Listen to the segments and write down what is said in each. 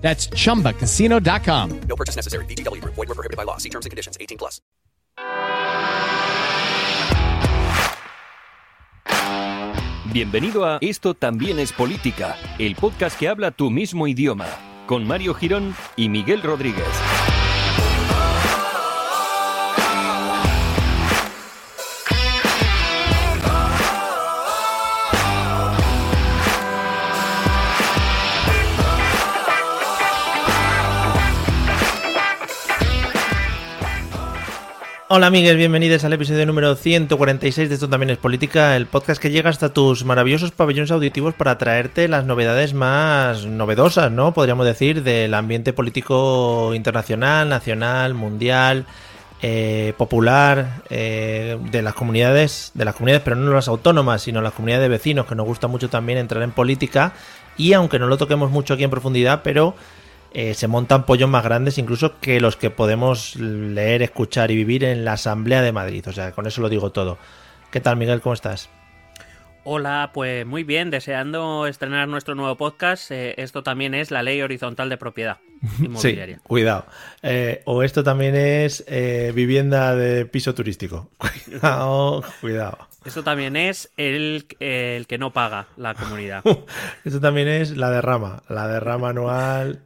That's chumbacasino.com. No purchase necessary. VGW Group. Void were prohibited by law. See terms and conditions. 18 plus. Bienvenido a Esto también es política, el podcast que habla tu mismo idioma, con Mario Girón y Miguel Rodríguez. Hola amigues, bienvenidos al episodio número 146 de Esto también es política, el podcast que llega hasta tus maravillosos pabellones auditivos para traerte las novedades más novedosas, ¿no? Podríamos decir, del ambiente político internacional, nacional, mundial, eh, popular, eh, de las comunidades, de las comunidades, pero no las autónomas, sino las comunidades de vecinos, que nos gusta mucho también entrar en política, y aunque no lo toquemos mucho aquí en profundidad, pero eh, se montan pollos más grandes incluso que los que podemos leer, escuchar y vivir en la Asamblea de Madrid. O sea, con eso lo digo todo. ¿Qué tal, Miguel? ¿Cómo estás? Hola, pues muy bien, deseando estrenar nuestro nuevo podcast. Eh, esto también es la ley horizontal de propiedad inmobiliaria. Sí, cuidado. Eh, o esto también es vivienda de piso turístico. Cuidado, cuidado. Esto también es el, el que no paga la comunidad. esto también es la derrama, la derrama anual.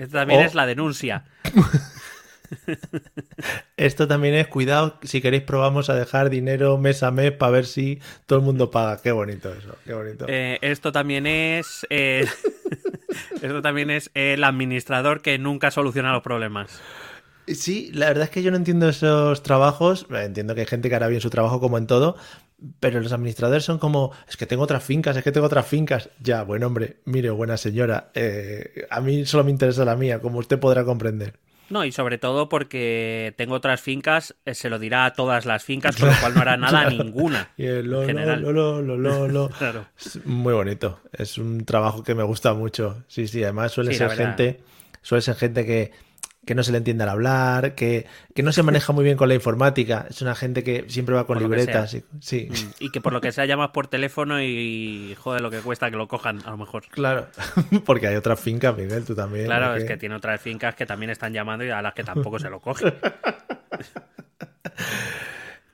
Esto también O- es la denuncia. Esto también es, cuidado, si queréis probamos a dejar dinero mes a mes para ver si todo el mundo paga. Qué bonito eso, qué bonito. Eh, esto también es. eh, esto también es el administrador que nunca soluciona los problemas. Sí, la verdad es que yo no entiendo esos trabajos. Entiendo que hay gente que hará bien su trabajo como en todo, pero los administradores son como, es que tengo otras fincas, es que tengo otras fincas. Ya, buen hombre, mire, buena señora, eh, a mí solo me interesa la mía, como usted podrá comprender. No, y sobre todo porque tengo otras fincas, eh, se lo dirá a todas las fincas, con lo cual no hará nada a ninguna. Y el lo, en general. lo. Claro. Muy bonito. Es un trabajo que me gusta mucho. Sí, sí, además suele Sí, ser gente, suele ser gente que, que no se le entiende al hablar, que, que no se maneja muy bien con la informática. Es una gente que siempre va con Por libretas. y- sí, Mm, Y que por lo que sea llamas por teléfono y joder lo que cuesta que lo cojan, a lo mejor. claro. Porque hay otras fincas, Miguel, tú también. Claro, es que tiene otras fincas que también están llamando y a las que tampoco se lo cogen.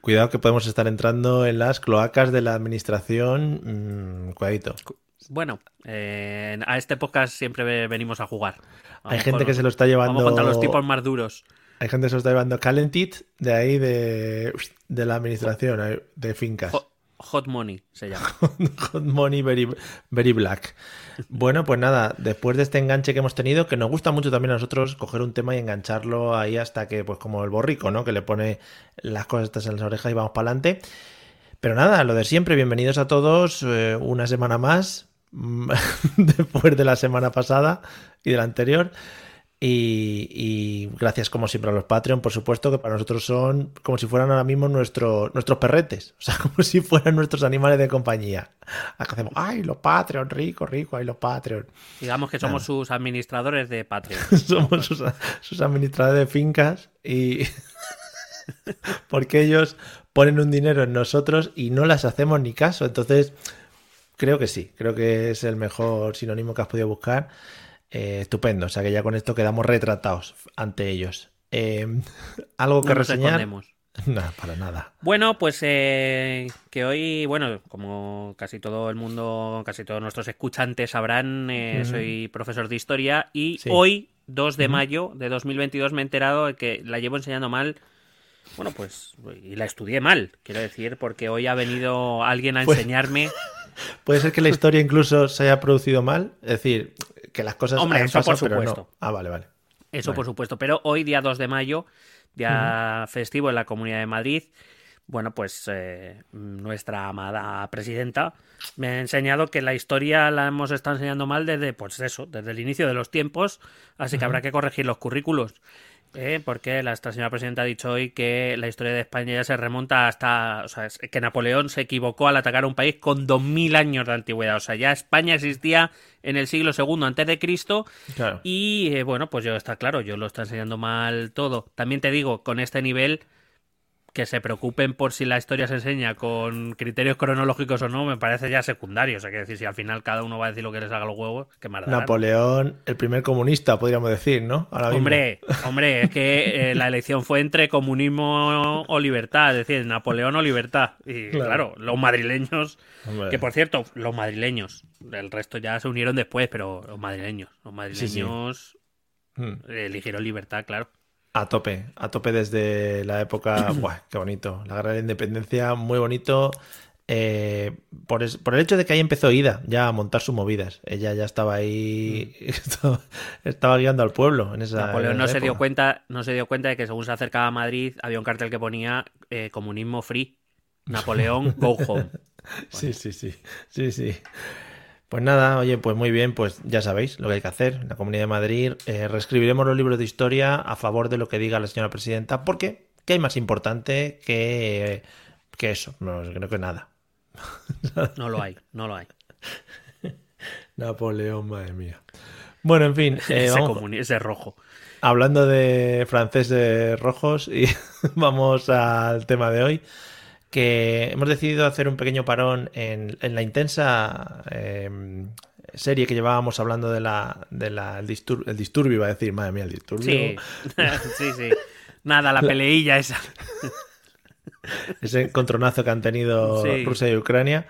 Cuidado que podemos estar entrando en las cloacas de la administración. Mm, cuidadito. Bueno, eh, a este podcast siempre ve- venimos a jugar. A Hay mejor gente que se lo está llevando. Vamos contra los tipos más duros. Hay gente que se lo está llevando Calentit de ahí de, de la administración, de fincas. Hot, hot money se llama. Hot Money very, very Black. Bueno, pues nada, después de este enganche que hemos tenido, que nos gusta mucho también a nosotros coger un tema y engancharlo ahí hasta que, pues como el borrico, ¿no? Que le pone las cosas estas en las orejas y vamos para adelante. Pero nada, lo de siempre, bienvenidos a todos eh, una semana más, después de la semana pasada y de la anterior. Y, y gracias como siempre a los Patreon, por supuesto, que para nosotros son como si fueran ahora mismo nuestro, nuestros perretes, o sea, como si fueran nuestros animales de compañía. Acá hacemos, ay, los Patreon, rico, rico, ay, los Patreon. Digamos que somos sus administradores de Patreon. Somos sus, sus administradores de fincas y... porque ellos ponen un dinero en nosotros y no las hacemos ni caso. Entonces, creo que sí, creo que es el mejor sinónimo que has podido buscar. Eh, estupendo, o sea que ya con esto quedamos retratados ante ellos. Eh, ¿Algo que No reseñar? No, para nada. Bueno, pues eh, que hoy, bueno, como casi todo el mundo, casi todos nuestros escuchantes sabrán, eh, soy profesor de historia y Sí. hoy, 2 de mayo de 2022, me he enterado de que la llevo enseñando mal. Bueno, pues, y la estudié mal, quiero decir, porque hoy ha venido alguien a Pues- enseñarme. Puede ser que la historia incluso se haya producido mal, es decir, que las cosas Hombre, hayan eso por pasado, no. supuesto. Ah, vale, vale. Eso Vale. por supuesto. Pero hoy, día 2 de mayo, día festivo en la Comunidad de Madrid, bueno, pues eh, nuestra amada presidenta me ha enseñado que la historia la hemos estado enseñando mal desde, pues eso, desde el inicio de los tiempos, así que habrá que corregir los currículos. ¿Eh? porque la señora presidenta ha dicho hoy que la historia de España ya se remonta hasta, o sea, que Napoleón se equivocó al atacar a un país con 2000 años de antigüedad, o sea, ya España existía en el siglo II antes de Cristo Claro. y eh, bueno, pues yo está claro, yo lo está enseñando mal todo. También te digo, con este nivel que se preocupen por si la historia se enseña con criterios cronológicos o no, me parece ya secundario. O sea, que decir, si al final cada uno va a decir lo que les haga los huevos, que más. Napoleón, el primer comunista, podríamos decir, ¿no? Ahora mismo. Hombre, hombre, es que eh, la elección fue entre comunismo o libertad, es decir, Napoleón o libertad. Y Claro. claro, los madrileños, Hombre. que por cierto, los madrileños, el resto ya se unieron después, pero los madrileños, los sí. madrileños Mm. eligieron libertad, claro. A tope, a tope desde la época. ¡Buah, qué bonito! La guerra de la independencia, muy bonito. eh, por, es- por el hecho de que ahí empezó Ida ya a montar sus movidas. Ella ya estaba ahí, estaba, estaba guiando al pueblo en esa. Mm. Napoleón en no se dio cuenta, no se dio cuenta de que según se acercaba a Madrid había un cartel que ponía eh, comunismo free. Napoleón, go home. Sí, sí, sí, sí, sí. Pues nada, oye, pues muy bien, pues ya sabéis lo que hay que hacer. En la Comunidad de Madrid eh, reescribiremos los libros de historia a favor de lo que diga la señora presidenta, porque ¿qué hay más importante que, que eso? No, creo que nada. No lo hay, no lo hay. Napoleón, madre mía. Bueno, en fin, eh, ese, vamos- comuni- ese rojo. hablando de franceses rojos y vamos al tema de hoy que hemos decidido hacer un pequeño parón en, en la intensa eh, serie que llevábamos hablando de la, de la el, distur- el disturbio iba a decir madre mía el disturbio Sí, sí, sí. Nada, la peleilla esa. ese encontronazo que han tenido Sí. Rusia y Ucrania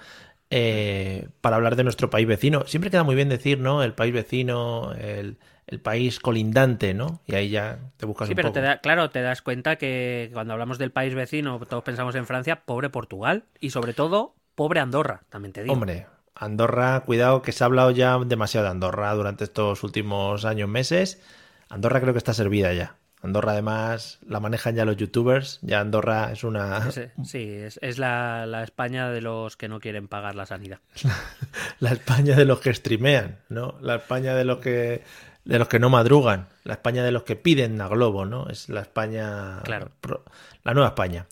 eh, para hablar de nuestro país vecino siempre queda muy bien decir no el país vecino el, el país colindante no y ahí ya te buscas Sí, un pero poco te da, claro, te das cuenta que cuando hablamos del país vecino, todos pensamos en Francia, pobre Portugal y sobre todo, pobre Andorra, también te digo. Hombre, Andorra, cuidado que se ha hablado ya demasiado de Andorra durante estos últimos años, meses. Andorra creo que está servida ya. Andorra además la manejan ya los youtubers. Ya Andorra es una... Ese- sí, es, es la, la España de los que no quieren pagar la sanidad. La España de los que streamean, ¿no? La España de los que... De los que no madrugan, la España de los que piden a Globo, ¿no? Es la España. Claro. pro- La nueva España.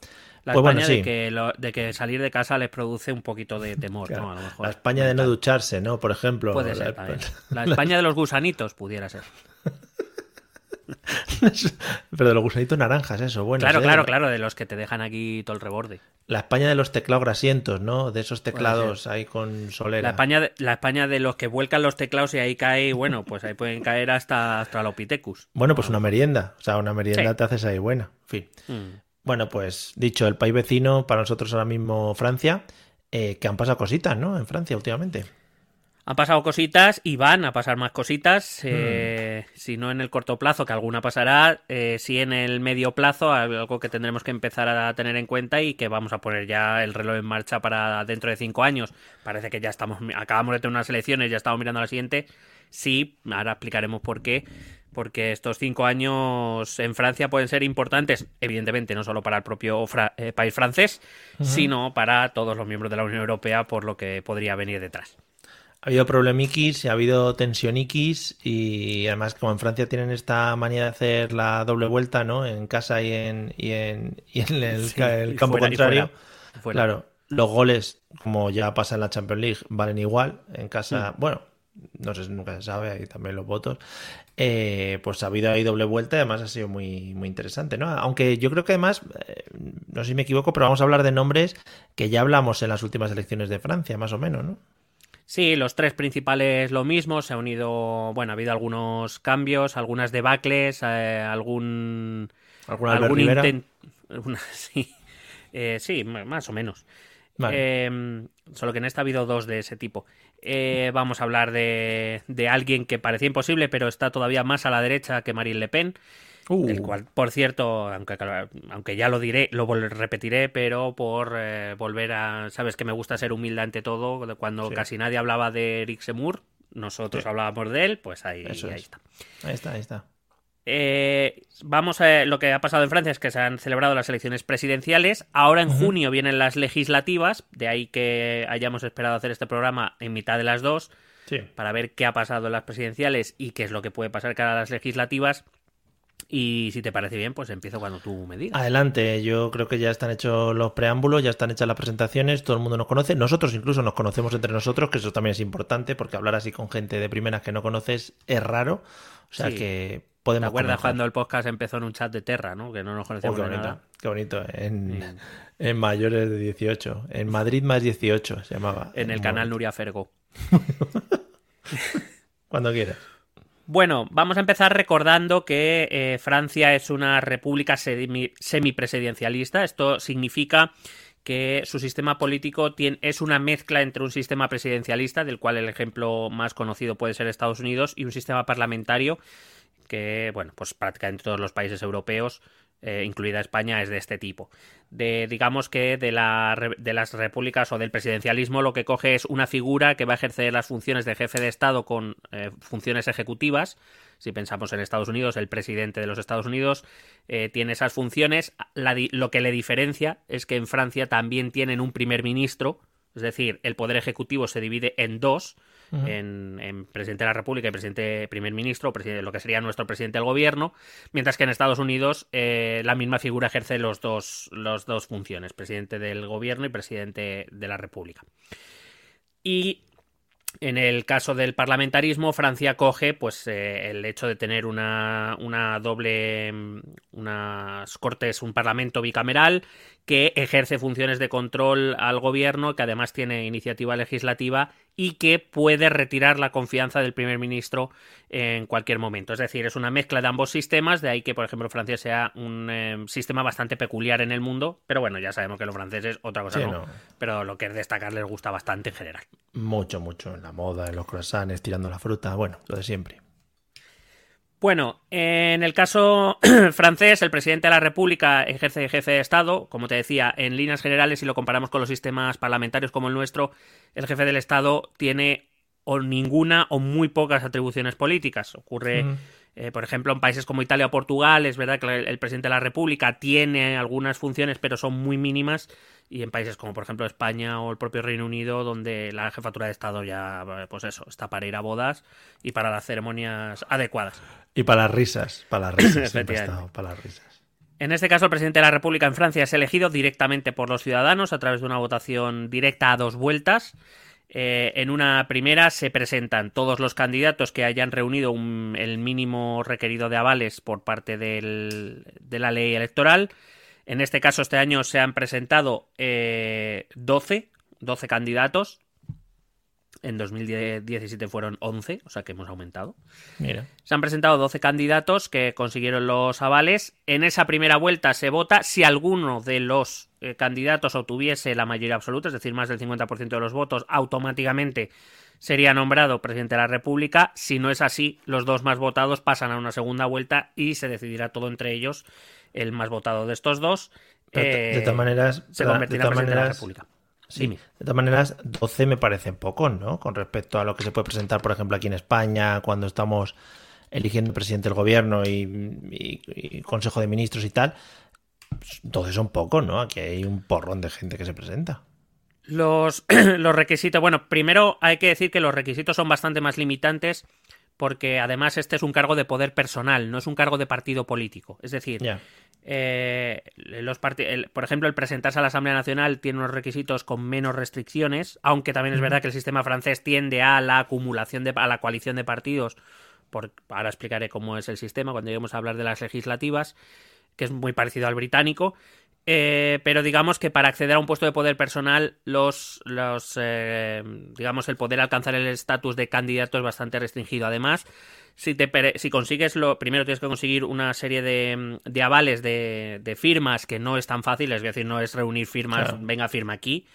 La Pues bueno, España sí. de, que lo- de que salir de casa les produce un poquito de temor, Claro. ¿no? A lo mejor. La España de no ducharse, ¿no? Por ejemplo. Puede la- ser también. La España de los gusanitos pudiera ser. Pero de los gusanitos naranjas, eso, bueno. claro, claro, claro, de los que te dejan aquí todo el reborde. La España de los teclados grasientos, ¿no? De esos teclados ahí con solera. La España, de, la España de los que vuelcan los teclados y ahí cae, bueno, pues ahí pueden caer hasta Australopithecus. Bueno, pues una merienda. O sea, una merienda Sí. te haces ahí buena. En fin. Mm. Bueno, pues dicho, el país vecino, para nosotros ahora mismo Francia, eh, que han pasado cositas, ¿no? En Francia últimamente. Han pasado cositas y van a pasar más cositas, eh, si no en el corto plazo, que alguna pasará, eh, sí en el medio plazo, algo que tendremos que empezar a tener en cuenta y que vamos a poner ya el reloj en marcha para dentro de cinco años. Parece que ya estamos, acabamos de tener unas elecciones, ya estamos mirando a la siguiente. Sí, ahora explicaremos por qué. Porque estos cinco años en Francia pueden ser importantes, evidentemente, no solo para el propio fra- eh, país francés, sino para todos los miembros de la Unión Europea, por lo que podría venir detrás. Ha habido problemiquis, ha habido tensioniquis y además como en Francia tienen esta manía de hacer la doble vuelta, ¿no? En casa y en, y en, y en el, Sí, campo fuera, contrario. fuera, fuera. Claro, los goles, como ya pasa en la Champions League, valen igual. En casa, Mm. bueno, no sé, nunca se sabe, ahí también los votos. Eh, pues ha habido ahí doble vuelta y además ha sido muy, muy interesante, ¿no? Aunque yo creo que además, eh, no sé si me equivoco, pero vamos a hablar de nombres que ya hablamos en las últimas elecciones de Francia, más o menos, ¿no? Sí, los tres principales lo mismo. Se ha unido, bueno, ha habido algunos cambios, algunas debacles, eh, algún ¿Alguna algún Rivera? inten- alguna- sí, Eh, sí, más o menos. Vale. Eh, solo que en esta ha habido dos de ese tipo. Eh, vamos a hablar de, de alguien que parecía imposible, pero está todavía más a la derecha que Marine Le Pen. Uh, El cual, por cierto, aunque, aunque ya lo diré, lo repetiré, pero por eh, volver a. Sabes que me gusta ser humilde ante todo. Cuando Sí. casi nadie hablaba de Eric Zemmour, nosotros Sí. hablábamos de él, pues ahí, Eso ahí es. está. Ahí está, ahí está. Eh, vamos a lo que ha pasado en Francia es que se han celebrado las elecciones presidenciales. Ahora en junio vienen las legislativas, de ahí que hayamos esperado hacer este programa en mitad de las dos Sí. para ver qué ha pasado en las presidenciales y qué es lo que puede pasar cara a las legislativas. Y si te parece bien, pues empiezo cuando tú me digas. Adelante, yo creo que ya están hechos los preámbulos, ya están hechas las presentaciones, todo el mundo nos conoce, nosotros incluso nos conocemos entre nosotros, que eso también es importante, porque hablar así con gente de primeras que no conoces es raro, o sea Sí. que podemos... ¿Te acuerdas conocer. cuando el podcast empezó en un chat de Terra, ¿no? Que no nos Oh, conocíamos qué bonito, nada. qué bonito, en, Sí. en mayores de 18, en Madrid más 18 se llamaba. En el canal. Nuria Fergo. Cuando quieras. Bueno, vamos a empezar recordando que eh, Francia es una república semi- semipresidencialista. Esto significa que su sistema político es una mezcla entre un sistema presidencialista, del cual el ejemplo más conocido puede ser Estados Unidos, y un sistema parlamentario que, bueno, pues prácticamente todos los países europeos, eh, incluida España, es de este tipo. De, digamos que de, la de las repúblicas o del presidencialismo lo que coge es una figura que va a ejercer las funciones de jefe de Estado con eh, funciones ejecutivas. Si pensamos en Estados Unidos, el presidente de los Estados Unidos eh, tiene esas funciones. Lo que le diferencia es que en Francia también tienen un primer ministro, es decir, el poder ejecutivo se divide en dos, en, en presidente de la República y presidente primer ministro, presidente, lo que sería nuestro presidente del gobierno, mientras que en Estados Unidos eh, la misma figura ejerce los dos, los dos funciones, presidente del gobierno y presidente de la República. Y en el caso del parlamentarismo, Francia coge pues eh, el hecho de tener una, una doble unas cortes, un parlamento bicameral que ejerce funciones de control al gobierno, que además tiene iniciativa legislativa y que puede retirar la confianza del primer ministro en cualquier momento. Es decir, es una mezcla de ambos sistemas, de ahí que, por ejemplo, Francia sea un eh, sistema bastante peculiar en el mundo, pero bueno, ya sabemos que los franceses otra cosa Sí, no, no. pero lo que es destacar les gusta bastante en general. Mucho, mucho en la moda, en los croissants, tirando la fruta, bueno, lo de siempre. Bueno, en el caso francés, el presidente de la República ejerce de jefe de Estado. Como te decía, en líneas generales, si lo comparamos con los sistemas parlamentarios como el nuestro, el jefe del Estado tiene o ninguna o muy pocas atribuciones políticas. Ocurre. Eh, por ejemplo, en países como Italia o Portugal, es verdad que el, el presidente de la República tiene algunas funciones, pero son muy mínimas. Y en países como, por ejemplo, España o el propio Reino Unido, donde la jefatura de Estado ya, pues eso, está para ir a bodas y para las ceremonias adecuadas. Y para las risas, para las risas, siempre Efectivamente. estado, para las risas. En este caso, el presidente de la República en Francia es elegido directamente por los ciudadanos a través de una votación directa a dos vueltas. Eh, en una primera se presentan todos los candidatos que hayan reunido un- el mínimo requerido de avales por parte de la ley electoral. En este caso, este año se han presentado eh, 12, 12 candidatos. En 2017 fueron 11, o sea que hemos aumentado. Mira. Se han presentado 12 candidatos que consiguieron los avales. En esa primera vuelta se vota si alguno de los eh, candidatos obtuviese la mayoría absoluta, es decir, más del 50% de los votos, automáticamente sería nombrado presidente de la República. Si no es así, los dos más votados pasan a una segunda vuelta y se decidirá todo entre ellos el más votado de estos dos. De- de eh, todas maneras, se convertirá en presidente de la República. Sí, de todas maneras, 12 me parecen pocos, ¿no? Con respecto a lo que se puede presentar, por ejemplo, aquí en España, cuando estamos eligiendo presidente del gobierno y, y- y consejo de ministros y tal. 12 son pocos, ¿no? Aquí hay un porrón de gente que se presenta. Los, los requisitos, bueno, primero hay que decir que los requisitos son bastante más limitantes porque además este es un cargo de poder personal, no es un cargo de partido político. Es decir. Eh, los el- por ejemplo, el presentarse a la Asamblea Nacional tiene unos requisitos con menos restricciones, aunque también es verdad que el sistema francés tiende a la acumulación de a la coalición de partidos. Por, ahora explicaré cómo es el sistema cuando lleguemos a hablar de las legislativas, que es muy parecido al británico. Eh, pero digamos que para acceder a un puesto de poder personal, los, los eh, digamos, el poder alcanzar el estatus de candidato es bastante restringido. Además, si, te, si consigues lo, primero tienes que conseguir una serie de, de avales de, de firmas que no es tan fácil, es decir, no es reunir firmas, Claro. venga, firma aquí.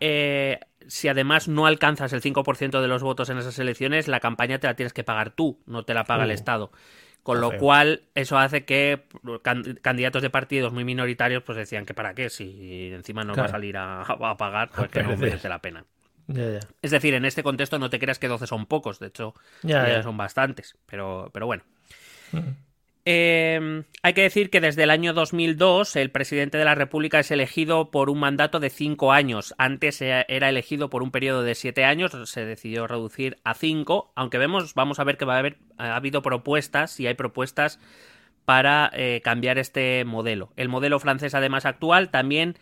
Eh, si además no alcanzas el 5% de los votos en esas elecciones, la campaña te la tienes que pagar tú, no te la paga el Uh, Estado. Con lo feo. cual, eso hace que can- candidatos de partidos muy minoritarios pues decían que para qué, si encima no va a salir a, a pagar, pues A que no merece la pena. Es decir, en este contexto no te creas que 12 son pocos, de hecho, ya. son bastantes, pero, pero bueno. Mm. Eh, hay que decir que desde el año 2002 el presidente de la República es elegido por un mandato de cinco años. Antes era elegido por un periodo de siete años, se decidió reducir a cinco, aunque vemos, vamos a ver que va a haber, ha habido propuestas y hay propuestas para eh, cambiar este modelo. El modelo francés, además actual, también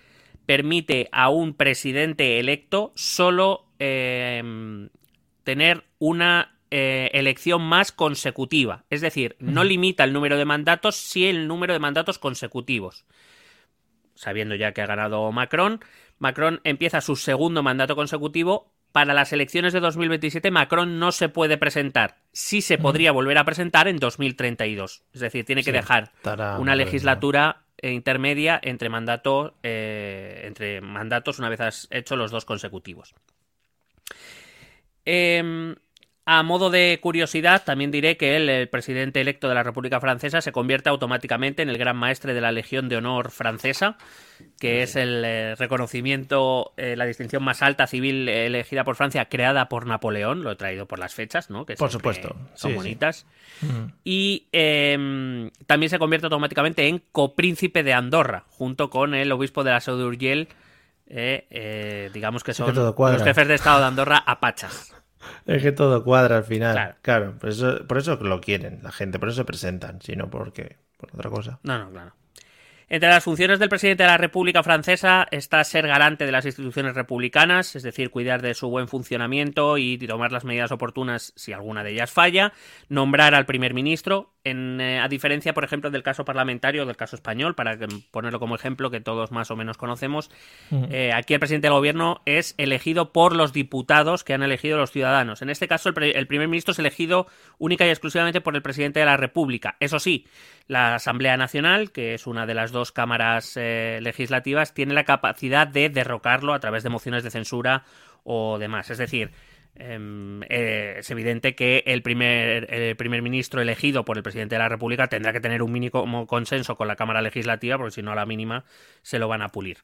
permite a un presidente electo solo eh, tener una eh, elección más consecutiva. Es decir, no limita el número de mandatos, sí el número de mandatos consecutivos. Sabiendo ya que ha ganado Macron, Macron empieza su segundo mandato consecutivo. Para las elecciones de 2027, Macron no se puede presentar. Sí se podría volver a presentar en 2032. Es decir, tiene que Sí, dejar una legislatura intermedia entre, mandato, eh, entre mandatos una vez has hecho los dos consecutivos. Em, a modo de curiosidad, también diré que el, el presidente electo de la República Francesa se convierte automáticamente en el gran maestre de la Legión de Honor francesa, que es el eh, reconocimiento, eh, la distinción más alta civil eh, elegida por Francia, creada por Napoleón. Lo he traído por las fechas, ¿no? Que Por supuesto, Son sí, bonitas. Mm. Y em, también se convierte automáticamente en copríncipe de Andorra, junto con el obispo de la Seu d'Urgell, eh, digamos que son los jefes de Estado de Andorra apachas. Es que todo cuadra al final. Claro. Claro, por, eso, por eso lo quieren la gente, por eso se presentan, sino porque por otra cosa. No, no, claro. Entre las funciones del presidente de la República Francesa está ser garante de las instituciones republicanas, es decir, cuidar de su buen funcionamiento y tomar las medidas oportunas si alguna de ellas falla, nombrar al primer ministro, en, eh, a diferencia, por ejemplo, del caso parlamentario o del caso español, para ponerlo como ejemplo que todos más o menos conocemos, eh, aquí el presidente del gobierno es elegido por los diputados que han elegido los ciudadanos. En este caso, el, pre- el primer ministro es elegido única y exclusivamente por el presidente de la República. Eso sí, la Asamblea Nacional, que es una de las dos cámaras eh, legislativas, tiene la capacidad de derrocarlo a través de mociones de censura o demás. Es decir, eh, es evidente que el primer, el primer ministro elegido por el presidente de la República tendrá que tener un mínimo consenso con la Cámara Legislativa, porque si no, a la mínima se lo van a pulir.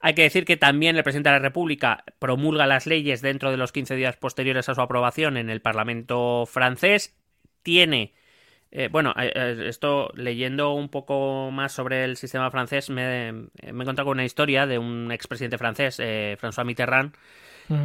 Hay que decir que también el presidente de la República promulga las leyes dentro de los 15 días posteriores a su aprobación en el Parlamento francés. Tiene. eh, bueno, eh, esto leyendo un poco más sobre el sistema francés, me, me he encontrado con una historia de un expresidente francés, François Mitterrand,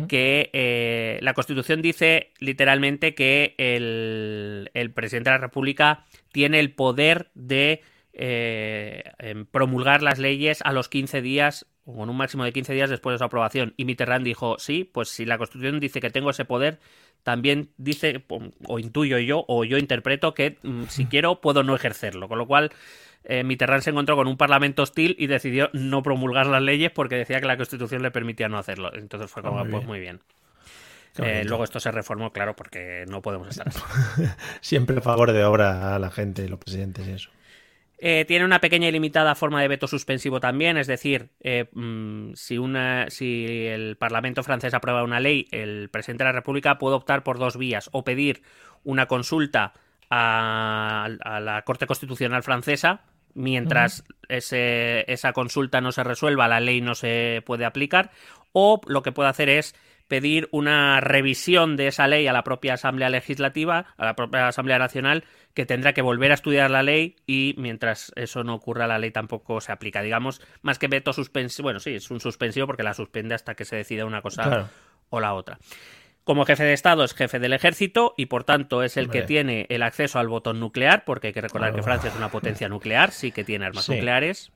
que eh, la Constitución dice literalmente que el, el presidente de la República tiene el poder de eh, em, promulgar las leyes a los 15 días o con un máximo de 15 días después de su aprobación. Y Mitterrand dijo, sí, pues si la Constitución dice que tengo ese poder, también dice, o intuyo yo, o yo interpreto que mm, si quiero puedo no ejercerlo. Con lo cual, eh, Mitterrand se encontró con un parlamento hostil y decidió no promulgar las leyes porque decía que la Constitución le permitía no hacerlo. Entonces fue como, Muy pues bien. muy bien. Eh, luego esto se reformó, claro, porque no podemos estar así. Siempre a favor de obra a la gente, los presidentes y eso. Eh, tiene una pequeña y limitada forma de veto suspensivo también, es decir, eh, mm, si, una, si el Parlamento francés aprueba una ley, el presidente de la República puede optar por dos vías, o pedir una consulta a, a la Corte Constitucional francesa, mientras ese- esa consulta no se resuelva, la ley no se puede aplicar, o lo que puede hacer es pedir una revisión de esa ley a la propia Asamblea Legislativa, a la propia Asamblea Nacional, que tendrá que volver a estudiar la ley y mientras eso no ocurra la ley tampoco se aplica. Digamos, más que veto suspensivo, bueno, sí, es un suspensivo porque la suspende hasta que se decida una cosa Claro. o la otra. Como jefe de Estado es jefe del ejército y por tanto es el que tiene el acceso al botón nuclear, porque hay que recordar que Oh. Francia es una potencia nuclear, sí que tiene armas Sí. nucleares.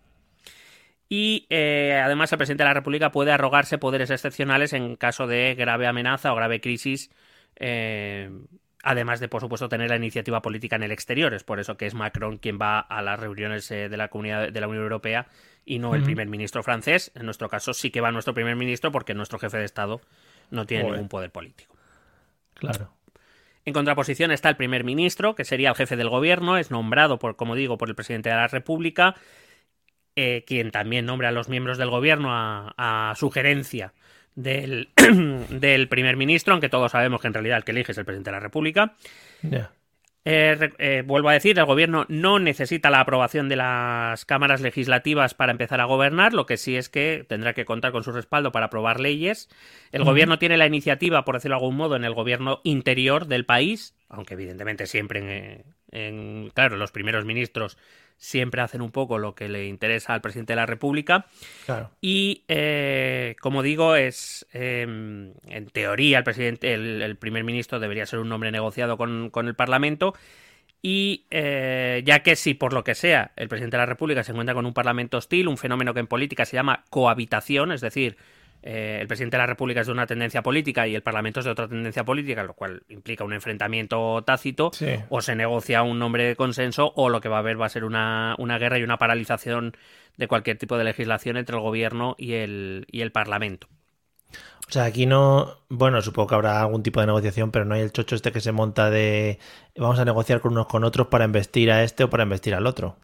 Y eh, además el presidente de la República puede arrogarse poderes excepcionales en caso de grave amenaza o grave crisis, eh, además de, por supuesto, tener la iniciativa política en el exterior. Es por eso que es Macron quien va a las reuniones eh, de la comunidad de la Unión Europea y no el primer ministro francés. En nuestro caso sí que va nuestro primer ministro porque nuestro jefe de Estado no tiene Joder. ningún poder político. Claro. En contraposición está el primer ministro, que sería el jefe del gobierno, es nombrado por, como digo, por el presidente de la República, eh, quien también nombra a los miembros del gobierno a, a sugerencia del, del primer ministro, aunque todos sabemos que en realidad el que elige es el presidente de la República. Ya. Eh, eh, vuelvo a decir, el gobierno no necesita la aprobación de las cámaras legislativas para empezar a gobernar, lo que sí es que tendrá que contar con su respaldo para aprobar leyes. El gobierno tiene la iniciativa, por decirlo de algún modo, en el gobierno interior del país, aunque evidentemente siempre en, en- claro, los primeros ministros siempre hacen un poco lo que le interesa al presidente de la República. Claro. Y eh, como digo, es eh, en teoría el presidente, el, el primer ministro debería ser un hombre negociado con, con el Parlamento. Y eh, ya que si por lo que sea el presidente de la República se encuentra con un parlamento hostil, un fenómeno que en política se llama cohabitación, es decir, eh, el presidente de la República es de una tendencia política y el Parlamento es de otra tendencia política, lo cual implica un enfrentamiento tácito, Sí. o se negocia un nombre de consenso, o lo que va a haber va a ser una, una guerra y una paralización de cualquier tipo de legislación entre el gobierno y el, y el Parlamento. O sea, aquí no. Bueno, supongo que habrá algún tipo de negociación, pero no hay el chocho este que se monta de. Vamos a negociar con unos con otros para investir a este o para investir al otro.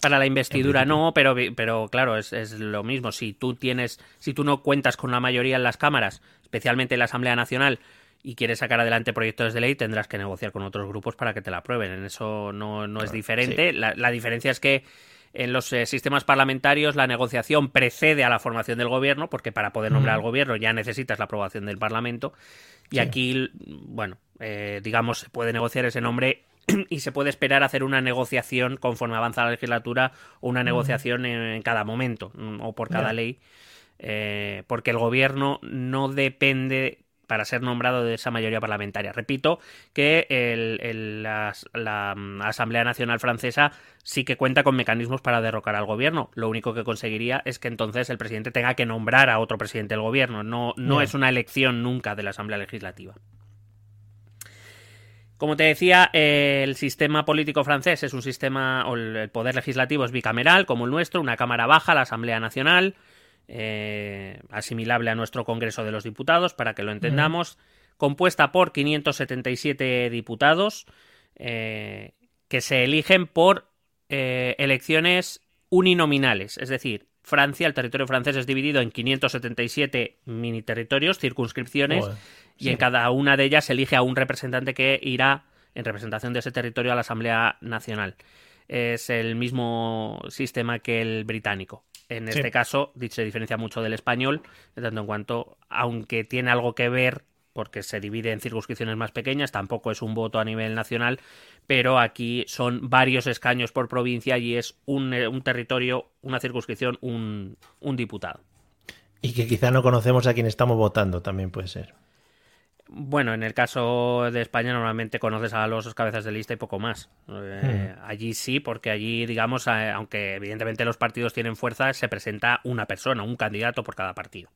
Para la investidura no, pero, pero claro, es, es lo mismo. Si tú tienes, si tú no cuentas con la mayoría en las cámaras, especialmente en la Asamblea Nacional, y quieres sacar adelante proyectos de ley, tendrás que negociar con otros grupos para que te la aprueben. En eso no, no es diferente. La, la diferencia es que en los eh, sistemas parlamentarios la negociación precede a la formación del gobierno, porque para poder nombrar al gobierno ya necesitas la aprobación del Parlamento. Y aquí, bueno, eh, digamos, se puede negociar ese nombre y se puede esperar hacer una negociación conforme avanza la legislatura o una negociación en, en cada momento mm, o por cada ley, eh, porque el gobierno no depende para ser nombrado de esa mayoría parlamentaria. Repito que el- el- la, la, mm, Asamblea Nacional Francesa sí que cuenta con mecanismos para derrocar al gobierno. Lo único que conseguiría es que entonces el presidente tenga que nombrar a otro presidente del gobierno. No, no es una elección nunca de la Asamblea Legislativa. Como te decía, eh, el sistema político francés es un sistema, o el el poder legislativo es bicameral, como el nuestro, una Cámara baja, la Asamblea Nacional, eh, asimilable a nuestro Congreso de los Diputados, para que lo entendamos, compuesta por 577 diputados eh, que se eligen por eh, elecciones uninominales, es decir, Francia, el territorio francés es dividido en 577 mini territorios, circunscripciones, Joder, y sí. en cada una de ellas se elige a un representante que irá en representación de ese territorio a la Asamblea Nacional. Es el mismo sistema que el británico. En Sí. este caso, se diferencia mucho del español, de tanto en cuanto, aunque tiene algo que ver, porque se divide en circunscripciones más pequeñas, tampoco es un voto a nivel nacional, pero aquí son varios escaños por provincia y es un, eh, un territorio, una circunscripción, un, un diputado. Y que quizá no conocemos a quién estamos votando, también puede ser. Bueno, en el caso de España normalmente conoces a los cabezas de lista y poco más. Eh, Allí sí, porque allí, digamos, eh, aunque evidentemente los partidos tienen fuerza, se presenta una persona, un candidato por cada partido.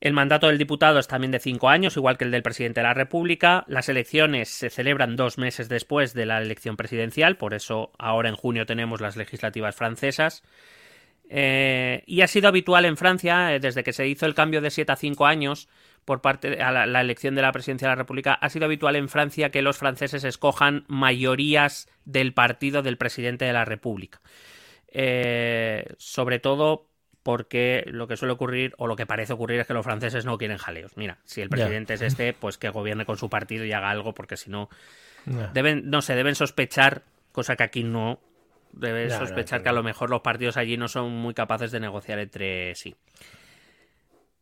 El mandato del diputado es también de cinco años, igual que el del presidente de la República. Las elecciones se celebran dos meses después de la elección presidencial, por eso ahora en junio tenemos las legislativas francesas. Eh, y ha sido habitual en Francia, eh, desde que se hizo el cambio de 7 a 5 años por parte de la, la elección de la presidencia de la República, ha sido habitual en Francia que los franceses escojan mayorías del partido del presidente de la República. Eh, sobre todo porque lo que suele ocurrir, o lo que parece ocurrir, es que los franceses no quieren jaleos. Mira, si el presidente es este, pues que gobierne con su partido y haga algo, porque si no, deben, no sé, deben sospechar, cosa que aquí no, deben sospechar que a lo mejor los partidos allí no son muy capaces de negociar entre sí.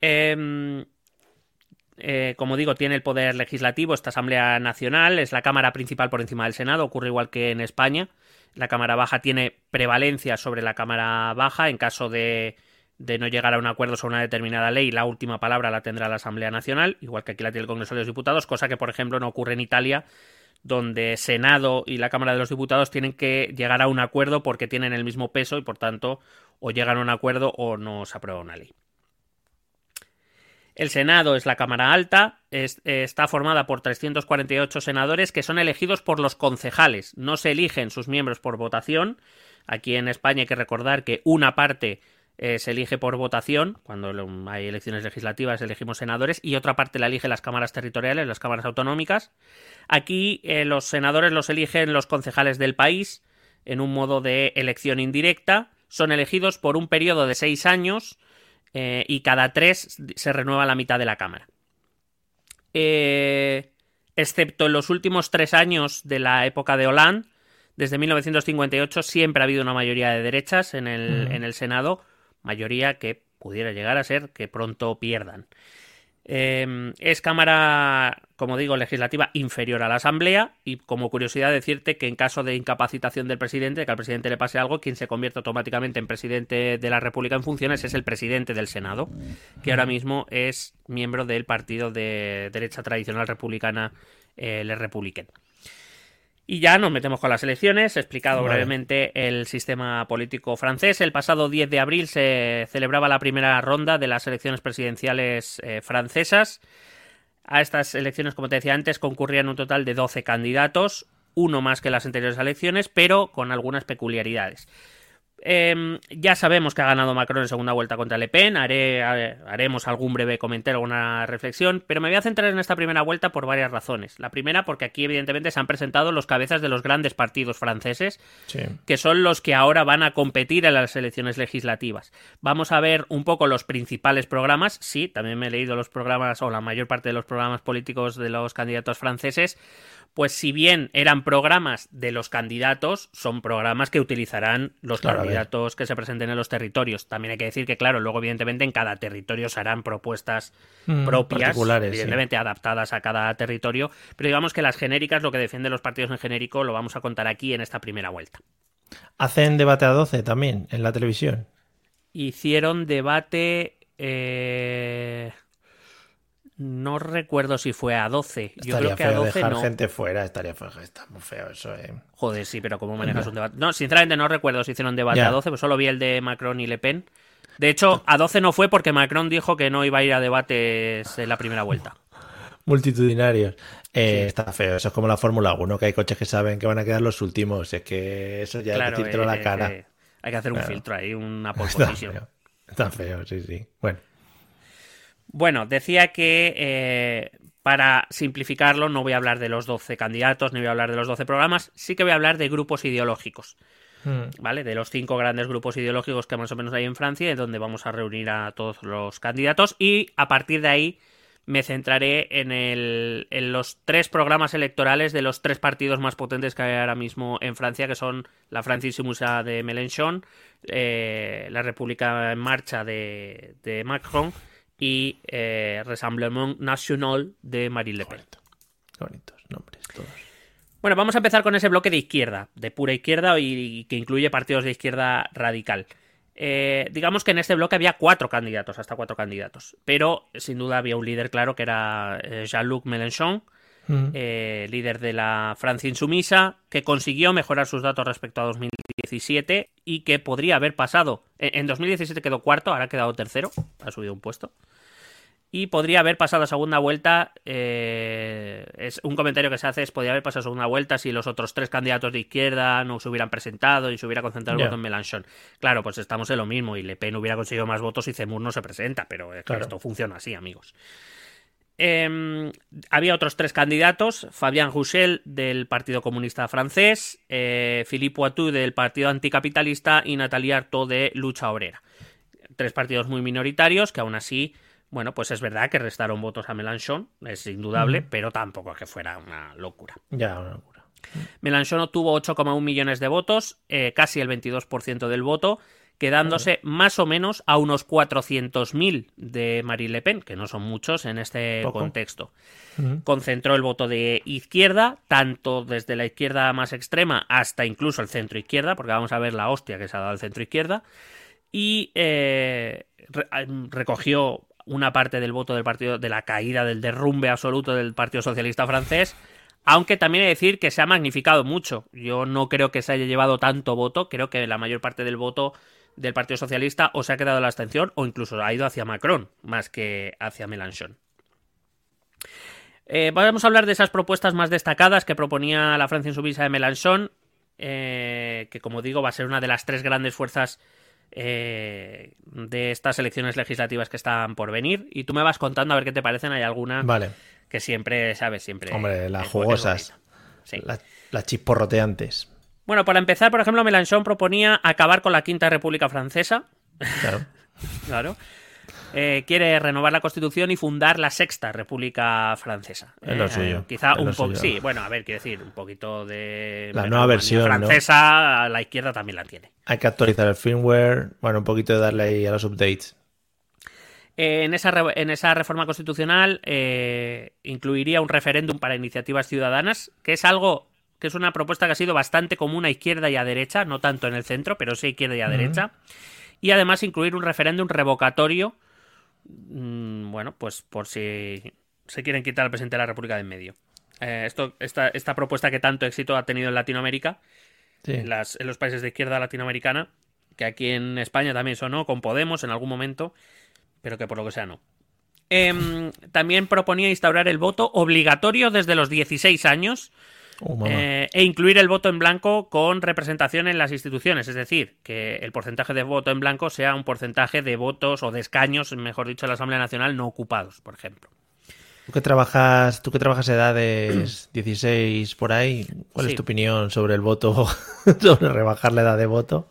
Em, eh, como digo, tiene el poder legislativo, esta Asamblea Nacional, es la Cámara principal por encima del Senado, ocurre igual que en España. La Cámara Baja tiene prevalencia sobre la Cámara Baja en caso de, de no llegar a un acuerdo sobre una determinada ley, la última palabra la tendrá la Asamblea Nacional, igual que aquí la tiene el Congreso de los Diputados, cosa que, por ejemplo, no ocurre en Italia, donde Senado y la Cámara de los Diputados tienen que llegar a un acuerdo porque tienen el mismo peso y, por tanto, o llegan a un acuerdo o no se aprueba una ley. El Senado es la Cámara Alta, es- está formada por 348 senadores que son elegidos por los concejales, no se eligen sus miembros por votación. Aquí en España hay que recordar que una parte eh, se elige por votación, cuando hay elecciones legislativas elegimos senadores, y otra parte la eligen las cámaras territoriales, las cámaras autonómicas. Aquí eh, los senadores los eligen los concejales del país en un modo de elección indirecta, son elegidos por un periodo de seis años eh, y cada tres se renueva la mitad de la Cámara. Excepto en los últimos tres años de la época de Hollande, desde 1958 siempre ha habido una mayoría de derechas en el, en el Senado, mayoría que pudiera llegar a ser que pronto pierdan. Eh, es Cámara, como digo, legislativa inferior a la Asamblea y como curiosidad decirte que en caso de incapacitación del presidente, que al presidente le pase algo, quien se convierte automáticamente en presidente de la República en funciones es el presidente del Senado, que ahora mismo es miembro del partido de derecha tradicional republicana, eh, Le Republiquen. Y ya nos metemos con las elecciones. He explicado Vale. brevemente el sistema político francés. El pasado 10 de abril se celebraba la primera ronda de las elecciones presidenciales eh, francesas. A estas elecciones, como te decía antes, concurrían un total de 12 candidatos, uno más que las anteriores elecciones, pero con algunas peculiaridades. Eh, ya sabemos que ha ganado Macron en segunda vuelta contra Le Pen. Haré, haremos algún breve comentario, alguna reflexión, pero me voy a centrar en esta primera vuelta por varias razones. La primera, porque aquí, evidentemente, se han presentado los cabezas de los grandes partidos franceses, Sí. que son los que ahora van a competir en las elecciones legislativas. Vamos a ver un poco los principales programas. Sí, también me he leído los programas o la mayor parte de los programas políticos de los candidatos franceses. Pues si bien eran programas de los candidatos, son programas que utilizarán los Claro, ver. Candidatos que se presenten en los territorios. También hay que decir que, claro, luego evidentemente en cada territorio se harán propuestas Mm, propias, sí. evidentemente adaptadas a cada territorio, pero digamos que las genéricas, lo que defienden los partidos en genérico, lo vamos a contar aquí en esta primera vuelta. Hacen debate a 12 también en la televisión. Hicieron debate. eh, No recuerdo si fue a 12. Yo Estaría creo que a feo 12 dejar no. gente fuera, estaría feo, está muy feo eso, eh. Joder, sí, pero ¿cómo manejas un debate? No, sinceramente no recuerdo si hicieron debate a 12, pues solo vi el de Macron y Le Pen. De hecho, a 12 no fue porque Macron dijo que no iba a ir a debates en la primera vuelta. Multitudinarios. Eh, Está feo, eso es como la Fórmula 1, que hay coches que saben que van a quedar los últimos. Es que eso ya hay claro, que decírtelo a eh, la cara. eh, hay que hacer un Claro. filtro ahí, una pole Está position. feo. Está feo, sí, sí. Bueno, Bueno, decía que eh, para simplificarlo no voy a hablar de los 12 candidatos ni voy a hablar de los 12 programas, sí que voy a hablar de grupos ideológicos, Mm, ¿vale? De los cinco grandes grupos ideológicos que más o menos hay en Francia, donde vamos a reunir a todos los candidatos y a partir de ahí me centraré en, el, en los tres programas electorales de los tres partidos más potentes que hay ahora mismo en Francia, que son la Francia Insoumise de Mélenchon, eh, la República en Marcha de, de Macron y eh, Rassemblement National de Marine Le Pen. bonitos nombres todos. Bueno, vamos a empezar con ese bloque de izquierda, de pura izquierda y, que incluye partidos de izquierda radical. Eh, digamos que en este bloque había cuatro candidatos, hasta cuatro candidatos, pero sin duda había un líder claro que era eh, Jean-Luc Mélenchon, Mm, eh, líder de la Francia Insumisa, que consiguió mejorar sus datos respecto a 2017 y que podría haber pasado. En, en 2017 quedó cuarto, ahora ha quedado tercero, ha subido un puesto. Y podría haber pasado a segunda vuelta. eh, es un comentario que se hace: es podría haber pasado a segunda vuelta si los otros tres candidatos de izquierda no se hubieran presentado y se hubiera concentrado el voto en Mélenchon. Claro, pues estamos en lo mismo y Le Pen hubiera conseguido más votos si Zemmour no se presenta, pero es Claro. esto funciona así, amigos. Eh, había otros tres candidatos: Fabien Roussel del Partido Comunista Francés, eh, Philippe Poitou del Partido Anticapitalista y Nathalie Arthaud de Lucha Obrera. Tres partidos muy minoritarios que aún así, bueno, pues es verdad que restaron votos a Mélenchon, es indudable, pero tampoco que fuera una locura. Ya, una locura. Mélenchon obtuvo 8,1 millones de votos, eh, casi el 22% del voto, quedándose más o menos a unos 400.000 de Marine Le Pen, que no son muchos en este Poco. contexto. Concentró el voto de izquierda, tanto desde la izquierda más extrema hasta incluso el centro izquierda, porque vamos a ver la hostia que se ha dado al centro izquierda, y eh, re- recogió una parte del voto del partido, de la caída, del derrumbe absoluto del Partido Socialista francés, aunque también he de decir que se ha magnificado mucho. Yo no creo que se haya llevado tanto voto, creo que la mayor parte del voto del Partido Socialista o se ha quedado en la abstención o incluso ha ido hacia Macron más que hacia Mélenchon. Eh, vamos a hablar de esas propuestas más destacadas que proponía la Francia Insumisa de Mélenchon, eh, que como digo va a ser una de las tres grandes fuerzas eh, de estas elecciones legislativas que están por venir. Y tú me vas contando a ver qué te parecen. Hay alguna Vale. que siempre, ¿sabes? Siempre. Hombre, las jugosas. bonita. Sí. La- Las chisporroteantes. Bueno, para empezar, por ejemplo, Mélenchon proponía acabar con la Quinta República Francesa. Claro. Claro. Eh, quiere renovar la Constitución y fundar la Sexta República Francesa. Es lo Eh, suyo, Quizá es un poco. Sí, bueno, a ver, quiero decir, un poquito de. La nueva versión, ¿no? francesa, a la izquierda también la tiene. Hay que actualizar el firmware. Bueno, un poquito de darle ahí a los updates. Eh, en, esa en esa reforma constitucional eh, incluiría un referéndum para iniciativas ciudadanas, que es algo que es una propuesta que ha sido bastante común a izquierda y a derecha, no tanto en el centro, pero sí a izquierda y a derecha. Y además incluir un referéndum revocatorio, bueno, pues por si se quieren quitar al presidente de la República de en medio. eh, esto, esta, esta propuesta que tanto éxito ha tenido en Latinoamérica, Sí. en, las- en los países de izquierda latinoamericana, que aquí en España también sonó con Podemos en algún momento, pero que por lo que sea no. Em, también proponía instaurar el voto obligatorio desde los 16 años Oh, eh, e incluir el voto en blanco con representación en las instituciones, es decir, que el porcentaje de voto en blanco sea un porcentaje de votos o de escaños, mejor dicho, en la Asamblea Nacional no ocupados, por ejemplo. Tú que trabajas, tú que trabajas edades 16 por ahí, ¿cuál Sí. es tu opinión sobre el voto, sobre rebajar la edad de voto?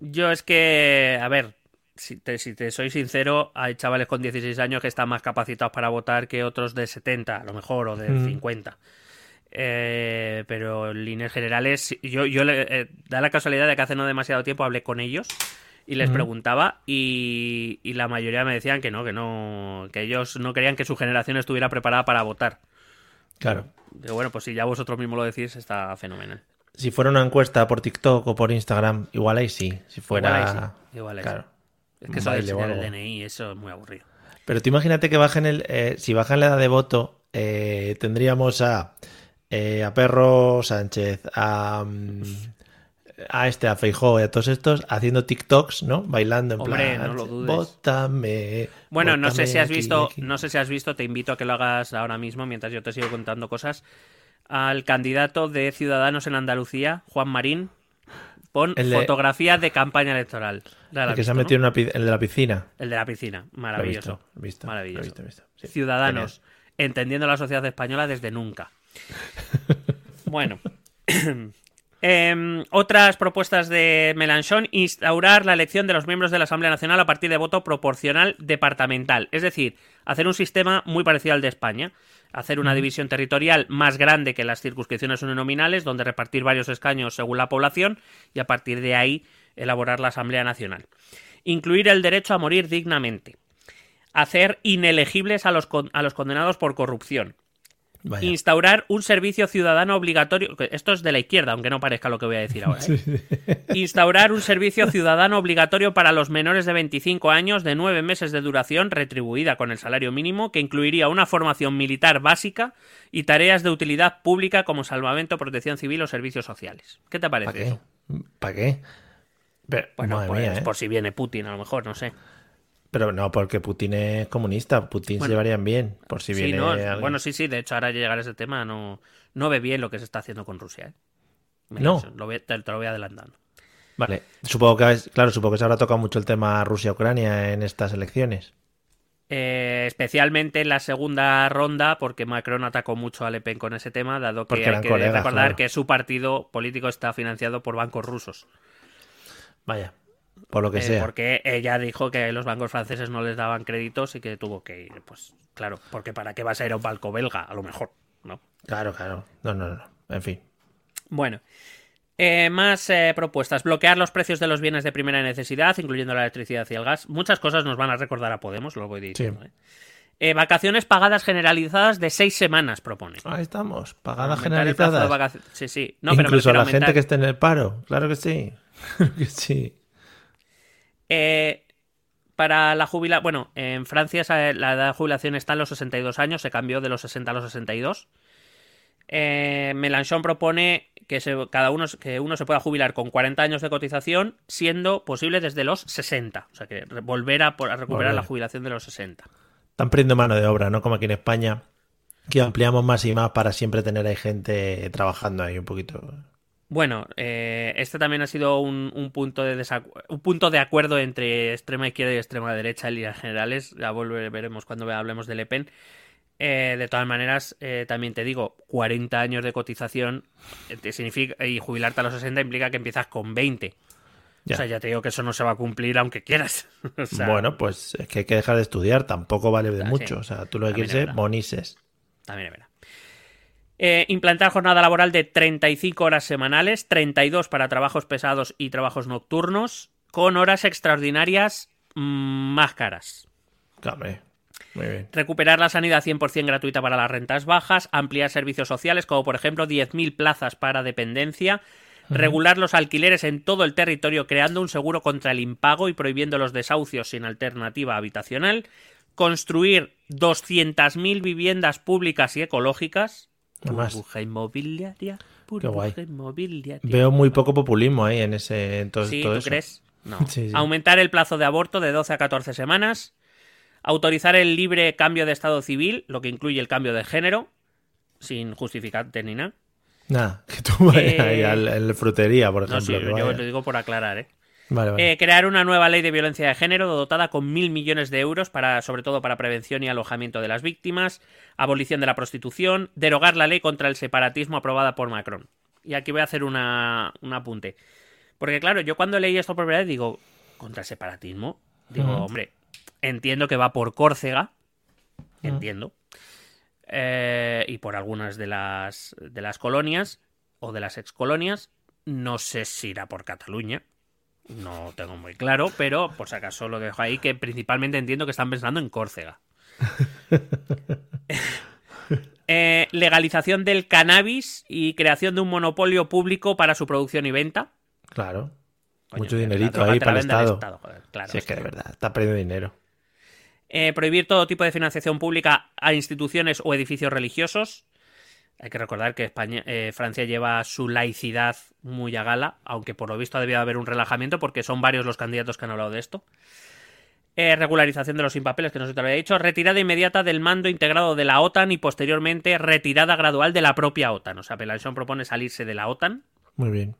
Yo es que, a ver, si te, si te soy sincero, hay chavales con 16 años que están más capacitados para votar que otros de 70, a lo mejor, o de Mm. 50. Eh, pero en líneas generales, yo, yo le- eh, da la casualidad de que hace no demasiado tiempo hablé con ellos y les preguntaba y, y la mayoría me decían que no, que no, que ellos no querían que su generación estuviera preparada para votar. Claro. Digo, bueno, pues si ya vosotros mismos lo decís, está fenomenal. Si fuera una encuesta por TikTok o por Instagram, igual ahí sí. Si fuera. Igual ahí sí, igual ahí sí. claro. Es que eso enseñar el. DNI, eso es muy aburrido. Pero tú imagínate que bajen el. eh, si bajan la edad de voto, eh, tendríamos a. eh, a Perro Sánchez, a. mm, a este, a Feijó y a todos estos haciendo TikToks, ¿no? Bailando en Hombre, plan. no lo dudes. Bótame. Bueno, no sé si has aquí, visto, aquí". no sé si has visto, te invito a que lo hagas ahora mismo mientras yo te sigo contando cosas. Al candidato de Ciudadanos en Andalucía, Juan Marín, pon El de- fotografía de campaña electoral. La El que se ha metido ¿no? en una el de la piscina. El de la piscina, Lo he maravilloso. visto, lo he visto, Maravilloso. lo he visto. Sí, Ciudadanos, entendiendo la sociedad española desde nunca. Bueno. Em, otras propuestas de Melanchón, instaurar la elección de los miembros de la Asamblea Nacional a partir de voto proporcional departamental. Es decir, hacer un sistema muy parecido al de España. Hacer una división territorial más grande que las circunscripciones uninominales, donde repartir varios escaños según la población y a partir de ahí elaborar la Asamblea Nacional. Incluir el derecho a morir dignamente. Hacer inelegibles a los, con- a los condenados por corrupción. Vaya. Instaurar un servicio ciudadano obligatorio. Esto es de la izquierda, aunque no parezca lo que voy a decir ahora. ¿eh? Instaurar un servicio ciudadano obligatorio para los menores de 25 años de 9 meses de duración retribuida con el salario mínimo, que incluiría una formación militar básica y tareas de utilidad pública como salvamento, protección civil o servicios sociales. ¿Qué te parece ¿Para qué? eso? ¿Para qué? Pero, Bueno, pues mía, ¿eh? por si viene Putin, a lo mejor, no sé. Pero no, porque Putin es comunista. Putin Bueno, se llevarían bien. Por si Sí, viene. no, alguien. bueno, sí, sí, de hecho, ahora llegar a ese tema no, no ve bien lo que se está haciendo con Rusia. ¿eh? Mira, No. eso, lo voy- te, te lo voy adelantando. Vale. Supongo que, es- claro, supongo que se habrá tocado mucho el tema Rusia-Ucrania en estas elecciones. Eh, especialmente en la segunda ronda, porque Macron atacó mucho a Le Pen con ese tema, dado que hay que colegas, recordar claro. que su partido político está financiado por bancos rusos. Vaya. Por lo que Eh, sea. porque ella dijo que los bancos franceses no les daban créditos y que tuvo que ir. Pues claro, porque para qué vas a ir a un banco belga, a lo mejor, ¿no? Claro, claro. No, no, no. En fin. Bueno. Eh, más eh, propuestas. Bloquear los precios de los bienes de primera necesidad, incluyendo la electricidad y el gas. Muchas cosas nos van a recordar a Podemos, lo voy diciendo. ¿eh? Eh, vacaciones pagadas generalizadas de seis semanas, propone. Ahí estamos. Pagadas generalizadas. Sí, sí. No, pero me Incluso a la gente que esté en el paro. Claro que sí. Claro que sí. Eh, para la jubilación. Bueno, en Francia esa- la edad de jubilación está en los 62 años, se cambió de los 60 a los 62. Eh, Mélenchon propone que se- cada uno, que uno se pueda jubilar con 40 años de cotización, siendo posible desde los 60. O sea, que volver a, recuperar Volver. la jubilación de los 60. Están perdiendo mano de obra, ¿no? Como aquí en España. Que ampliamos más y más para siempre tener ahí gente trabajando ahí un poquito. Bueno, eh, este también ha sido un, un punto de un punto de acuerdo entre extrema izquierda y extrema derecha en líneas generales. Ya volve- veremos cuando hablemos de Le Pen. Eh, de todas maneras, eh, también te digo, 40 años de cotización eh, te significa y jubilarte a los 60 implica que empiezas con 20. Ya. O sea, ya te digo que eso no se va a cumplir aunque quieras. O sea, bueno, pues es que hay que dejar de estudiar. Tampoco vale de Ah, sí. mucho. O sea, tú lo que quieres es es verdad. bonises. También es verdad. Eh, implantar jornada laboral de 35 horas semanales, 32 para trabajos pesados y trabajos nocturnos, con horas extraordinarias mm, más caras. Claro, hombre. Muy bien. Recuperar la sanidad 100% gratuita para las rentas bajas, ampliar servicios sociales, como por ejemplo 10.000 plazas para dependencia, regular los alquileres en todo el territorio creando un seguro contra el impago y prohibiendo los desahucios sin alternativa habitacional, construir 200.000 viviendas públicas y ecológicas, Burbuja inmobiliaria. Qué guay. Burbuja inmobiliaria. veo muy poco populismo ahí en ese en todo, Sí, todo ¿tú eso. crees? No. Sí, sí. Aumentar el plazo de aborto de 12 a 14 semanas. Autorizar el libre cambio de estado civil, lo que incluye el cambio de género, sin justificante ni nada. Nada, que tú vayas Eh, ahí al, al frutería, por No, ejemplo. sí, que yo lo digo por aclarar, ¿eh? Vale, vale. Eh, crear una nueva ley de violencia de género dotada con mil millones de euros para, sobre todo para prevención y alojamiento de las víctimas, abolición de la prostitución, derogar la ley contra el separatismo aprobada por Macron. Y aquí voy a hacer una, un apunte. Porque claro, yo cuando leí esto por primera vez digo, ¿contra el separatismo? Digo, hombre, entiendo que va por Córcega, entiendo, eh, y por algunas de las, de las colonias o de las excolonias, no sé si irá por Cataluña, no tengo muy claro, pero por si acaso lo dejo ahí, que principalmente entiendo que están pensando en Córcega. Eh, legalización del cannabis y creación de un monopolio público para su producción y venta. Claro. Coño, Mucho dinerito ahí para el Estado. joder, claro. si es que de verdad, está perdiendo dinero. Eh, prohibir todo tipo de financiación pública a instituciones o edificios religiosos. Hay que recordar que España, eh, Francia lleva su laicidad muy a gala, aunque por lo visto ha debido haber un relajamiento porque son varios los candidatos que han hablado de esto. Eh, regularización de los impapeles, que no se te lo había dicho. Retirada inmediata del mando integrado de la OTAN y posteriormente retirada gradual de la propia OTAN. O sea, Mélenchon propone salirse de la OTAN. Muy bien.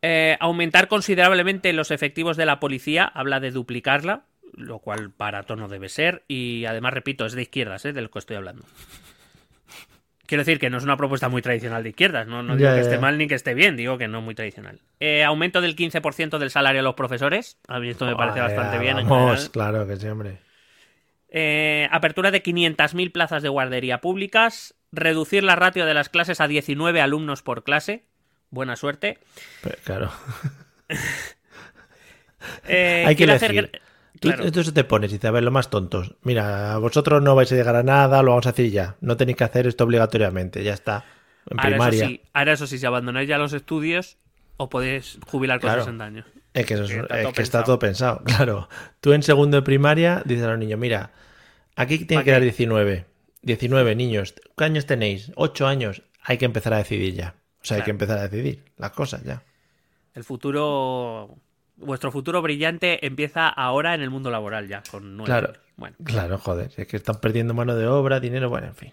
Eh, aumentar considerablemente los efectivos de la policía, habla de duplicarla, lo cual barato no debe ser. Y además, repito, es de izquierdas, ¿eh? de lo que estoy hablando. Quiero decir que no es una propuesta muy tradicional de izquierdas, no, no digo Ya, que esté ya. mal ni que esté bien, digo que no muy tradicional. Eh, aumento del 15% del salario a los profesores, a mí esto me parece bastante bien. en Vamos, claro que sí, hombre. Eh, apertura de 500.000 plazas de guardería públicas, reducir la ratio de las clases a 19 alumnos por clase, buena suerte. Pero, claro. Eh, Hay que hacer Claro. Entonces te pones y dices, a ver, lo más tontos. Mira, vosotros no vais a llegar a nada, lo vamos a hacer ya. No tenéis que hacer esto obligatoriamente, ya está. En Ahora primaria. eso, sí, ahora eso sí, si abandonáis ya los estudios, os podéis jubilar con Claro. 60 años. Es que, eso es- Que está es todo que está pensado. todo pensado, claro. Tú en segundo de primaria dices a los niños, mira, aquí tiene ¿Pa que dar qué? 19. 19 niños. ¿Qué años tenéis? 8 años. Hay que empezar a decidir ya. O sea, hay que empezar a decidir las cosas ya. El futuro. Vuestro futuro brillante empieza ahora en el mundo laboral ya, con nueve Claro. años. Bueno. Claro, joder. Es que están perdiendo mano de obra, dinero, bueno, en fin.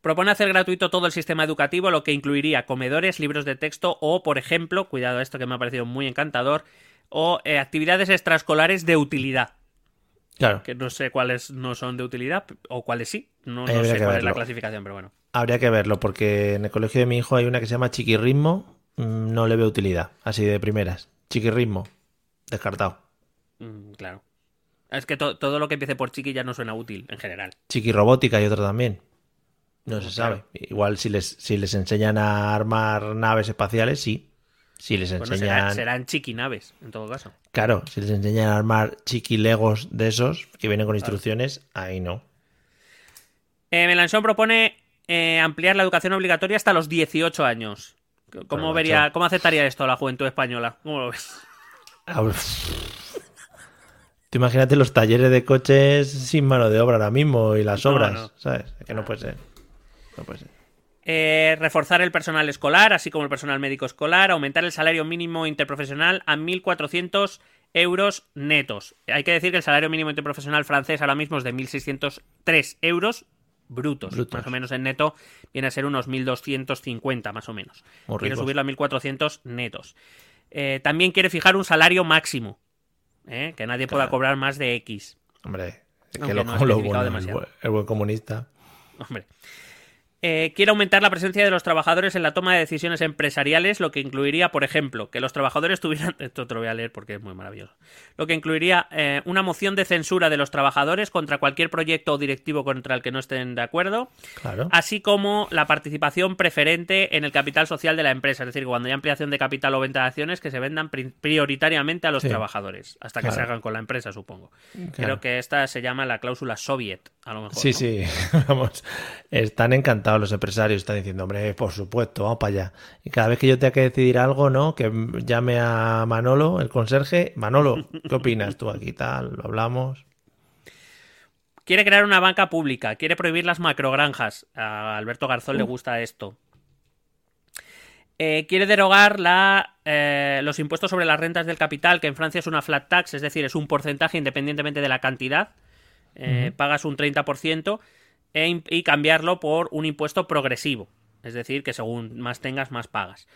Propone hacer gratuito todo el sistema educativo, lo que incluiría comedores, libros de texto o, por ejemplo, cuidado a esto que me ha parecido muy encantador, o eh, actividades extraescolares de utilidad. Claro. Que no sé cuáles no son de utilidad o cuáles sí. No, no sé cuál es la clasificación, pero bueno. Habría que verlo, porque en el colegio de mi hijo hay una que se llama chiquirritmo. mm, No le veo utilidad, así de primeras. Chiquirritmo. Descartado. Mm, claro. Es que to- todo lo que empiece por chiqui ya no suena útil en general. Chiquirrobótica y otra también. No se Claro. sabe. Igual si les, si les enseñan a armar naves espaciales, sí. Si les Bueno, enseñan. será- serán chiquinaves, en todo caso. Claro, si les enseñan a armar chiquilegos de esos que vienen con instrucciones, ahí no. Eh, Melanchón propone eh, ampliar la educación obligatoria hasta los 18 años. ¿Cómo, Pero, vería, macho. ¿Cómo aceptaría esto la juventud española? ¿Cómo lo ves? Tú imagínate los talleres de coches sin mano de obra ahora mismo y las obras, no. ¿sabes? Es que no puede ser. No puede ser. Eh, reforzar el personal escolar, así como el personal médico escolar, aumentar el salario mínimo interprofesional a 1.400 euros netos. Hay que decir que el salario mínimo interprofesional francés ahora mismo es de 1.603 euros brutos. Brutos. Más o menos en neto viene a ser unos 1.250 más o menos. Ricos. subirlo a 1.400 netos. Eh, también quiere fijar un salario máximo. ¿eh? Que nadie pueda cobrar más de X. Hombre, es que lo, no lo bueno, el buen comunista. Hombre. Eh, quiere aumentar la presencia de los trabajadores en la toma de decisiones empresariales, lo que incluiría, por ejemplo, que los trabajadores tuvieran. Esto te lo voy a leer porque es muy maravilloso. Lo que incluiría eh, una moción de censura de los trabajadores contra cualquier proyecto o directivo contra el que no estén de acuerdo, Claro. así como la participación preferente en el capital social de la empresa. Es decir, cuando hay ampliación de capital o venta de acciones, que se vendan pri- prioritariamente a los Sí. trabajadores, hasta que Claro. se hagan con la empresa, supongo. Claro. Creo que esta se llama la cláusula soviet, a lo mejor. Sí, ¿no? sí, vamos. Están encantados los empresarios, están diciendo, hombre, por supuesto, vamos para allá. Y cada vez que yo tenga que decidir algo, ¿no? Que llame a Manolo, el conserje. Manolo, ¿qué opinas tú aquí? Tal, lo hablamos. Quiere crear una banca pública, quiere prohibir las macrogranjas. A Alberto Garzón le gusta esto. Eh, quiere derogar la, eh, los impuestos sobre las rentas del capital, que en Francia es una flat tax, es decir, es un porcentaje independientemente de la cantidad. Eh, Pagas un 30% e y cambiarlo por un impuesto progresivo, es decir, que según más tengas, más pagas.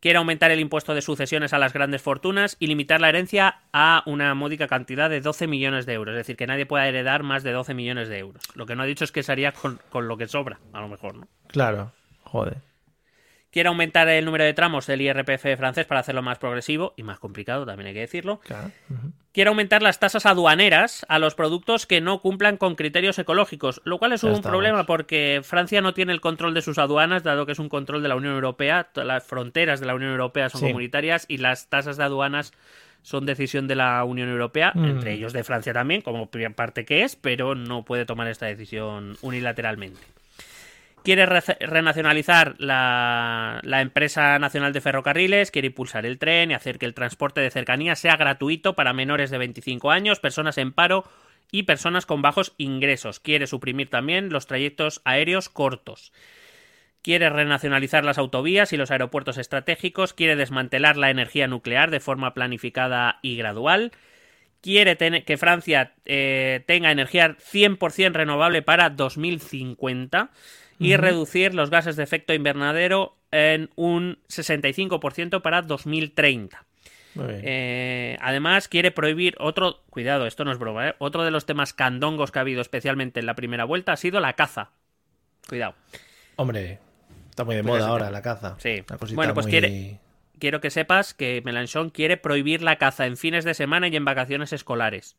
Quiere aumentar el impuesto de sucesiones a las grandes fortunas y limitar la herencia a una módica cantidad de 12 millones de euros. Es decir, que nadie pueda heredar más de 12 millones de euros. Lo que no ha dicho es que se haría con, con lo que sobra, a lo mejor, ¿no? Claro, joder. Quiere aumentar el número de tramos del IRPF francés para hacerlo más progresivo y más complicado, también hay que decirlo. Claro. Quiere aumentar las tasas aduaneras a los productos que no cumplan con criterios ecológicos, lo cual es Ya un estamos. problema porque Francia no tiene el control de sus aduanas, dado que es un control de la Unión Europea. Todas Las fronteras de la Unión Europea son Sí. comunitarias y las tasas de aduanas son decisión de la Unión Europea, Mm. entre ellos de Francia también, como parte que es, pero no puede tomar esta decisión unilateralmente. Quiere re- renacionalizar la, empresa nacional de ferrocarriles, quiere impulsar el tren y hacer que el transporte de cercanías sea gratuito para menores de 25 años, personas en paro y personas con bajos ingresos. Quiere suprimir también los trayectos aéreos cortos. Quiere renacionalizar las autovías y los aeropuertos estratégicos. Quiere desmantelar la energía nuclear de forma planificada y gradual. Quiere que Francia eh, tenga energía 100% renovable para 2050 y reducir los gases de efecto invernadero en un 65% para 2030. Muy bien. Eh, además, quiere prohibir otro. Cuidado, esto no es broma, ¿eh? Otro de los temas candongos que ha habido, especialmente en la primera vuelta, ha sido la caza. Cuidado. Hombre, está muy de Pues moda ahora la caza. Sí. Bueno, pues muy- quiere- Quiero que sepas que Melanchon quiere prohibir la caza en fines de semana y en vacaciones escolares.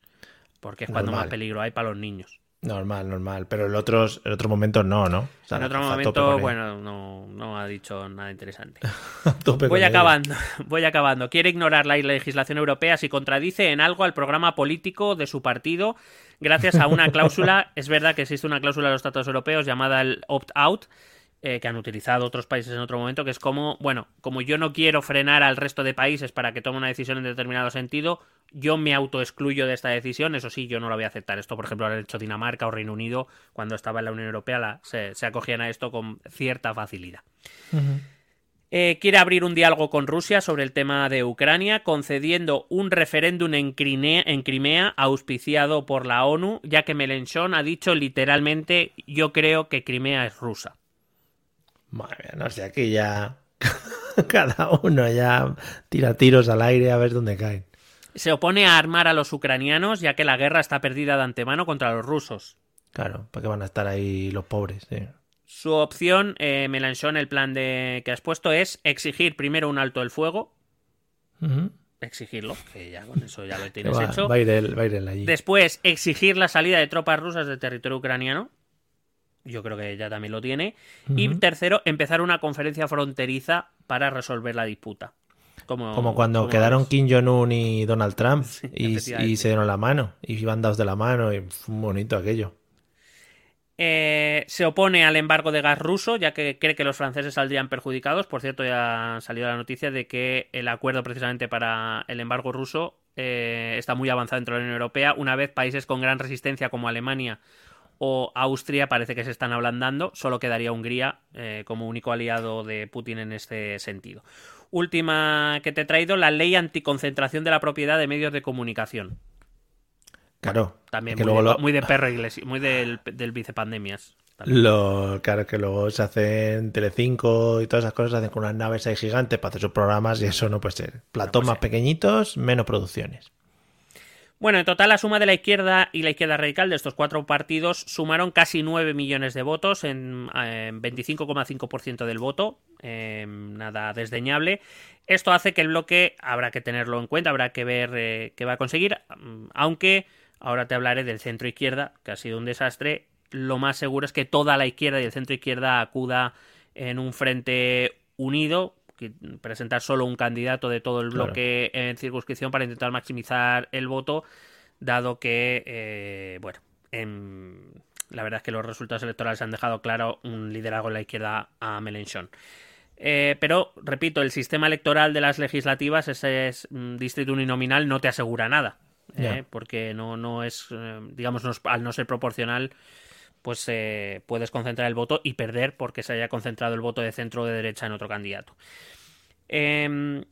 Porque es cuando más peligro hay para los niños. Normal, normal. Pero en otros, en otros momentos no, ¿no? O sea, en otro momento, bueno, no, no ha dicho nada interesante. Voy él. acabando, voy acabando. Quiere ignorar la legislación europea si contradice en algo al programa político de su partido gracias a una cláusula. es verdad que existe una cláusula de los tratados europeos llamada el opt-out, eh, que han utilizado otros países en otro momento, que es como, bueno, como yo no quiero frenar al resto de países para que tome una decisión en determinado sentido, yo me autoexcluyo de esta decisión. Eso sí, yo no lo voy a aceptar. Esto, por ejemplo, lo ha hecho Dinamarca o Reino Unido cuando estaba en la Unión Europea, la- se, se acogían a esto con cierta facilidad. Eh, quiere abrir un diálogo con Rusia sobre el tema de Ucrania, concediendo un referéndum en Crimea, en Crimea auspiciado por la ONU, ya que Melenchon ha dicho literalmente yo creo que Crimea es rusa. Madre mía, no sé, aquí ya. Cada uno ya tira tiros al aire a ver dónde caen. Se opone a armar a los ucranianos, ya que la guerra está perdida de antemano contra los rusos. Claro, ¿para qué van a estar ahí los pobres? Sí. Su opción, eh, Melanchon, el plan de, que has puesto, es exigir primero un alto el fuego, exigirlo, que ya con eso ya lo tienes Va, hecho. va a ir él, va a ir él allí. Después, exigir la salida de tropas rusas del territorio ucraniano. Yo creo que ya también lo tiene. Y tercero, empezar una conferencia fronteriza para resolver la disputa. Como, Como cuando como quedaron. Kim Jong-un y Donald Trump y, se dieron la mano y iban dados de la mano y fue bonito aquello. Eh, se opone al embargo de gas ruso, ya que cree que los franceses saldrían perjudicados. Por cierto, ya ha salido la noticia de que el acuerdo precisamente para el embargo ruso eh, está muy avanzado dentro de la Unión Europea, una vez países con gran resistencia como Alemania o Austria parece que se están ablandando, solo quedaría Hungría eh, como único aliado de Putin en este sentido. Última que te he traído, la ley anticoncentración de la propiedad de medios de comunicación. Claro. También muy, luego de, lo- muy de perro iglesia, muy del, del vicepandemias. Lo, claro que luego se hacen Telecinco y todas esas cosas, se hacen con unas naves ahí gigantes para hacer sus programas y eso no puede ser. Platón más ser. pequeñitos, menos producciones. Bueno, en total la suma de la izquierda y la izquierda radical de estos cuatro partidos sumaron casi 9 millones de votos en, en 25,5% del voto, eh, nada desdeñable. Esto hace que el bloque habrá que tenerlo en cuenta, habrá que ver eh, qué va a conseguir, mm, aunque ahora te hablaré del centro izquierda, que ha sido un desastre. Lo más seguro es que toda la izquierda y el centro izquierda acuda en un frente unido, presentar solo un candidato de todo el Claro. bloque en circunscripción para intentar maximizar el voto, dado que, eh, bueno, en- la verdad es que los resultados electorales han dejado claro un liderazgo en la izquierda a Melenchon. Eh, pero, repito, el sistema electoral de las legislativas, ese es, mm, distrito uninominal, no te asegura nada. ¿eh? Porque no, no es, eh, digamos, no es- al no ser proporcional, pues eh, puedes concentrar el voto y perder porque se haya concentrado el voto de centro o de derecha en otro candidato. Em,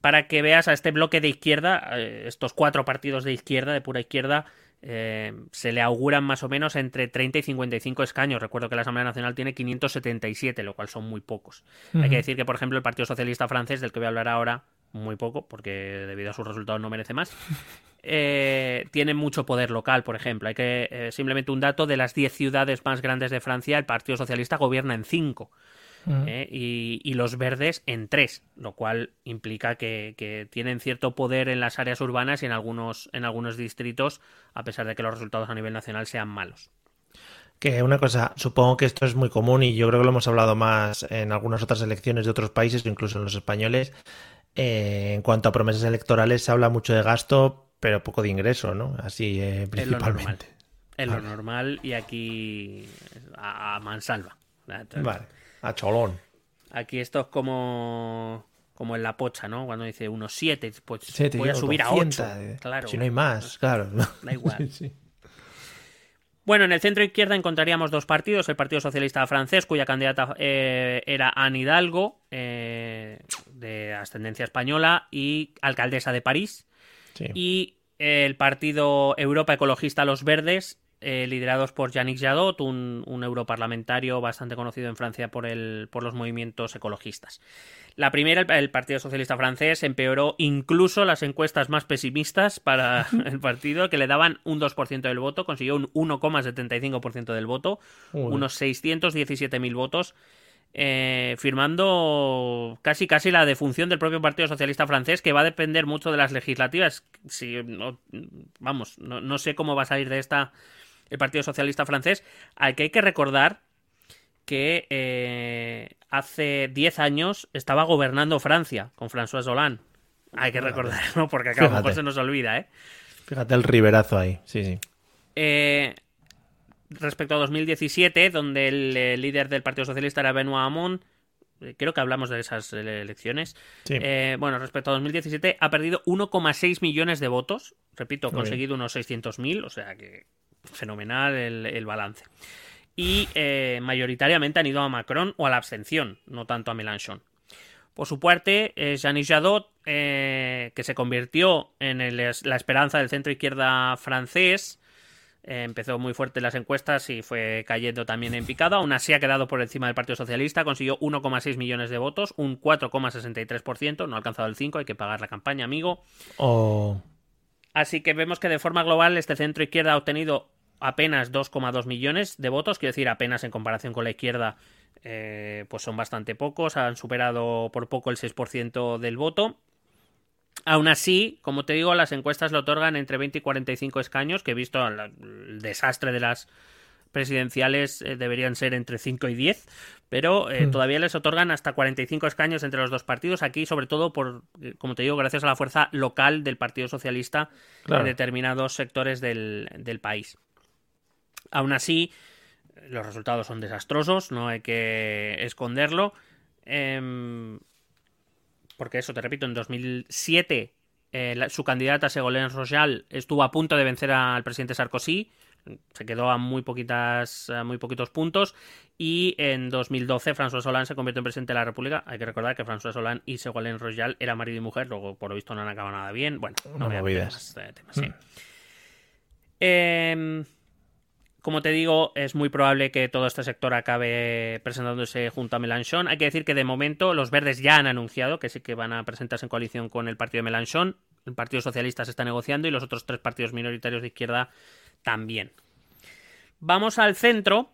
para que veas a este bloque de izquierda, eh, estos cuatro partidos de izquierda, de pura izquierda, eh, se le auguran más o menos entre 30 y 55 escaños. Recuerdo que la Asamblea Nacional tiene 577, lo cual son muy pocos. Hay que decir que, por ejemplo, el Partido Socialista francés, del que voy a hablar ahora, muy poco, porque debido a sus resultados no merece más, eh, tiene mucho poder local, por ejemplo. Hay que, eh, simplemente un dato, de las 10 ciudades más grandes de Francia, el Partido Socialista gobierna en 5. ¿eh? y, y los verdes en tres, lo cual implica que, que tienen cierto poder en las áreas urbanas y en algunos, en algunos distritos, a pesar de que los resultados a nivel nacional sean malos. Que una cosa, supongo que esto es muy común y yo creo que lo hemos hablado más en algunas otras elecciones de otros países, incluso en los españoles. Eh, en cuanto a promesas electorales, se habla mucho de gasto, pero poco de ingreso, ¿no? Así eh, Es lo normal. principalmente. Es lo normal y aquí a, a mansalva. Vale, a cholón. Aquí esto es como, como en la pocha, ¿no? Cuando dice unos 7, pues voy a subir 200, a 8. eh, Claro. Si no hay más, claro. Da igual. Sí, sí. Bueno, en el centro izquierda encontraríamos dos partidos, el Partido Socialista Francés, cuya candidata eh, era Anne Hidalgo, eh, de ascendencia española y alcaldesa de París, Sí. y el Partido Europa Ecologista Los Verdes, eh, liderados por Yannick Jadot, un, un europarlamentario bastante conocido en Francia por, el, por los movimientos ecologistas. La primera, el, el Partido Socialista Francés, empeoró incluso las encuestas más pesimistas para el partido, que le daban un 2% del voto, consiguió un 1,75% del voto, Joder. unos 617.000 votos, eh, firmando casi casi la defunción del propio Partido Socialista francés, que va a depender mucho de las legislativas. Si, no, vamos, no, no sé cómo va a salir de esta el Partido Socialista francés, al que hay que recordar que eh, hace 10 años estaba gobernando Francia con François Hollande. Hay que recordarlo porque acá a lo mejor se nos olvida, ¿eh? Fíjate el riberazo ahí. Sí, sí. Eh, respecto a 2017, donde el líder del Partido Socialista era Benoît Hamon, eh, creo que hablamos de esas eh, elecciones. Sí. Eh, bueno, respecto a 2017, ha perdido 1,6 millones de votos. Repito, ha conseguido unos 600.000, o sea que fenomenal el, el balance. Y eh, mayoritariamente han ido a Macron o a la abstención, no tanto a Mélenchon. Por su parte, eh, Jeannie Jadot, que se convirtió en el- la esperanza del centro izquierda francés, empezó muy fuerte en las encuestas y fue cayendo también en picado. Aún así ha quedado por encima del Partido Socialista, consiguió 1,6 millones de votos, un 4,63%, no ha alcanzado el 5, hay que pagar la campaña, amigo. Así que vemos que de forma global este centro izquierda ha obtenido apenas 2,2 millones de votos, quiero decir, apenas en comparación con la izquierda, eh, pues son bastante pocos, han superado por poco el 6% del voto. Aún así, como te digo, las encuestas le otorgan entre 20 y 45 escaños, que visto el desastre de las presidenciales eh, deberían ser entre 5 y 10, pero eh, todavía les otorgan hasta 45 escaños entre los dos partidos, aquí sobre todo por, eh, como te digo, gracias a la fuerza local del Partido Socialista Claro. en determinados sectores del, del país. Aún así, los resultados son desastrosos, no hay que esconderlo. Em, porque eso, te repito, en 2007 eh, la- su candidata Ségolène Royal estuvo a punto de vencer al presidente Sarkozy, se quedó a muy poquitas a muy poquitos puntos y en 2012 François Hollande se convirtió en presidente de la República. Hay que recordar que François Hollande y Ségolène Royal eran marido y mujer, luego por lo visto no han acabado nada bien. Bueno, no voy a movida. meter más, eh, temas, sí. Em, como te digo, es muy probable que todo este sector acabe presentándose junto a Mélenchon. Hay que decir que de momento los verdes ya han anunciado que sí que van a presentarse en coalición con el partido de Mélenchon. El Partido Socialista se está negociando y los otros tres partidos minoritarios de izquierda también. Vamos al centro,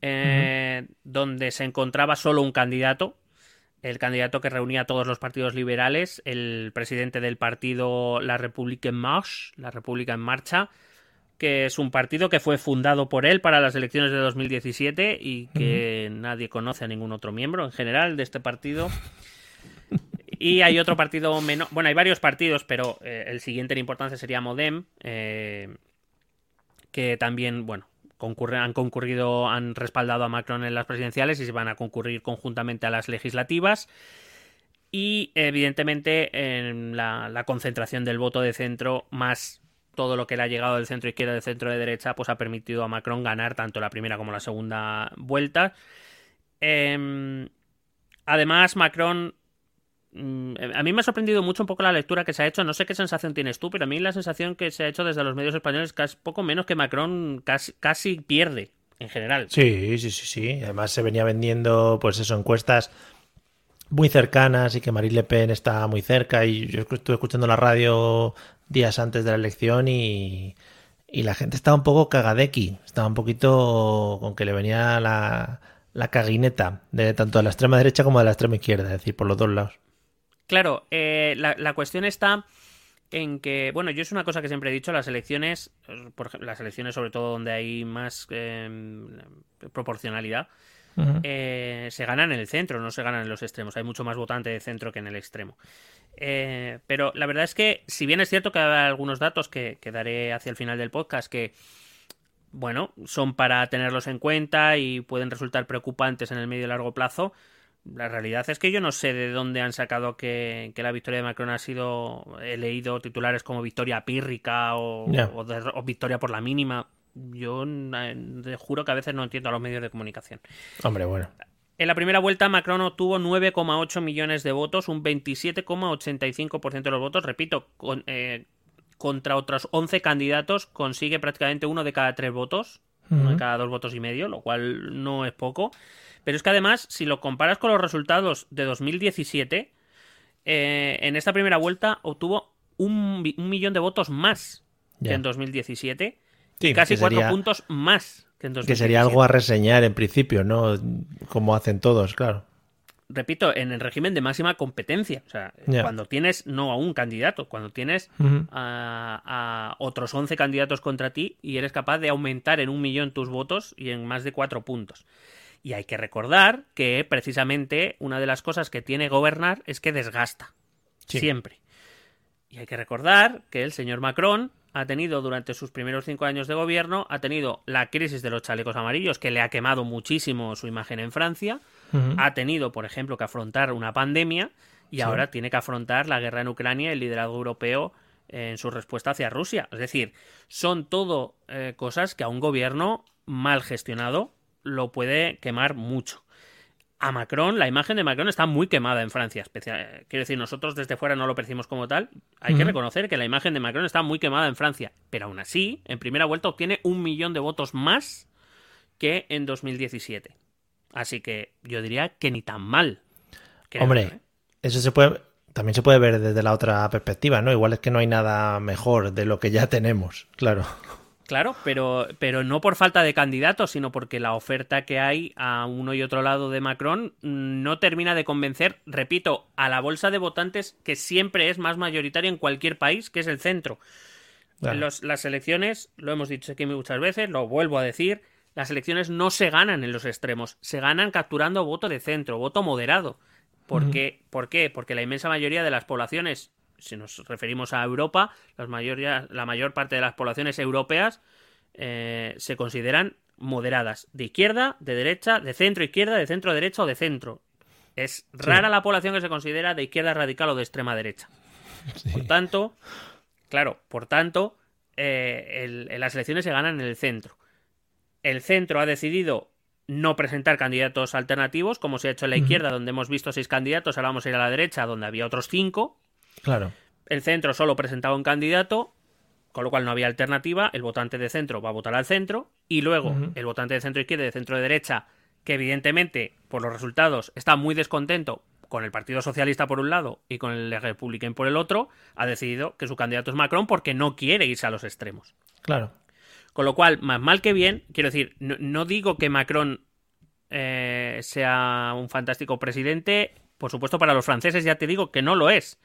eh, donde se encontraba solo un candidato, el candidato que reunía a todos los partidos liberales, el presidente del partido La República en Marche, La República en Marcha, que es un partido que fue fundado por él para las elecciones de 2017 y que nadie conoce a ningún otro miembro en general de este partido. Y hay otro partido menor. Bueno, hay varios partidos, pero eh, el siguiente en importancia sería Modem, eh, que también, bueno, concurre- han concurrido, han respaldado a Macron en las presidenciales y se van a concurrir conjuntamente a las legislativas. Y evidentemente en la, la concentración del voto de centro más todo lo que le ha llegado del centro izquierda del centro de derecha, pues ha permitido a Macron ganar tanto la primera como la segunda vuelta. Em, además, Macron mm, a mí me ha sorprendido mucho un poco la lectura que se ha hecho. No sé qué sensación tienes tú, pero a mí la sensación que se ha hecho desde los medios españoles es poco menos que Macron casi, casi pierde en general. Sí, sí, sí, sí. Además se venía vendiendo, pues eso, encuestas muy cercanas y que Marine Le Pen está muy cerca. Y yo estuve escuchando la radio días antes de la elección y, y la gente estaba un poco cagadequi. Estaba un poquito con que le venía la, la caguineta de tanto de la extrema derecha como de la extrema izquierda, es decir, por los dos lados. Claro, eh, la, la cuestión está en que, bueno, yo es una cosa que siempre he dicho, las elecciones, por ejemplo, las elecciones sobre todo donde hay más eh, proporcionalidad, eh, se ganan en el centro, no se ganan en los extremos. Hay mucho más votante de centro que en el extremo. Eh, pero la verdad es que, si bien es cierto que hay algunos datos que, que daré hacia el final del podcast que, bueno, son para tenerlos en cuenta y pueden resultar preocupantes en el medio y largo plazo, la realidad es que yo no sé de dónde han sacado que, la victoria de Macron ha sido. He leído titulares como victoria pírrica o, victoria por la mínima. Yo eh, juro que a veces no entiendo a los medios de comunicación. Hombre, bueno. En la primera vuelta, Macron obtuvo 9,8 millones de votos, un 27,85% de los votos. Repito, eh, contra otros 11 candidatos consigue prácticamente uno de cada tres votos, uno de cada dos votos y medio, lo cual no es poco. Pero es que además, si lo comparas con los resultados de 2017, eh, en esta primera vuelta obtuvo un, millón de votos más que en 2017 casi cuatro puntos más que en 2017. Que sería algo a reseñar en principio, ¿no? Como hacen todos, claro. Repito, en el régimen de máxima competencia. O sea, cuando tienes no a un candidato, cuando tienes a, a, otros 11 candidatos contra ti y eres capaz de aumentar en un millón tus votos y en más de cuatro puntos. Y hay que recordar que precisamente una de las cosas que tiene gobernar es que desgasta. Siempre. Y hay que recordar que el señor Macron ha tenido durante sus primeros cinco años de gobierno, ha tenido la crisis de los chalecos amarillos, que le ha quemado muchísimo su imagen en Francia, ha tenido, por ejemplo, que afrontar una pandemia y ahora tiene que afrontar la guerra en Ucrania y el liderazgo europeo en su respuesta hacia Rusia. Es decir, son todo eh, cosas que a un gobierno mal gestionado lo puede quemar mucho. A Macron, la imagen de Macron está muy quemada en Francia. Especial, quiero decir, nosotros desde fuera no lo percibimos como tal. Hay que reconocer que la imagen de Macron está muy quemada en Francia. Pero aún así, en primera vuelta obtiene un millón de votos más que en 2017. Así que yo diría que ni tan mal. Hombre, ¿eh? eso se puede, también se puede ver desde la otra perspectiva, ¿no? Igual es que no hay nada mejor de lo que ya tenemos, claro. Claro, pero, pero no por falta de candidatos, sino porque la oferta que hay a uno y otro lado de Macron no termina de convencer, repito, a la bolsa de votantes que siempre es más mayoritaria en cualquier país, que es el centro. las elecciones, lo hemos dicho aquí muchas veces, lo vuelvo a decir, las elecciones no se ganan en los extremos, se ganan capturando voto de centro, voto moderado. ¿Por, ¿Por qué? Porque la inmensa mayoría de las poblaciones si nos referimos a Europa, la mayor parte de las poblaciones europeas eh, se consideran moderadas, de izquierda, de derecha, de centro izquierda, de centro derecha o de centro. Es rara la población que se considera de izquierda radical o de extrema derecha. Por tanto, claro, por tanto, eh, las elecciones se ganan en el centro. El centro ha decidido no presentar candidatos alternativos, como se ha hecho en la izquierda, donde hemos visto seis candidatos, ahora vamos a ir a la derecha, donde había otros cinco. Claro. El centro solo presentaba un candidato, con lo cual no había alternativa. El votante de centro va a votar al centro. Y luego el votante de centro izquierda y de centro de derecha, que evidentemente, por los resultados, está muy descontento con el Partido Socialista por un lado y con el Republicano por el otro, ha decidido que su candidato es Macron porque no quiere irse a los extremos. Claro. Con lo cual, más mal que bien, quiero decir, no, digo que Macron eh, sea un fantástico presidente, por supuesto, para los franceses ya te digo que no lo es.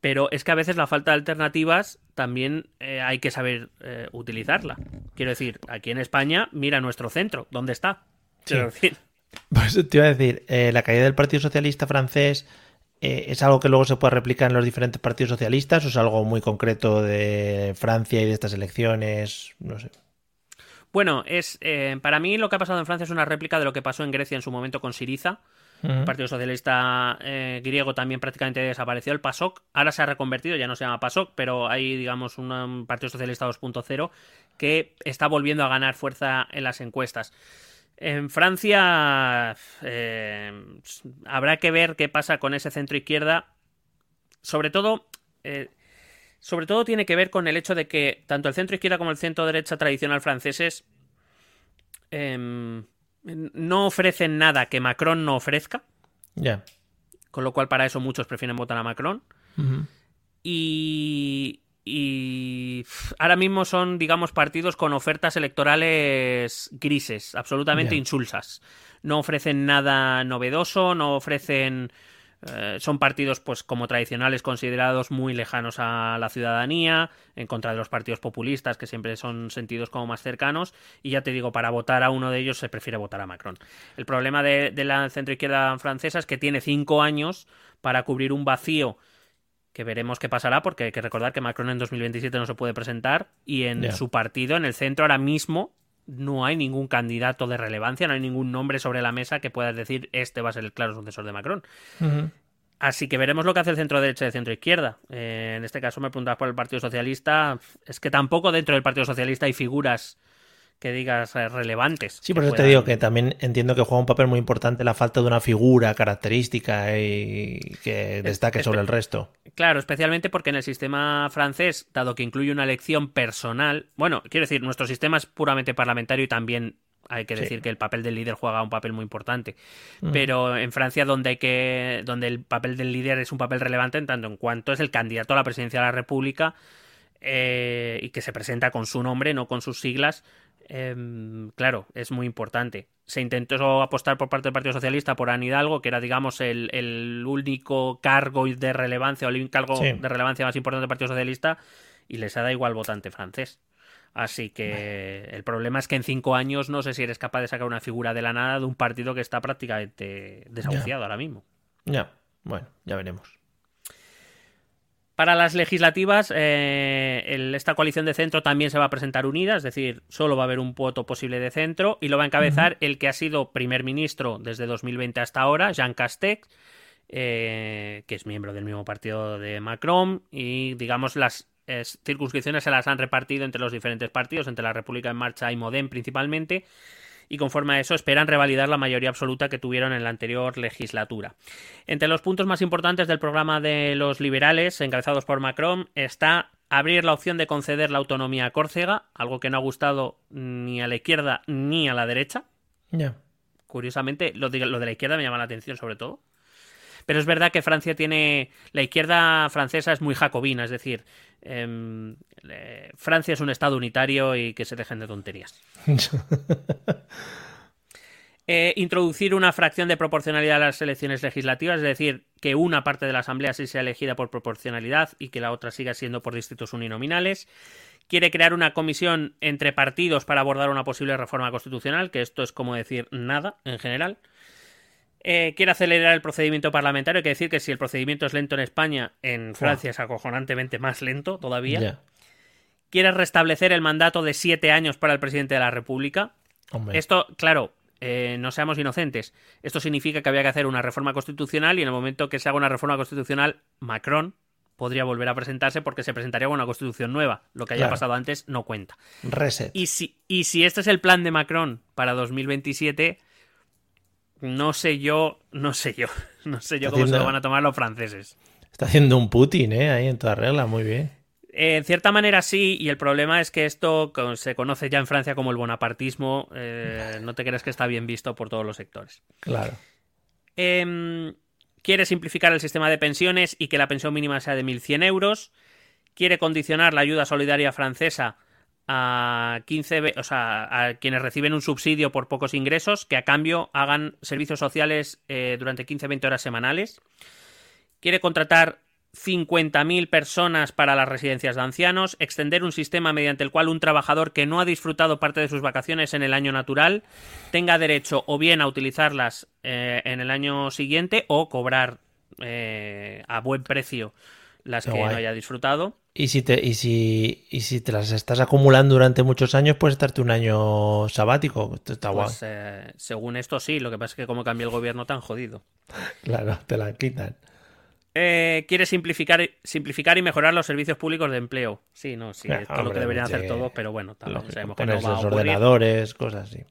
Pero es que a veces la falta de alternativas también eh, hay que saber eh, utilizarla. Quiero decir, aquí en España, mira nuestro centro, ¿dónde está? Decir. Pues te iba a decir, eh, la caída del Partido Socialista francés es algo que luego se puede replicar en los diferentes partidos socialistas o es algo muy concreto de Francia y de estas elecciones, no sé. Bueno, es para mí lo que ha pasado en Francia es una réplica de lo que pasó en Grecia en su momento con Siriza El Partido Socialista eh, griego también prácticamente desapareció. El PASOK ahora se ha reconvertido, ya no se llama PASOK, pero hay, digamos, un Partido Socialista 2.0 que está volviendo a ganar fuerza en las encuestas. En Francia eh, habrá que ver qué pasa con ese centro izquierda. Sobre todo, eh, sobre todo tiene que ver con el hecho de que tanto el centro izquierda como el centro derecha tradicional franceses em, no ofrecen nada que Macron no ofrezca. Ya. Con lo cual, para eso muchos prefieren votar a Macron. Y. Y ahora mismo son, digamos, partidos con ofertas electorales grises, absolutamente insulsas. No ofrecen nada novedoso, no ofrecen. Eh, son partidos, pues, como tradicionales, considerados muy lejanos a la ciudadanía, en contra de los partidos populistas, que siempre son sentidos como más cercanos. Y ya te digo, para votar a uno de ellos se prefiere votar a Macron. El problema de, de la centroizquierda francesa es que tiene cinco años para cubrir un vacío que veremos qué pasará, porque hay que recordar que Macron en 2027 no se puede presentar y en su partido, en el centro, ahora mismo no hay ningún candidato de relevancia, no hay ningún nombre sobre la mesa que puedas decir este va a ser el claro sucesor de Macron. Así que veremos lo que hace el centro derecha y el centro izquierda. Eh, en este caso me preguntas por el Partido Socialista. Es que tampoco dentro del Partido Socialista hay figuras que digas eh, relevantes. Sí, por eso te digo que también entiendo que juega un papel muy importante la falta de una figura característica y que destaque sobre el resto. Claro, especialmente porque en el sistema francés, dado que incluye una elección personal, bueno, quiero decir, nuestro sistema es puramente parlamentario y también hay que Sí. decir que el papel del líder juega un papel muy importante. Mm. Pero en Francia, donde hay que. donde el papel del líder es un papel relevante en tanto en cuanto es el candidato a la presidencia de la República eh, y que se presenta con su nombre, no con sus siglas. Em, claro, es muy importante. Se intentó apostar por parte del Partido Socialista por Anne Hidalgo, que era, digamos, el, el único cargo de relevancia o el cargo Sí. de relevancia más importante del Partido Socialista, y les ha dado igual votante francés. Así que el problema es que en cinco años no sé si eres capaz de sacar una figura de la nada de un partido que está prácticamente desahuciado ahora mismo. Ya, bueno, ya veremos. Para las legislativas, eh, el- esta coalición de centro también se va a presentar unida, es decir, solo va a haber un voto posible de centro y lo va a encabezar el que ha sido primer ministro desde 2020 hasta ahora, Jean Castex, eh, que es miembro del mismo partido de Macron y, digamos, las eh, circunscripciones se las han repartido entre los diferentes partidos, entre la República en Marcha y Modem principalmente. Y conforme a eso esperan revalidar la mayoría absoluta que tuvieron en la anterior legislatura. Entre los puntos más importantes del programa de los liberales, encabezados por Macron, está abrir la opción de conceder la autonomía a Córcega, algo que no ha gustado ni a la izquierda ni a la derecha. Ya. Curiosamente, lo de, lo de la izquierda me llama la atención sobre todo. Pero es verdad que Francia tiene. La izquierda francesa es muy jacobina, es decir, em, eh, Francia es un estado unitario y que se dejen de tonterías. Eh, introducir una fracción de proporcionalidad a las elecciones legislativas, es decir, que una parte de la Asamblea sí sea elegida por proporcionalidad y que la otra siga siendo por distritos uninominales. Quiere crear una comisión entre partidos para abordar una posible reforma constitucional, que esto es como decir nada en general. Eh, quiere acelerar el procedimiento parlamentario, hay que decir que si el procedimiento es lento en España, en Francia es acojonantemente más lento todavía. Ya. Quiere restablecer el mandato de siete años para el presidente de la República. Hombre. Esto, claro, eh, no seamos inocentes. Esto significa que había que hacer una reforma constitucional y en el momento que se haga una reforma constitucional, Macron podría volver a presentarse porque se presentaría con una constitución nueva. Lo que haya Claro. pasado antes no cuenta. Reset. Y si, y si este es el plan de Macron para 2027, no sé yo, no sé yo, no sé yo cómo se lo van a tomar los franceses. Está haciendo un Putin, ¿eh? Ahí en toda regla, muy bien. Eh, en cierta manera sí, y el problema es que esto se conoce ya en Francia como el bonapartismo. eh, no te creas que está bien visto por todos los sectores. Claro. Em, quiere simplificar el sistema de pensiones y que la pensión mínima sea de 1.100 euros. Quiere condicionar la ayuda solidaria francesa a 15, ve- o sea, a quienes reciben un subsidio por pocos ingresos, que a cambio hagan servicios sociales eh, durante 15-20 horas semanales. Quiere contratar 50.000 personas para las residencias de ancianos, extender un sistema mediante el cual un trabajador que no ha disfrutado parte de sus vacaciones en el año natural tenga derecho o bien a utilizarlas eh, en el año siguiente o cobrar eh, a buen precio las que no haya disfrutado. Y si, te, y, si, y si te las estás acumulando durante muchos años, puedes estarte un año sabático. Esto está Pues, guay. eh, según esto sí, lo que pasa es que como cambia el gobierno tan jodido. Claro, te la quitan. Eh, quiere simplificar, simplificar y mejorar los servicios públicos de empleo. Sí, no, sí, Ah, es todo lo que deberían hacer todos, pero bueno, también sabemos que no va a ocurrir. ordenadores, cosas así.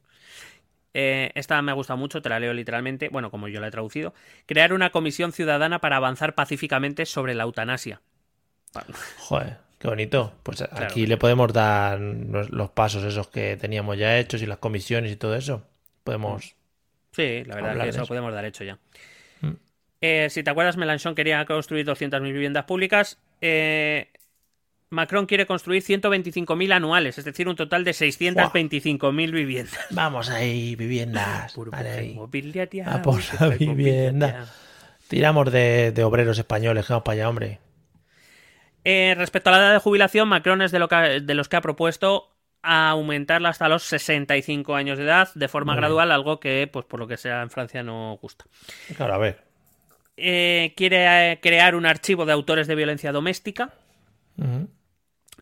Eh, esta me gusta mucho, te la leo literalmente, bueno, como yo la he traducido. Crear una comisión ciudadana para avanzar pacíficamente sobre la eutanasia. Joder, qué bonito. Pues aquí le podemos dar los, los pasos esos que teníamos ya hechos y las comisiones y todo eso. Podemos. Sí, la verdad Hablar que eso eso. podemos dar hecho ya. Mm. Eh, si te acuerdas, Melanchon quería construir 200.000 viviendas públicas. Eh, Macron quiere construir 125.000 anuales, es decir, un total de 625.000 viviendas. Vamos ahí, viviendas. Vale, inmobiliaria, A por la vivienda. Tiramos de, de obreros españoles, que vamos para allá, hombre. Eh, respecto a la edad de jubilación, Macron es de, lo que- de los que ha propuesto aumentarla hasta los 65 años de edad de forma Muy bien. gradual, algo que, pues por lo que sea, en Francia no gusta. Claro, a ver. Eh, quiere eh, crear un archivo de autores de violencia doméstica.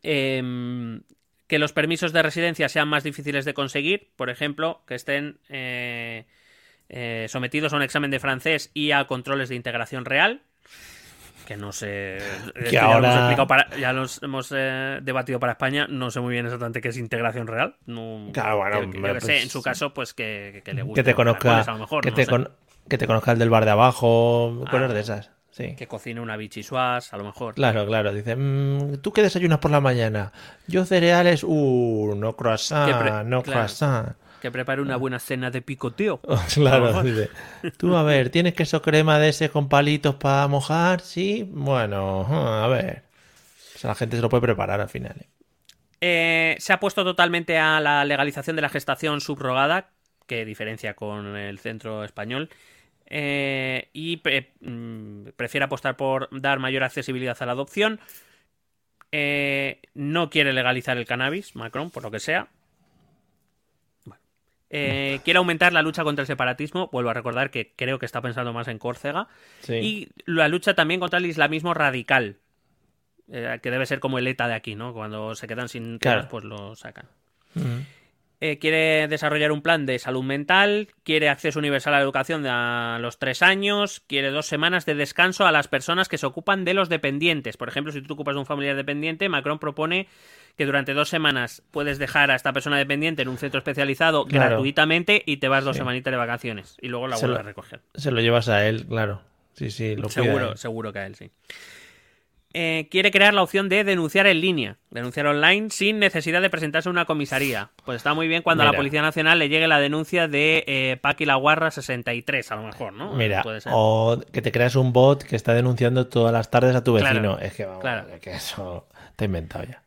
Em, que los permisos de residencia sean más difíciles de conseguir, por ejemplo, que estén eh, eh, sometidos a un examen de francés y a controles de integración real. Que no sé. ya hemos ahora- explicado para- ya los hemos eh, debatido para España. No sé muy bien exactamente qué es integración real. No, Claro, bueno, sé, pues, en su caso, pues que, que le guste. Que te conozca. a lo mejor, que, no te con- que te conozca el del bar de abajo. Ah. Cosas de esas. Sí. Que cocine una bichisuas, a lo mejor. Claro, claro. Dice, "Mm, ¿tú qué desayunas por la mañana? Yo cereales, uh, no croissant, Que no claro. croissant. Que prepare una buena cena de picoteo. Claro, dice, tú a ver, ¿tienes queso crema de ese con palitos para mojar? Sí, bueno, a ver. O sea, la gente se lo puede preparar al final. ¿eh? Eh, se ha puesto totalmente a la legalización de la gestación subrogada, que diferencia con el centro español, eh, y pre- mm, prefiere apostar por dar mayor accesibilidad a la adopción. Eh, no quiere legalizar el cannabis, Macron, por lo que sea. Eh, quiere aumentar la lucha contra el separatismo. Vuelvo a recordar que creo que está pensando más en Córcega. Sí. Y la lucha también contra el islamismo radical. eh, que debe ser como el ETA de aquí, ¿no? Cuando se quedan sin Claro. pues lo sacan. Mm. Eh, quiere desarrollar un plan de salud mental, quiere acceso universal a la educación a los tres años, quiere dos semanas de descanso a las personas que se ocupan de los dependientes. Por ejemplo, si tú te ocupas de un familiar dependiente, Macron propone que durante dos semanas puedes dejar a esta persona dependiente en un centro especializado Claro. gratuitamente y te vas dos Sí. semanitas de vacaciones y luego la vuelves a recoger. Se lo llevas a él, claro. Sí, sí, lo cuida Seguro, seguro que a él sí. Eh, quiere crear la opción de denunciar en línea, denunciar online sin necesidad de presentarse a una comisaría. Pues está muy bien cuando a la. Policía Nacional le llegue la denuncia de eh, Paqui La Guarra 63, a lo mejor, ¿no? Mira, Puede ser. o que te creas un bot que está denunciando todas las tardes a tu Claro, vecino. es que vamos, claro. es que eso te he inventado ya.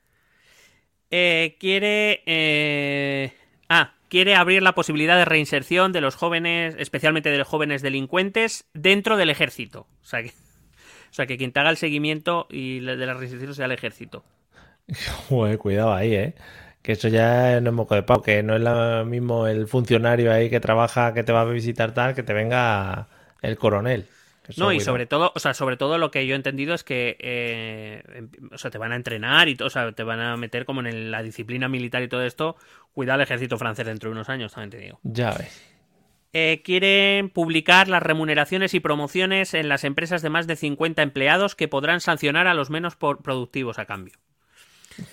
Eh, quiere. eh, Ah, quiere abrir la posibilidad de reinserción de los jóvenes, especialmente de los jóvenes delincuentes, dentro del ejército. O sea que, o sea, que quien te haga el seguimiento y de la reinserción sea el ejército. Joder, cuidado ahí, ¿eh? Que eso ya no es moco de pavo, que no es lo mismo el funcionario ahí que trabaja, que te va a visitar tal, que te venga el coronel. No, y cuidado. sobre todo, o sea, sobre todo lo que yo he entendido es que eh, em- o sea, te van a entrenar y todo, o sea, te van a meter como en el- la disciplina militar y todo esto. Cuidado al ejército francés dentro de unos años, también te digo. Ya ves. Eh, quieren publicar las remuneraciones y promociones en las empresas de más de 50 empleados que podrán sancionar a los menos por- productivos a cambio.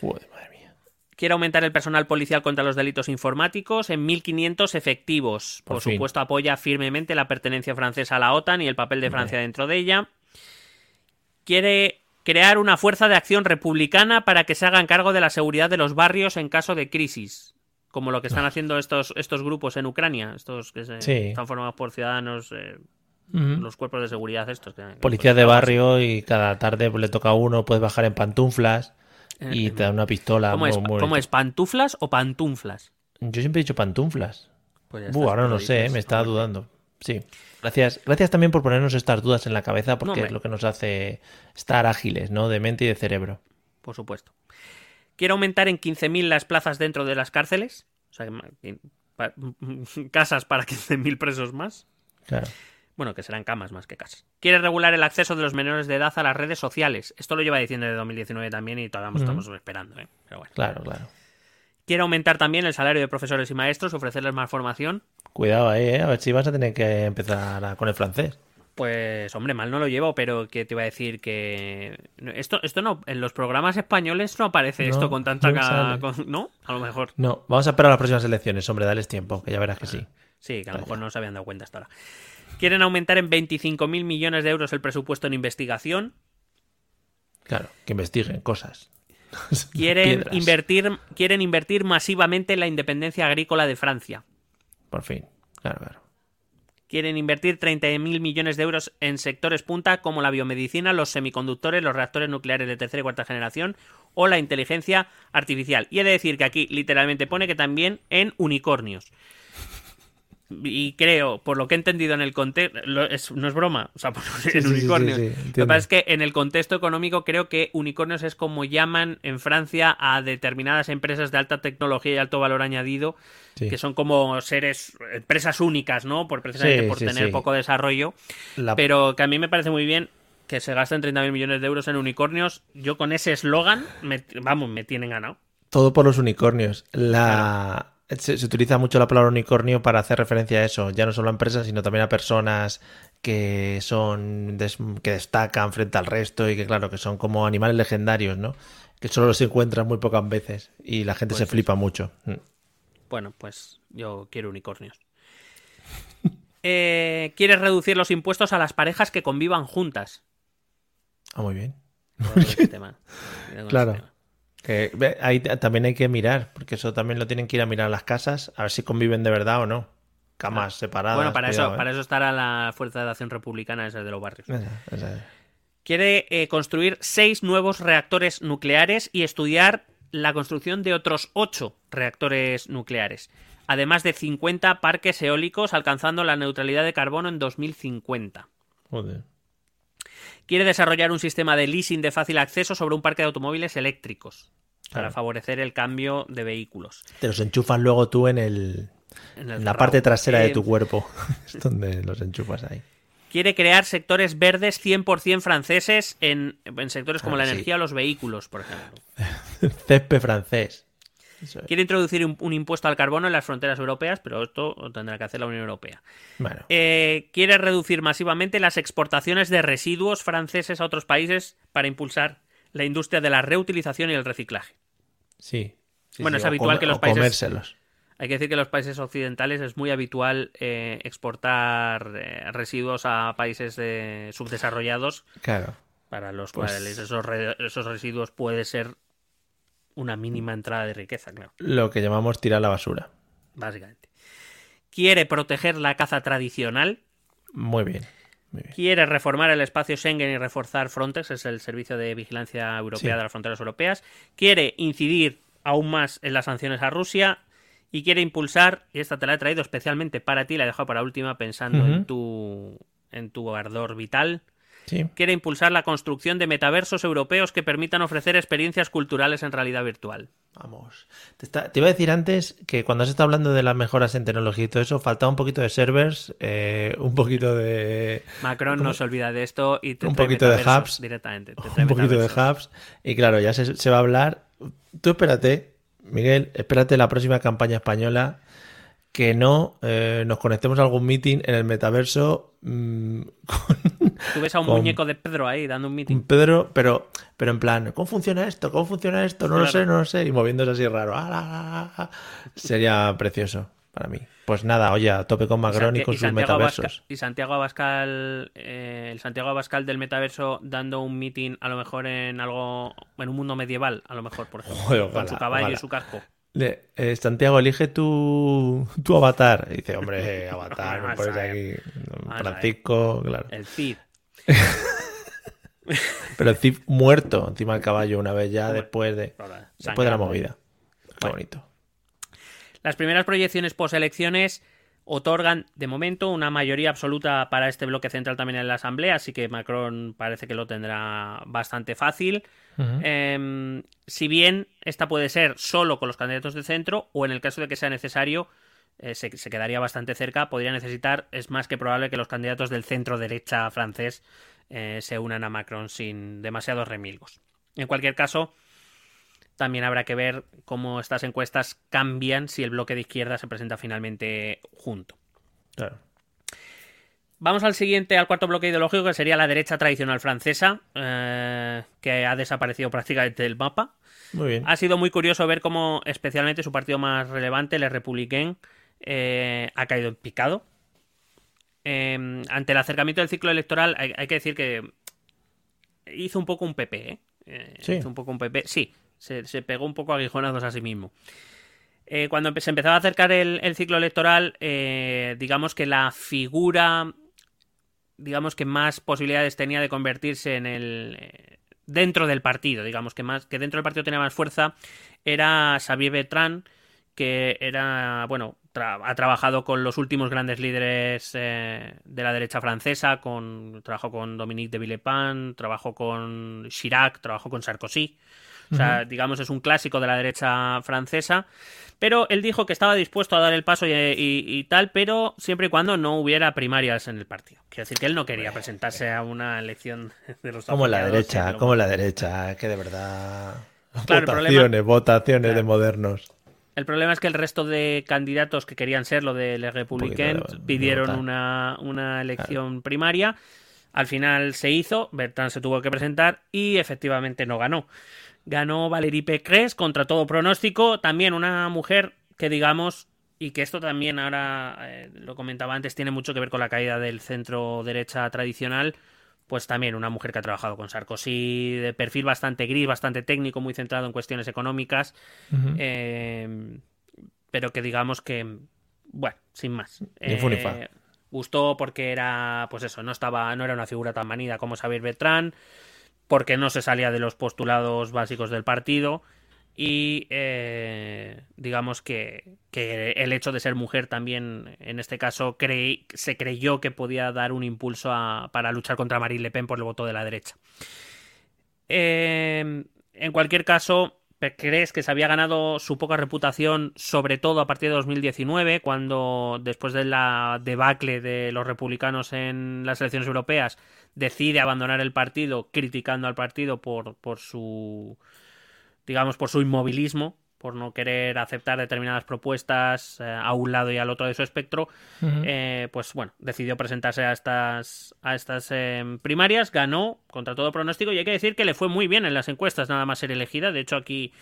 Joder, madre mía. Quiere aumentar el personal policial contra los delitos informáticos en 1.500 efectivos. Por, supuesto, apoya firmemente la pertenencia francesa a la OTAN y el papel de Francia dentro de ella. Quiere crear una fuerza de acción republicana para que se hagan cargo de la seguridad de los barrios en caso de crisis. Como lo que están haciendo estos, estos grupos en Ucrania, estos que se-. Sí. están formados por ciudadanos, eh, los cuerpos de seguridad estos. que- Policía de barrio y cada tarde pues, le toca a uno, puedes bajar en pantuflas y Eh, te dan una pistola. ¿Cómo es, muy- muy ¿Cómo bonito. es? ¿Pantuflas o pantunflas? Yo siempre he dicho pantuflas. Pues Buh, ahora lo no sé, dices. me estaba dudando. Sí. Gracias, gracias también por ponernos estas dudas en la cabeza porque es lo que nos hace estar ágiles, ¿no? De mente y de cerebro. por supuesto. Quiere aumentar en 15.000 las plazas dentro de las cárceles. O sea, que ma- que pa- casas para 15.000 presos más. Claro. Bueno, que serán camas más que casas. Quiere regular el acceso de los menores de edad a las redes sociales. Esto lo lleva diciendo desde 2019 también y todavía estamos esperando, ¿eh? Pero bueno. Claro, claro. Quiere aumentar también el salario de profesores y maestros, ofrecerles más formación. Cuidado ahí, ¿eh? A ver si vas a tener que empezar a- con el francés. Pues, hombre, mal no lo llevo, pero que te iba a decir que. Esto, esto no. En los programas españoles no aparece No, esto con tanta. no. A lo mejor. No, vamos a esperar a las próximas elecciones, hombre, dales tiempo, que ya verás que sí. Sí, que a lo mejor no se habían dado cuenta hasta ahora. Quieren aumentar en 25.000 millones de euros el presupuesto en investigación. Claro, que investiguen cosas. Quieren invertir, quieren invertir masivamente en la independencia agrícola de Francia. Por fin, claro, claro. Quieren invertir 30.000 millones de euros en sectores punta como la biomedicina, los semiconductores, los reactores nucleares de tercera y cuarta generación o la inteligencia artificial. Y he de decir que aquí literalmente pone que también en unicornios. Y creo, por lo que he entendido en el contexto, no es broma, o sea, por- en sí, sí, unicornios. sí, lo que pasa es que en el contexto económico creo que unicornios es como llaman en Francia a determinadas empresas de alta tecnología y alto valor añadido, que son como seres, empresas únicas, ¿no? Por precisamente por tener poco desarrollo. La- Pero que a mí me parece muy bien que se gasten 30.000 millones de euros en unicornios. Yo con ese eslogan, me- vamos, me tienen ganado. Todo por los unicornios. La... Se, se utiliza mucho la palabra unicornio para hacer referencia a eso, ya no solo a empresas, sino también a personas que son des- que destacan frente al resto y que claro, que son como animales legendarios, ¿no? Que solo los encuentras muy pocas veces y la gente Pues se sí. flipa mucho. Mm. Bueno, pues yo quiero unicornios. Eh, ¿Quieres reducir los impuestos a las parejas que convivan juntas? Ah, muy bien. Tema. Con Claro. tema. Que, ahí también hay que mirar, porque eso también lo tienen que ir a mirar las casas, a ver si conviven de verdad o no. Camas separadas. Bueno, para cuidado, eso, ¿eh? para eso estará la Fuerza de Acción Republicana esa de los barrios. Esa- esa- Quiere eh, construir seis nuevos reactores nucleares y estudiar la construcción de otros ocho reactores nucleares, además de 50 parques eólicos alcanzando la neutralidad de carbono en 2050. Joder. Quiere desarrollar un sistema de leasing de fácil acceso sobre un parque de automóviles eléctricos para Claro. favorecer el cambio de vehículos. Te los enchufas luego tú en el, En, el en la parte trasera de tu cuerpo. es donde los enchufas ahí. Quiere crear sectores verdes 100% franceses en, en sectores como Ah, la sí. energía o los vehículos, por ejemplo. Césped francés. Es. Quiere introducir un, un impuesto al carbono en las fronteras europeas, pero esto lo tendrá que hacer la Unión Europea. Bueno, Eh, quiere reducir masivamente las exportaciones de residuos franceses a otros países para impulsar la industria de la reutilización y el reciclaje. sí. sí, bueno, sí, es habitual que los países- comérselos. Hay que decir que en los países occidentales es muy habitual eh, exportar eh, residuos a países subdesarrollados Claro. para los Pues- cuales esos, re- esos residuos puede ser una mínima entrada de riqueza, claro, Lo que llamamos tirar la basura. básicamente. Quiere proteger la caza tradicional, Muy bien. Muy bien. quiere reformar el espacio Schengen y reforzar Frontex, es el servicio de vigilancia europea Sí. de las fronteras europeas, quiere incidir aún más en las sanciones a Rusia y quiere impulsar, y esta te la he traído especialmente para ti, la he dejado para última pensando en tu en tu ardor vital, Sí. quiere impulsar la construcción de metaversos europeos que permitan ofrecer experiencias culturales en realidad virtual. Vamos. Te, está- te iba a decir antes que cuando has estado hablando de las mejoras en tecnología y todo eso, faltaba un poquito de servers, eh, un poquito de. Macron ¿Cómo? no se olvida de esto y te Un trae poquito de hubs. directamente. te trae un poquito de hubs. Y claro, ya se, se va a hablar. Tú espérate, Miguel, espérate la próxima campaña española que no eh, nos conectemos a algún meeting en el metaverso mm, con, Tú ves a un con- muñeco de Pedro ahí dando un meeting. con Pedro, pero, pero en plan, ¿cómo funciona esto? ¿Cómo funciona esto? No lo sé, no lo sé. Y moviéndose así raro. Ah. Sería precioso para mí. Pues nada, oye, a tope con Macron y, con sus Santiago metaversos. Abascal, y Santiago Abascal, eh, el Santiago Abascal del metaverso dando un meeting a lo mejor en algo, en un mundo medieval, a lo mejor, por ejemplo, Joder, con ojalá, su caballo ojalá. y su casco. Le- eh, Santiago, elige tu, tu avatar. Y dice, hombre, avatar, me pones aquí. Francisco, claro. El Cid. Pero el Cid muerto encima del caballo una vez ya después de, después de la movida. Qué bonito. Las primeras proyecciones postelecciones otorgan de momento una mayoría absoluta para este bloque central también en la Asamblea, así que Macron parece que lo tendrá bastante fácil. Em, si bien esta puede ser solo con los candidatos de centro o en el caso de que sea necesario eh, se, se quedaría bastante cerca, podría necesitar, es más que probable que los candidatos del centro derecha francés eh, se unan a Macron sin demasiados remilgos. En cualquier caso, también habrá que ver cómo estas encuestas cambian si el bloque de izquierda se presenta finalmente junto. Claro. Vamos al siguiente, al cuarto bloque ideológico, que sería la derecha tradicional francesa, eh, que ha desaparecido prácticamente del mapa. Muy bien. Ha sido muy curioso ver cómo, especialmente su partido más relevante, el Républicain, eh, ha caído en picado. Eh, ante el acercamiento del ciclo electoral, hay, hay que decir que hizo un poco un PP, ¿eh? Eh, Sí. Hizo un poco un PP. Sí, se, pegó un poco aguijonazos a sí mismo. Eh, cuando se empezaba a acercar el, el ciclo electoral, eh, digamos que la figura, digamos que más posibilidades tenía de convertirse en el eh, dentro del partido, digamos que más que dentro del partido tenía más fuerza, era Xavier Bertrand, que era, bueno, tra- ha trabajado con los últimos grandes líderes eh, de la derecha francesa, con trabajó con Dominique de Villepin, trabajó con Chirac, trabajó con Sarkozy. O sea, digamos, es un clásico de la derecha francesa. Pero él dijo que estaba dispuesto a dar el paso y, y- y tal, pero siempre y cuando no hubiera primarias en el partido. Quiero decir que él no quería presentarse a una elección de los Como la derecha, como la derecha, que de verdad. Claro, votaciones, problema- votaciones de modernos. El problema es que el resto de candidatos que querían ser lo de Les Républicains pidieron una, una elección primaria. Al final se hizo, Bertrand se tuvo que presentar y efectivamente no ganó. Ganó Valérie Pécresse contra todo pronóstico, también una mujer que digamos, y que esto también ahora eh, lo comentaba antes, tiene mucho que ver con la caída del centro derecha tradicional, pues también una mujer que ha trabajado con Sarkozy, de perfil bastante gris, bastante técnico, muy centrado en cuestiones económicas, eh, pero que digamos que, bueno, sin más. Eh, gustó porque era, pues eso, no estaba, no era una figura tan manida como Xavier Bertrand, porque no se salía de los postulados básicos del partido y eh, digamos que, que el hecho de ser mujer también en este caso se creyó que podía dar un impulso a- para luchar contra Marine Le Pen por el voto de la derecha. Eh, en cualquier caso, ¿crees que se había ganado su poca reputación, sobre todo a partir de 2019, cuando después de la debacle de los republicanos en las elecciones europeas decide abandonar el partido, criticando al partido por, por su, digamos, por su inmovilismo, por no querer aceptar determinadas propuestas eh, a un lado y al otro de su espectro, eh, pues bueno, decidió presentarse a estas, a estas eh, primarias, ganó contra todo pronóstico y hay que decir que le fue muy bien en las encuestas nada más ser elegida. De hecho, aquí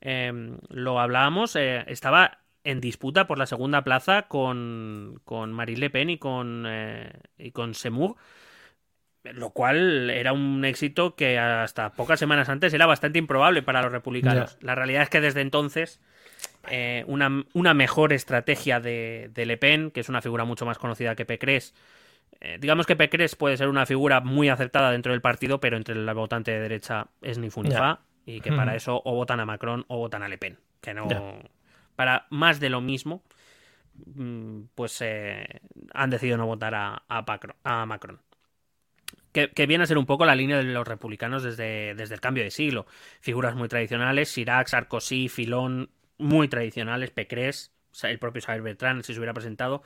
eh, lo hablábamos, estaba en disputa por la segunda plaza con, con Marine Le Pen y con, y con Semur, lo cual era un éxito que hasta pocas semanas antes era bastante improbable para los republicanos. La realidad es que desde entonces eh, una, una mejor estrategia de, de Le Pen, que es una figura mucho más conocida que Pécresse. Eh, digamos que Pécresse puede ser una figura muy aceptada dentro del partido, pero entre el votante de derecha es ni fu ni Ya. fa, y que para Ujú. eso o votan a Macron o votan a Le Pen. Que no. Para más de lo mismo, mm, pues eh, han decidido no votar a, a Pacro- a Macron. Que, que viene a ser un poco la línea de los republicanos desde, desde el cambio de siglo. Figuras muy tradicionales, Chirac, Sarkozy, Filón, muy tradicionales, Pécresse, el propio Xavier Bertrand, si se hubiera presentado,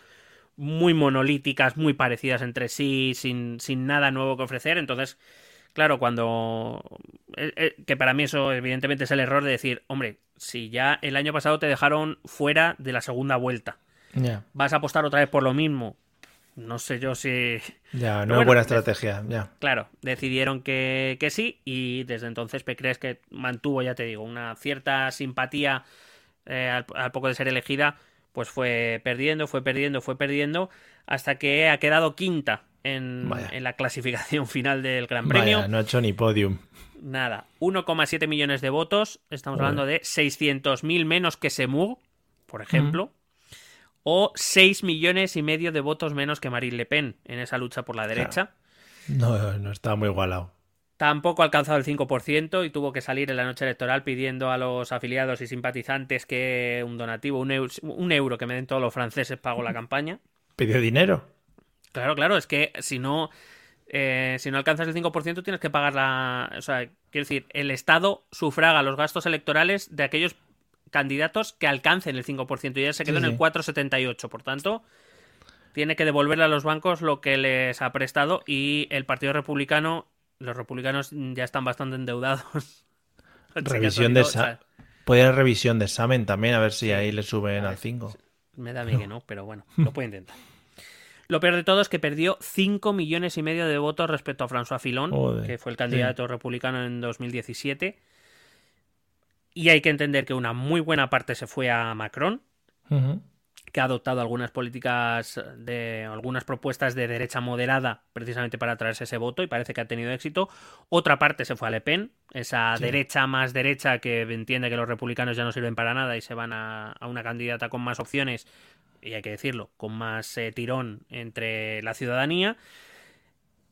muy monolíticas, muy parecidas entre sí, sin, sin nada nuevo que ofrecer. Entonces, claro, cuando... eh, eh, que para mí eso evidentemente es el error de decir, hombre, si ya el año pasado te dejaron fuera de la segunda vuelta, Ya, vas a apostar otra vez por lo mismo. No sé yo si... ya, no bueno, es buena estrategia, ya. Claro, decidieron que, que sí y desde entonces Pécresse que mantuvo, ya te digo, una cierta simpatía eh, al, al poco de ser elegida, pues fue perdiendo, fue perdiendo, fue perdiendo, hasta que ha quedado quinta en, en la clasificación final del Gran Premio. Vaya, no ha hecho ni podium. Nada, 1,7 millones de votos, estamos hablando de 600.000 menos que Semur, por ejemplo, o 6 millones y medio de votos menos que Marine Le Pen en esa lucha por la derecha. No, no está muy igualado. Tampoco ha alcanzado el 5% y tuvo que salir en la noche electoral pidiendo a los afiliados y simpatizantes que un donativo, un euro, un euro que me den todos los franceses, pago la campaña. ¿Pidió dinero? Claro, claro, es que si no, eh, si no alcanzas el 5% tienes que pagar la... O sea, quiero decir, el Estado sufraga los gastos electorales de aquellos candidatos que alcancen el 5% y ya se quedó Sí, en el 4,78. Por tanto, tiene que devolverle a los bancos lo que les ha prestado y el Partido Republicano, los republicanos ya están bastante endeudados. Revisión de esa. Puede haber revisión de examen también, a ver si ahí le suben al 5. Me da a mí que no, pero bueno, lo puede intentar. Lo peor de todo es que perdió 5 millones y medio de votos respecto a François Fillon, Joder, que fue el candidato republicano en 2017. Y hay que entender que una muy buena parte se fue a Macron, que ha adoptado algunas políticas de algunas propuestas de derecha moderada precisamente para traerse ese voto y parece que ha tenido éxito. Otra parte se fue a Le Pen, esa Sí. derecha más derecha que entiende que los republicanos ya no sirven para nada y se van a, a una candidata con más opciones y hay que decirlo, con más eh, tirón entre la ciudadanía.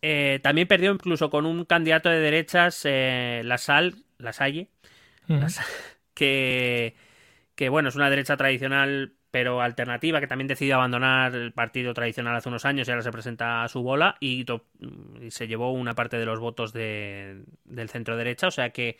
Eh, también perdió incluso con un candidato de derechas, eh, Que, que bueno, es una derecha tradicional pero alternativa, que también decidió abandonar el partido tradicional hace unos años y ahora se presenta a su bola y, se llevó una parte de los votos de- del centro derecha, o sea que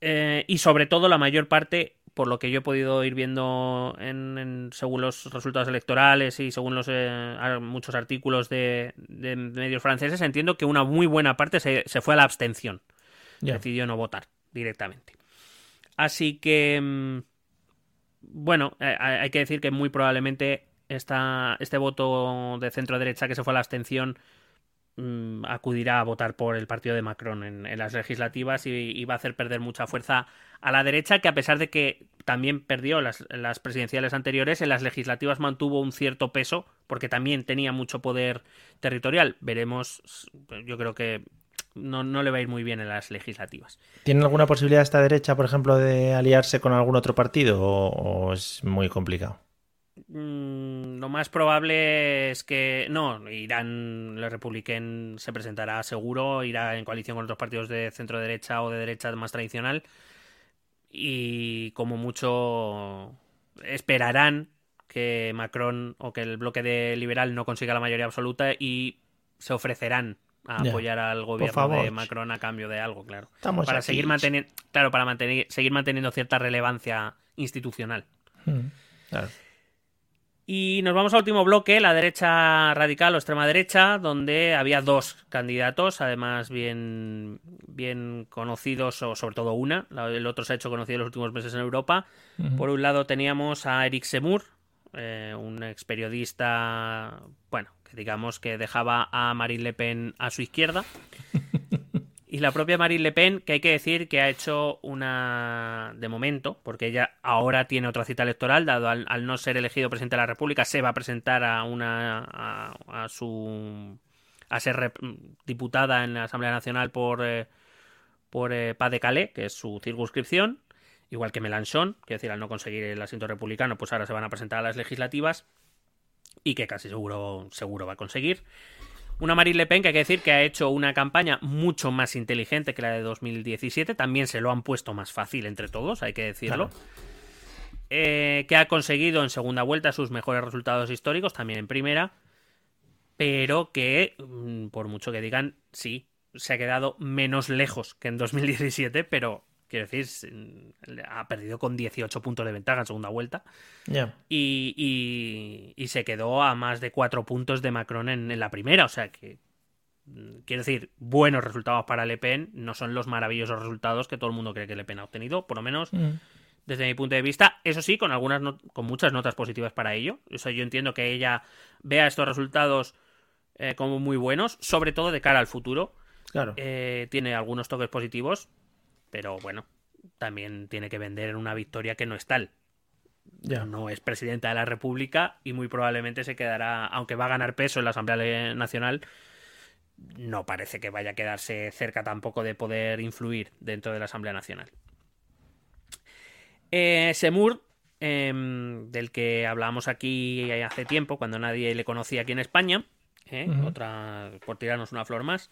eh, y sobre todo la mayor parte por lo que yo he podido ir viendo en, en- según los resultados electorales y según los eh, muchos artículos de, de medios franceses entiendo que una muy buena parte se, se fue a la abstención. Ya. decidió no votar directamente. Así que, mm, bueno, eh, hay que decir que muy probablemente esta, este voto de centro derecha que se fue a la abstención mm, acudirá a votar por el partido de Macron en, en las legislativas y, y va a hacer perder mucha fuerza a la derecha, que a pesar de que también perdió las, las presidenciales anteriores, en las legislativas mantuvo un cierto peso, porque también tenía mucho poder territorial. Veremos, yo creo que no, no le va a ir muy bien en las legislativas. ¿Tiene alguna posibilidad esta derecha, por ejemplo, de aliarse con algún otro partido o, o es muy complicado? Mm, lo más probable es que no, irán, el Republican se presentará seguro, irá en coalición con otros partidos de centro derecha o de derecha más tradicional y como mucho esperarán que Macron o que el bloque de liberal no consiga la mayoría absoluta y se ofrecerán a Ya. apoyar al gobierno de Macron a cambio de algo, claro. Estamos para aquí. seguir manteniendo, claro, para mantener, seguir manteniendo cierta relevancia institucional. Mm, Claro. Y nos vamos al último bloque, la derecha radical o extrema derecha, donde había dos candidatos, además bien, bien conocidos, o sobre todo una, el otro se ha hecho conocido en los últimos meses en Europa. Por un lado teníamos a Eric Semur, eh, un ex periodista, bueno, digamos que dejaba a Marine Le Pen a su izquierda. Y la propia Marine Le Pen, que hay que decir que ha hecho una. de momento, porque ella ahora tiene otra cita electoral, dado al, al no ser elegido presidente de la República, se va a presentar a una. a, a su. a ser rep- diputada en la Asamblea Nacional por. eh, por eh, Pas de Calais, que es su circunscripción. Igual que Mélenchon, que decir, al no conseguir el asiento republicano, pues ahora se van a presentar a las legislativas. Y que casi seguro, seguro va a conseguir. Una Marine Le Pen que hay que decir que ha hecho una campaña mucho más inteligente que la de 2017. También se lo han puesto más fácil entre todos, hay que decirlo. Eh, que ha conseguido en segunda vuelta sus mejores resultados históricos, también en primera. Pero que, mm, por mucho que digan, sí, se ha quedado menos lejos que en 2017, pero quiero decir, ha perdido con 18 puntos de ventaja en segunda vuelta Ya. y, y- y se quedó a más de cuatro puntos de Macron en, en la primera. O sea que, mm, quiero decir, buenos resultados para Le Pen, no son los maravillosos resultados que todo el mundo cree que Le Pen ha obtenido, por lo menos Mm. desde mi punto de vista. Eso sí, con algunas no- con muchas notas positivas para ello. O sea, yo entiendo que ella vea estos resultados eh, como muy buenos, sobre todo de cara al futuro. Claro. Eh, tiene algunos toques positivos, pero bueno, también tiene que vender en una victoria que no es tal ya. no es presidenta de la República y muy probablemente se quedará, aunque va a ganar peso en la Asamblea Nacional, no parece que vaya a quedarse cerca tampoco de poder influir dentro de la Asamblea Nacional. Eh, Semur, em, del que hablábamos aquí hace tiempo, cuando nadie le conocía aquí en España, ¿eh? Otra por tirarnos una flor más,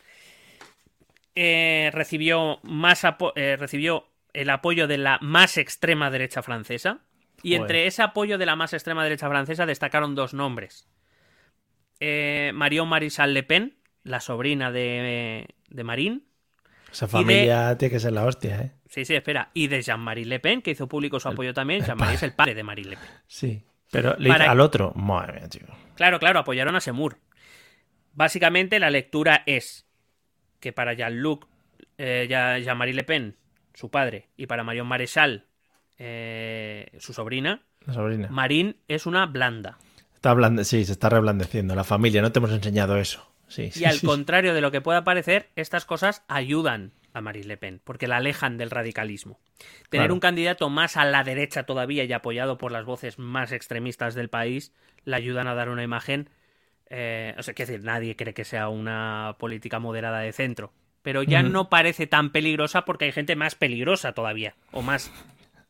eh, recibió más eh, recibió el apoyo de la más extrema derecha francesa. Y Joder. entre ese apoyo de la más extrema derecha francesa destacaron dos nombres. Eh, Marion Marisal Le Pen, la sobrina de, de Marine, Esa Y de- familia tiene que ser la hostia, ¿eh? Sí, sí, espera. Y de Jean-Marie Le Pen, que hizo público su apoyo también. Jean-Marie es el padre de Marine Le Pen. Sí. Pero le Para- dice al otro, madre mía, tío. Claro, claro, apoyaron a Semur. Básicamente la lectura es que para Jean-Luc, eh, Ya- Jean-Marie Le Pen, su padre, y para Marion Maréchal, eh, su sobrina, La sobrina. Marine es una blanda. Está sí, se está reblandeciendo. La familia, no te hemos enseñado eso. Sí, sí, Y al sí. contrario de lo que pueda parecer, estas cosas ayudan a Marine Le Pen, porque la alejan del radicalismo. Tener Claro. un candidato más a la derecha todavía y apoyado por las voces más extremistas del país, le ayudan a dar una imagen. Eh, o sea, quiero decir, nadie cree que sea una política moderada de centro. Pero ya no parece tan peligrosa porque hay gente más peligrosa todavía. O más,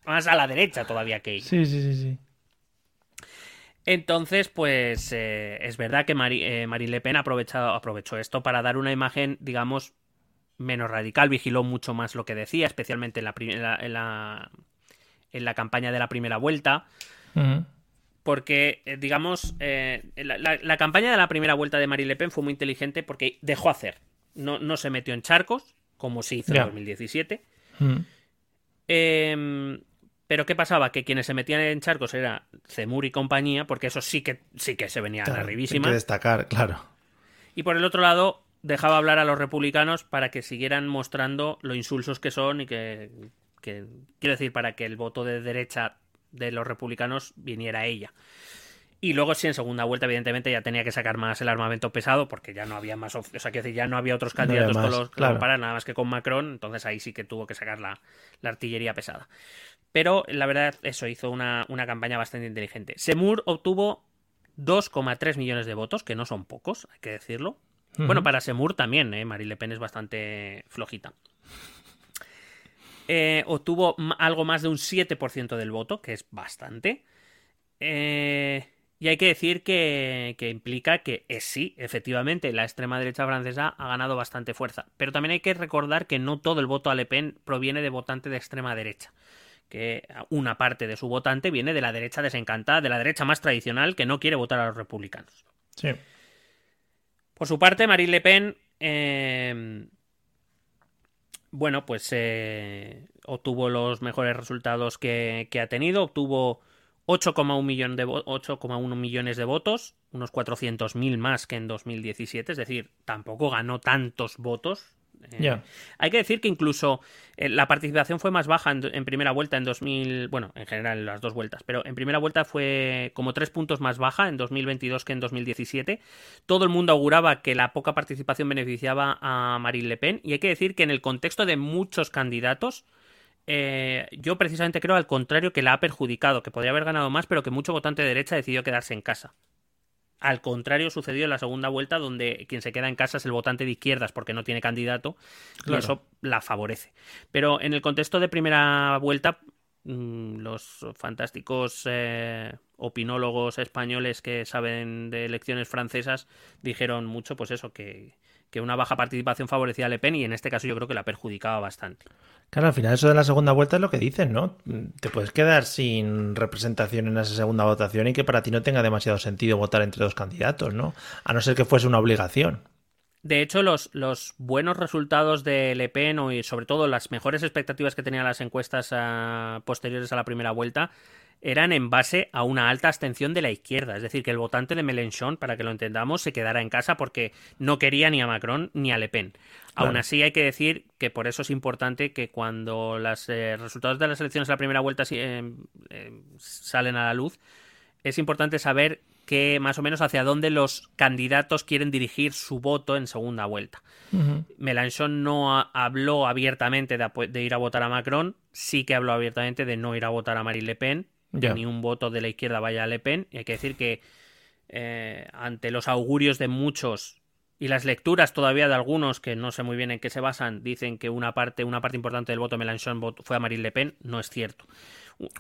más a la derecha todavía que ella. Sí, sí, sí, sí. Entonces, pues eh, es verdad que Mari- eh, Marine Le Pen aprovechó esto para dar una imagen, digamos, menos radical, vigiló mucho más lo que decía, especialmente en la, en la, en la, en la campaña de la primera vuelta. Porque, eh, digamos, eh, la, la- la campaña de la primera vuelta de Marine Le Pen fue muy inteligente porque dejó hacer, no, no se metió en charcos, como se hizo en 2017. Ujú. Em, pero ¿qué pasaba? Que quienes se metían en charcos era Zemur y compañía, porque eso sí que sí que se venían Claro, hay arribísimas. que destacar, claro. Y por el otro lado, dejaba hablar a los republicanos para que siguieran mostrando lo insulsos que son y que, que- quiero decir, para que el voto de derecha de los republicanos viniera ella. Y luego sí, en segunda vuelta, evidentemente, ya tenía que sacar más el armamento pesado, porque ya no había más, o sea, quiero decir, ya no había otros No había candidatos con los claro. comparar, nada más que con Macron, entonces ahí sí que tuvo que sacar la, la artillería pesada. Pero la verdad, eso hizo una, una campaña bastante inteligente. Semur obtuvo 2,3 millones de votos, que no son pocos, hay que decirlo. Bueno, para Semur también, ¿eh? Marine Le Pen es bastante flojita. Eh, obtuvo algo más de un 7% del voto, que es bastante. Eh, y hay que decir que, que implica que eh, sí, efectivamente, la extrema derecha francesa ha ganado bastante fuerza. Pero también hay que recordar que no todo el voto a Le Pen proviene de votante de extrema derecha. Que una parte de su votante viene de la derecha desencantada, de la derecha más tradicional que no quiere votar a los republicanos. Sí. Por su parte, Marine Le Pen, eh, bueno, pues eh, obtuvo los mejores resultados que, ha tenido. Obtuvo 8,1 millón de vo- 8,1 millones de votos, unos 400.000 más que en 2017, es decir, tampoco ganó tantos votos. Eh. Hay que decir que incluso eh, la participación fue más baja en, en primera vuelta en 2000, bueno, en general en las dos vueltas, pero en primera vuelta fue como tres puntos más baja en 2022 que en 2017. Todo el mundo auguraba que la poca participación beneficiaba a Marine Le Pen y hay que decir que en el contexto de muchos candidatos, eh, yo precisamente creo al contrario que la ha perjudicado, que podría haber ganado más, pero que mucho votante de derecha decidió quedarse en casa. Al contrario sucedió en la segunda vuelta, donde quien se queda en casa es el votante de izquierdas porque no tiene candidato y eso la favorece. Pero en el contexto de primera vuelta, mm, los fantásticos eh, opinólogos españoles que saben de elecciones francesas dijeron mucho, pues eso, que, que una baja participación favorecía a Le Pen y en este caso yo creo que la perjudicaba bastante. Claro, al final eso de la segunda vuelta es lo que dicen, ¿no? Te puedes quedar sin representación en esa segunda votación y que para ti no tenga demasiado sentido votar entre dos candidatos, ¿no? A no ser que fuese una obligación. De hecho, los, los buenos resultados de Le Pen y sobre todo las mejores expectativas que tenían las encuestas ah, posteriores a la primera vuelta eran en base a una alta abstención de la izquierda. Es decir, que el votante de Mélenchon, para que lo entendamos, se quedara en casa porque no quería ni a Macron ni a Le Pen. Aún así, hay que decir que por eso es importante que cuando los resultados de las elecciones de la primera vuelta eh, eh, salen a la luz, es importante saber que más o menos hacia dónde los candidatos quieren dirigir su voto en segunda vuelta. Mélenchon no ha- habló abiertamente de, de ir a votar a Macron, sí que habló abiertamente de no ir a votar a Marine Le Pen, Que ni un voto de la izquierda vaya a Le Pen, y hay que decir que eh, ante los augurios de muchos y las lecturas todavía de algunos que no sé muy bien en qué se basan, dicen que una parte, una parte importante del voto de Mélenchon vot- fue a Marine Le Pen, no es cierto.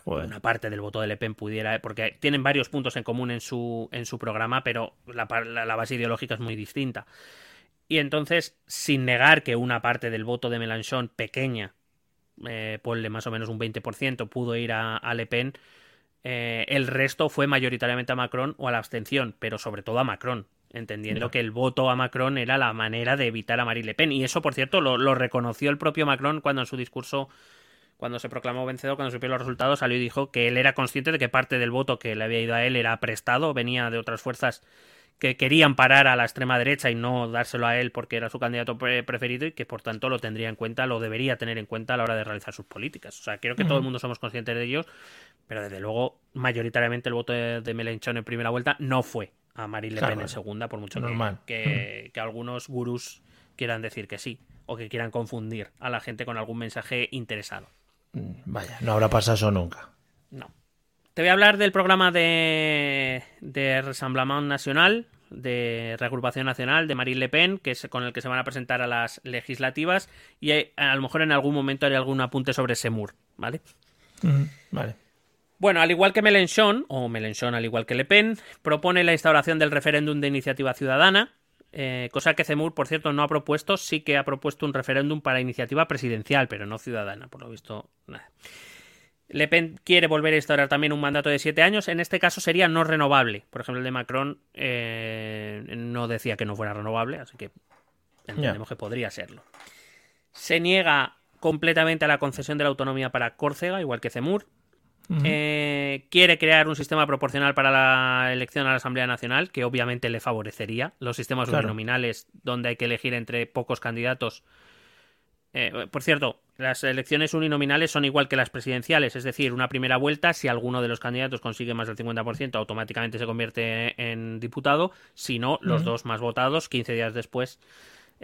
Joder. Una parte del voto de Le Pen pudiera, porque tienen varios puntos en común en su, en su programa, pero la, la- la base ideológica es muy distinta. Y entonces, sin negar que una parte del voto de Mélenchon pequeña, eh, ponle más o menos un 20%, pudo ir a, a Le Pen, eh, el resto fue mayoritariamente a Macron o a la abstención, pero sobre todo a Macron. entendiendo que el voto a Macron era la manera de evitar a Marine Le Pen. Y eso, por cierto, lo, lo reconoció el propio Macron cuando en su discurso cuando se proclamó vencedor, cuando supió los resultados, salió y dijo que él era consciente de que parte del voto que le había ido a él era prestado, venía de otras fuerzas que querían parar a la extrema derecha y no dárselo a él porque era su candidato preferido y que por tanto lo tendría en cuenta, lo debería tener en cuenta a la hora de realizar sus políticas. O sea, creo que todo el mundo somos conscientes de ellos, pero desde luego, mayoritariamente el voto de, de Melenchon en primera vuelta no fue a Marine Le Pen en segunda, por mucho Normal. Que, que algunos gurús quieran decir que sí, o que quieran confundir a la gente con algún mensaje interesado. Vaya, no habrá pasado eso nunca. No. Te voy a hablar del programa de, de Rassemblement Nacional, de Reagrupación Nacional de Marine Le Pen, que es con el que se van a presentar a las legislativas, y a lo mejor en algún momento haré algún apunte sobre Semur, ¿vale? Vale. Bueno, al igual que Mélenchon, o Mélenchon al igual que Le Pen, propone la instauración del referéndum de iniciativa ciudadana, eh, cosa que Zemmour, por cierto, no ha propuesto, sí que ha propuesto un referéndum para iniciativa presidencial, pero no ciudadana, por lo visto, nada. Le Pen quiere volver a instaurar también un mandato de siete años. En este caso sería no renovable. Por ejemplo, el de Macron eh, no decía que no fuera renovable, así que entendemos que podría serlo. Se niega completamente a la concesión de la autonomía para Córcega, igual que Eh, quiere crear un sistema proporcional para la elección a la Asamblea Nacional, que obviamente le favorecería. Los sistemas Claro. uninominales, donde hay que elegir entre pocos candidatos. Eh, por cierto, las elecciones uninominales son igual que las presidenciales, es decir, una primera vuelta, si alguno de los candidatos consigue más del 50%, automáticamente se convierte en diputado, si no, los dos más votados, 15 días después,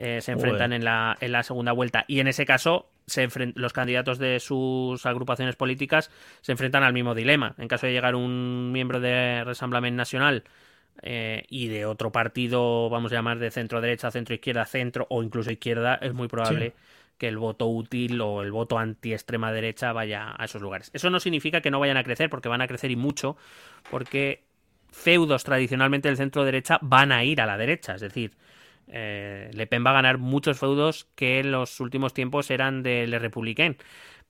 eh, se enfrentan en la, en la segunda vuelta. Y en ese caso, se los candidatos de sus agrupaciones políticas se enfrentan al mismo dilema. En caso de llegar un miembro de Rassemblement Nacional eh, y de otro partido, vamos a llamar de centro derecha, centro izquierda, centro o incluso izquierda, es muy probable que el voto útil o el voto anti extrema derecha vaya a esos lugares. Eso no significa que no vayan a crecer, porque van a crecer y mucho, porque feudos tradicionalmente del centro derecha van a ir a la derecha, es decir, eh, Le Pen va a ganar muchos feudos que en los últimos tiempos eran del Republicain,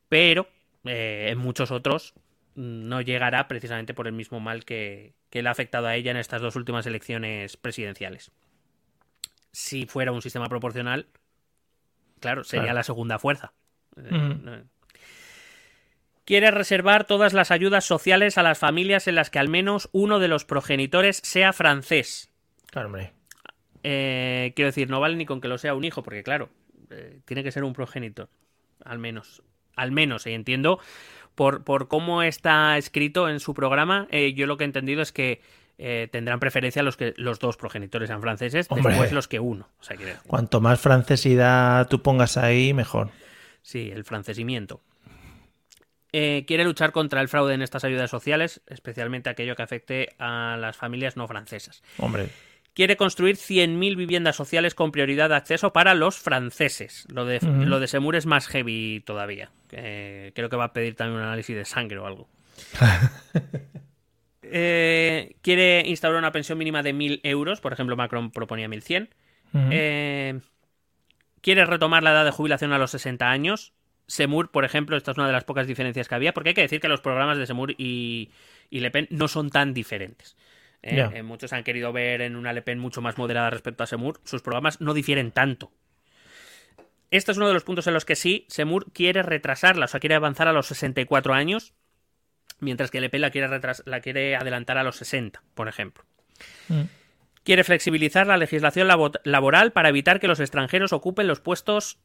pero eh, en muchos otros mm, no llegará precisamente por el mismo mal que, que le ha afectado a ella en estas dos últimas elecciones presidenciales. Si fuera un sistema proporcional, claro, sería Claro. la segunda fuerza. Eh, Quiere reservar todas las ayudas sociales a las familias en las que al menos uno de los progenitores sea francés. Claro, hombre. Eh, quiero decir, no vale ni con que lo sea un hijo, porque claro, eh, tiene que ser un progenitor, al menos. Al menos, y entiendo por, por cómo está escrito en su programa, eh, yo lo que he entendido es que eh, tendrán preferencia los que los dos progenitores sean franceses, Hombre. después los que uno. O sea, Cuanto más francesidad tú pongas ahí, mejor. sí, el francesimiento. Eh, quiere luchar contra el fraude en estas ayudas sociales, especialmente aquello que afecte a las familias no francesas. Hombre. Quiere construir 100.000 viviendas sociales con prioridad de acceso para los franceses. Lo de, Ujú. lo de Semur es más heavy todavía. Eh, creo que va a pedir también un análisis de sangre o algo. Eh, quiere instaurar una pensión mínima de 1.000 euros. Por ejemplo, Macron proponía 1.100. Ujú. Eh, quiere retomar la edad de jubilación a los 60 años. Semur, por ejemplo, esta es una de las pocas diferencias que había, porque hay que decir que los programas de Semur y, y Le Pen no son tan diferentes. Eh, eh, muchos han querido ver en una Le Pen mucho más moderada respecto a Semur. Sus programas no difieren tanto. Este es uno de los puntos en los que sí, Semur quiere retrasarla, o sea, quiere avanzar a los 64 años, mientras que Le Pen la quiere, retras- la quiere adelantar a los 60, por ejemplo. Mm. Quiere flexibilizar la legislación labo- laboral para evitar que los extranjeros ocupen los puestos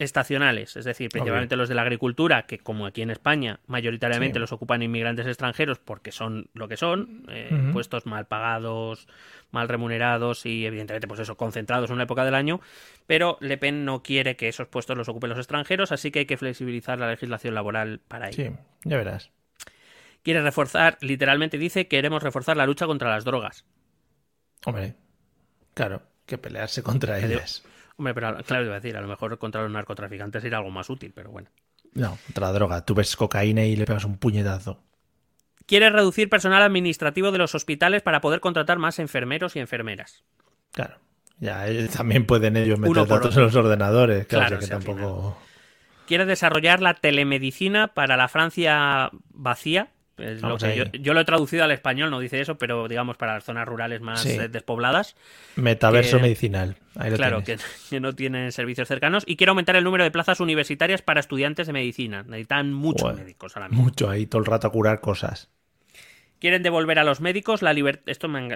estacionales, es decir, principalmente los de la agricultura, que como aquí en España mayoritariamente Sí. los ocupan inmigrantes extranjeros porque son lo que son, eh, puestos mal pagados, mal remunerados y evidentemente pues eso, concentrados en una época del año, pero Le Pen no quiere que esos puestos los ocupen los extranjeros, así que hay que flexibilizar la legislación laboral para ello. Sí, ya verás. Quiere reforzar, literalmente dice, queremos reforzar la lucha contra las drogas. Hombre. Claro, que pelearse contra ellas. Hombre, pero claro, iba a decir, a lo mejor contra los narcotraficantes era algo más útil, pero bueno. No, contra la droga. Tú ves cocaína y le pegas un puñetazo. Quiere reducir personal administrativo de los hospitales para poder contratar más enfermeros y enfermeras. Claro. Ya, eh, también pueden ellos meter datos en los ordenadores. Claro, Claro, o sea que tampoco. Quiere desarrollar la telemedicina para la Francia vacía, Es lo que yo, yo lo he traducido al español, no dice eso, pero digamos para las zonas rurales más Sí. eh, despobladas. Metaverso que- medicinal. Ahí lo Claro, que, que no tienen servicios cercanos. Y quiere aumentar el número de plazas universitarias para estudiantes de medicina. Necesitan muchos Joder. médicos ahora mismo. Mucho ahí, todo el rato a curar cosas. Quieren devolver a los médicos la libertad. Esto me,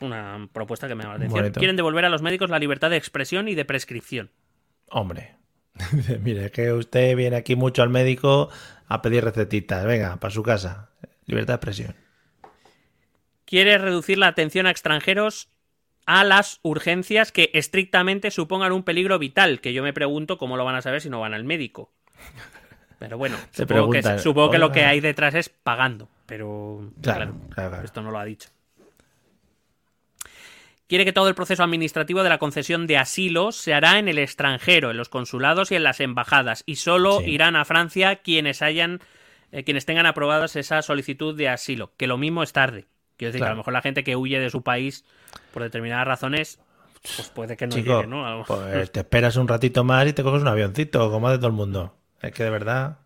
una propuesta que me llama la atención. Bonito. Quieren devolver a los médicos la libertad de expresión y de prescripción. Hombre. Mire, que usted viene aquí mucho al médico a pedir recetitas. Venga, para su casa. Libertad de expresión. Quiere reducir la atención a extranjeros a las urgencias que estrictamente supongan un peligro vital. Que yo me pregunto cómo lo van a saber si no van al médico. Pero bueno, Se supongo, que, preguntan, supongo que lo que hay detrás es pagando. Pero Claro, claro, claro, claro. esto no lo ha dicho. Quiere que todo el proceso administrativo de la concesión de asilo se hará en el extranjero, en los consulados y en las embajadas, y solo Sí. irán a Francia quienes hayan, eh, quienes tengan aprobadas esa solicitud de asilo. Que lo mismo es tarde. Quiero decir que a lo mejor la gente que huye de su país por determinadas razones, pues puede que no Chico, llegue, ¿no? Pues te esperas un ratito más y te coges un avioncito, como hace todo el mundo. Es que de verdad.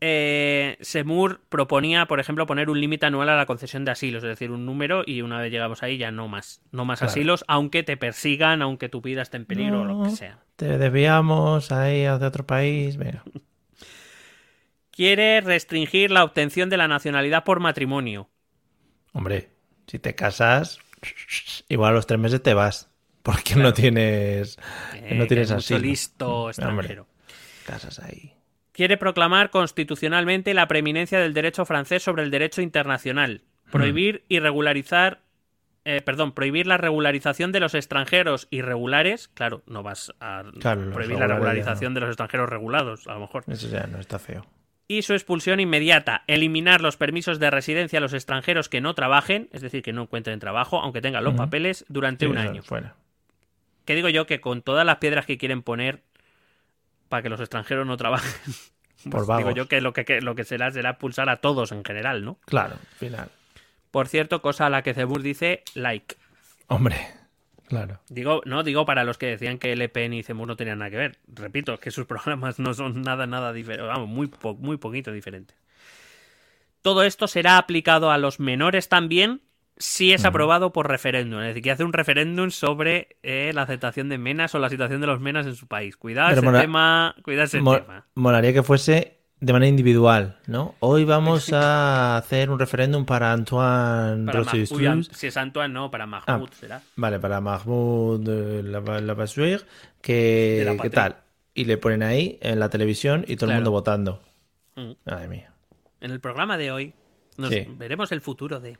Eh, Semur proponía, por ejemplo, poner un límite anual a la concesión de asilos, es decir, un número y una vez llegamos ahí ya no más, no más Claro. asilos, aunque te persigan, aunque tu vida esté en peligro o lo que sea. Te desviamos ahí hacia otro país. Venga. Quiere restringir la obtención de la nacionalidad por matrimonio. Hombre, si te casas, igual a los tres meses te vas. Porque no tienes. Eh, no tienes asilo. listo Hombre. extranjero. Casas ahí. Quiere proclamar constitucionalmente la preeminencia del derecho francés sobre el derecho internacional. Hmm. Prohibir y regularizar. eh, perdón, prohibir la regularización de los extranjeros irregulares. Claro, no vas a Claro, prohibir la regularización de los extranjeros regulados, a lo mejor. Eso ya no está feo. Y su expulsión inmediata. Eliminar los permisos de residencia a los extranjeros que no trabajen, es decir, que no encuentren trabajo, aunque tengan los papeles, durante Sí, un año. Fuera. Que digo yo que con todas las piedras que quieren poner para que los extranjeros no trabajen, Por pues digo yo que lo que, que lo que será será expulsar a todos en general, ¿no? Claro, final. Por cierto, cosa a la que Cebur dice like. Hombre, claro. Digo, no, digo para los que decían que Le Pen y Cemur no tenían nada que ver. Repito, que sus programas no son nada, nada diferentes. Vamos, muy, po- muy poquito diferentes. Todo esto será aplicado a los menores también si es aprobado por referéndum. Es decir, que hace un referéndum sobre eh, la aceptación de menas o la situación de los menas en su país. Cuidado Pero ese mola- tema. Cuidado ese tema. molaría que fuese de manera individual, ¿no? Hoy vamos a hacer un referéndum para Antoine Para. Uy, si es Antoine, no, para Mahmoud Ah. será. Vale, para Mahmoud eh, Lavassuire, que la ¿qué tal? Y le ponen ahí en la televisión y todo el mundo votando. Mm. Madre mía, En el programa de hoy nos Sí. veremos el futuro de.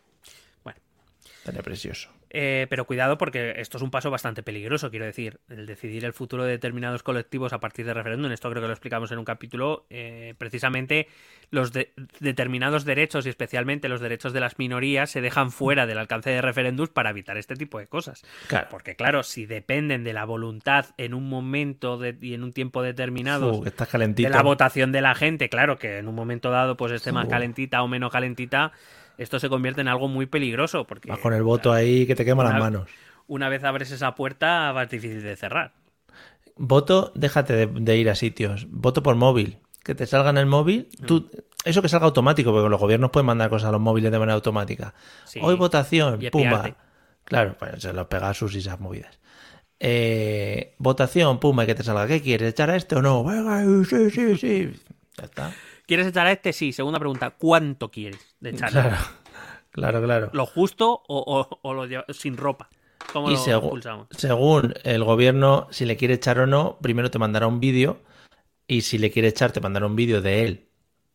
Estaría precioso. Eh, pero cuidado porque esto es un paso bastante peligroso, quiero decir, el decidir el futuro de determinados colectivos a partir de referéndum, esto creo que lo explicamos en un capítulo, eh, precisamente los de- determinados derechos y especialmente los derechos de las minorías se dejan fuera del alcance de referéndums para evitar este tipo de cosas. Claro. Porque claro, si dependen de la voluntad en un momento de- y en un tiempo determinado estás de la votación de la gente, claro que en un momento dado pues esté más calentita o menos calentita, esto se convierte en algo muy peligroso porque Vas con el voto ahí que te quema las manos. una vez abres esa puerta va difícil de cerrar. Voto, déjate de, de ir a sitios. Voto por móvil. Que te salga en el móvil. Tú, eso que salga automático, porque los gobiernos pueden mandar cosas a los móviles de manera automática. Sí. Hoy votación, Y pumba. Claro, pues se los Pegasus y esas movidas. Eh, votación, pumba, y que te salga. ¿Qué quieres? ¿Echar a este o no? Venga, sí, sí, sí. Ya está. ¿Quieres echar a este? Sí. Segunda pregunta, ¿cuánto quieres de echar? Claro, claro, claro. ¿Lo justo o, o- o lo sin ropa? ¿Cómo Y lo segu- expulsamos? según el gobierno, si le quiere echar o no, primero te mandará un vídeo y si le quiere echar, te mandará un vídeo de él,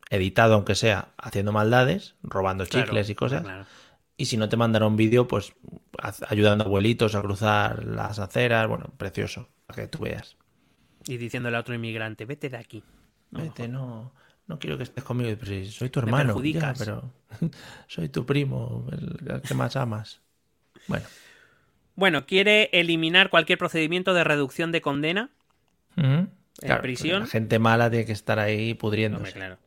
editado aunque sea, haciendo maldades, robando Claro, chicles y cosas. claro. Y si no, te mandará un vídeo, pues ayudando a abuelitos a cruzar las aceras. Bueno, precioso, para que tú veas. Y diciéndole a otro inmigrante, vete de aquí. Vete, no, no quiero que estés conmigo. Pero si soy tu Me hermano. Ya, pero soy tu primo, el, el que más amas. Bueno. Bueno, quiere eliminar cualquier procedimiento de reducción de condena. Ujú. Claro, prisión? La gente mala tiene que estar ahí pudriéndose. Hombre, claro.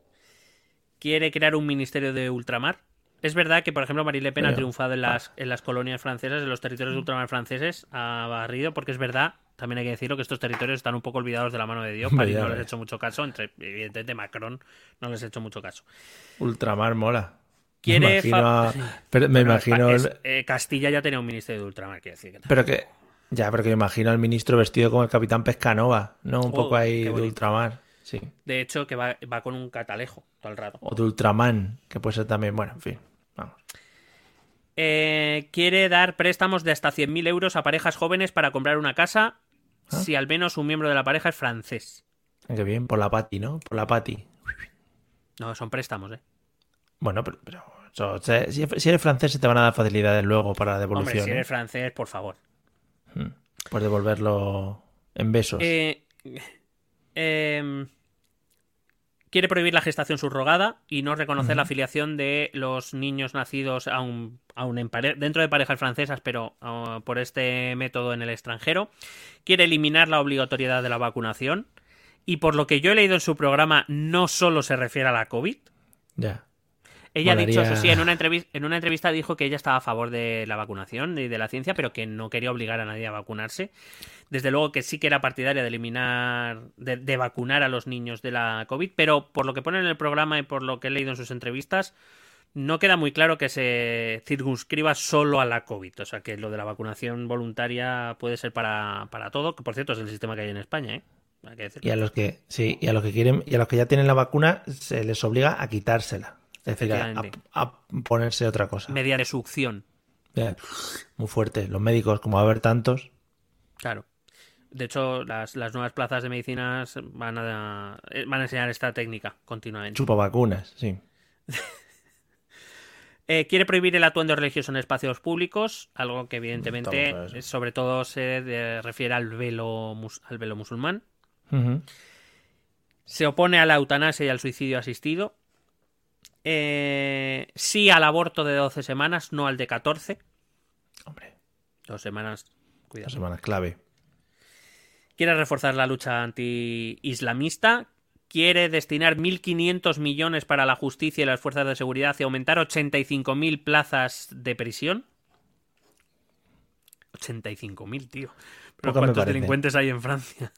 Quiere crear un ministerio de ultramar. Es verdad que, por ejemplo, Marine Le Pen ha triunfado en las, en las colonias francesas, en los territorios de ultramar franceses, ha barrido, porque es verdad, también hay que decirlo, que estos territorios están un poco olvidados de la mano de Dios. París no les ves. hecho mucho caso, entre, evidentemente Macron no les ha hecho mucho caso. Ultramar mola. Quiere me imagino, fa- a- sí. pero me Bueno, imagino, es- el- eh, Castilla ya tenía un ministerio de ultramar, quiero decir. que pero que, ya, pero que me imagino al ministro vestido como el capitán Pescanova, ¿no? Un Oh, poco ahí de ultramar, sí. De hecho, que va, va con un catalejo todo el rato. O de Ultraman, que puede ser también, bueno, en fin, vamos. Eh, quiere dar préstamos de hasta 100.000 euros a parejas jóvenes para comprar una casa Ah. si al menos un miembro de la pareja es francés. Qué bien, por la Pati, ¿no? Por la Pati. No, son préstamos, ¿eh? Bueno, pero, pero eso, o sea, si, si eres francés se te van a dar facilidades luego para la Hombre, devolución. si ¿eh? eres francés, por favor. Puedes devolverlo en besos. Eh, em, quiere prohibir la gestación subrogada y no reconocer la afiliación de los niños nacidos aún, aún en dentro de parejas francesas, pero ah, por este método en el extranjero. Quiere eliminar la obligatoriedad de la vacunación. Y por lo que yo he leído en su programa, no solo se refiere a la COVID. Ya. Ella ha dicho, eso sí, en una, entrevista, en una entrevista dijo que ella estaba a favor de la vacunación y de la ciencia, pero que no quería obligar a nadie a vacunarse. Desde luego que sí que era partidaria de eliminar, de, de vacunar a los niños de la COVID, pero por lo que pone en el programa y por lo que he leído en sus entrevistas, no queda muy claro que se circunscriba solo a la COVID. O sea, que lo de la vacunación voluntaria puede ser para, para todo, que por cierto es el sistema que hay en España, ¿eh? Hay que decirlo. Y a los que sí, y a los que quieren, y a los que ya tienen la vacuna, se les obliga a quitársela. Es decir, a, ponerse otra cosa. Mediante succión. Muy fuerte. Los médicos, como va a haber tantos, Claro. De hecho, las, las nuevas plazas de medicinas van a, eh, van a enseñar esta técnica continuamente. chupa vacunas, sí. Eh, quiere prohibir el atuendo religioso en espacios públicos, algo que evidentemente Estamos eh, sobre todo se de- refiere al velo, mus- al velo musulmán. Se opone a la eutanasia y al suicidio asistido. Eh, sí al aborto de 12 semanas, no al de 14. Hombre, Dos semanas, dos cuidado. semanas clave. Quiere reforzar la lucha anti-islamista. Quiere destinar 1.500 millones para la justicia y las fuerzas de seguridad y aumentar 85.000 plazas de prisión. 85.000, tío. Pero ¿cuántos delincuentes hay en Francia?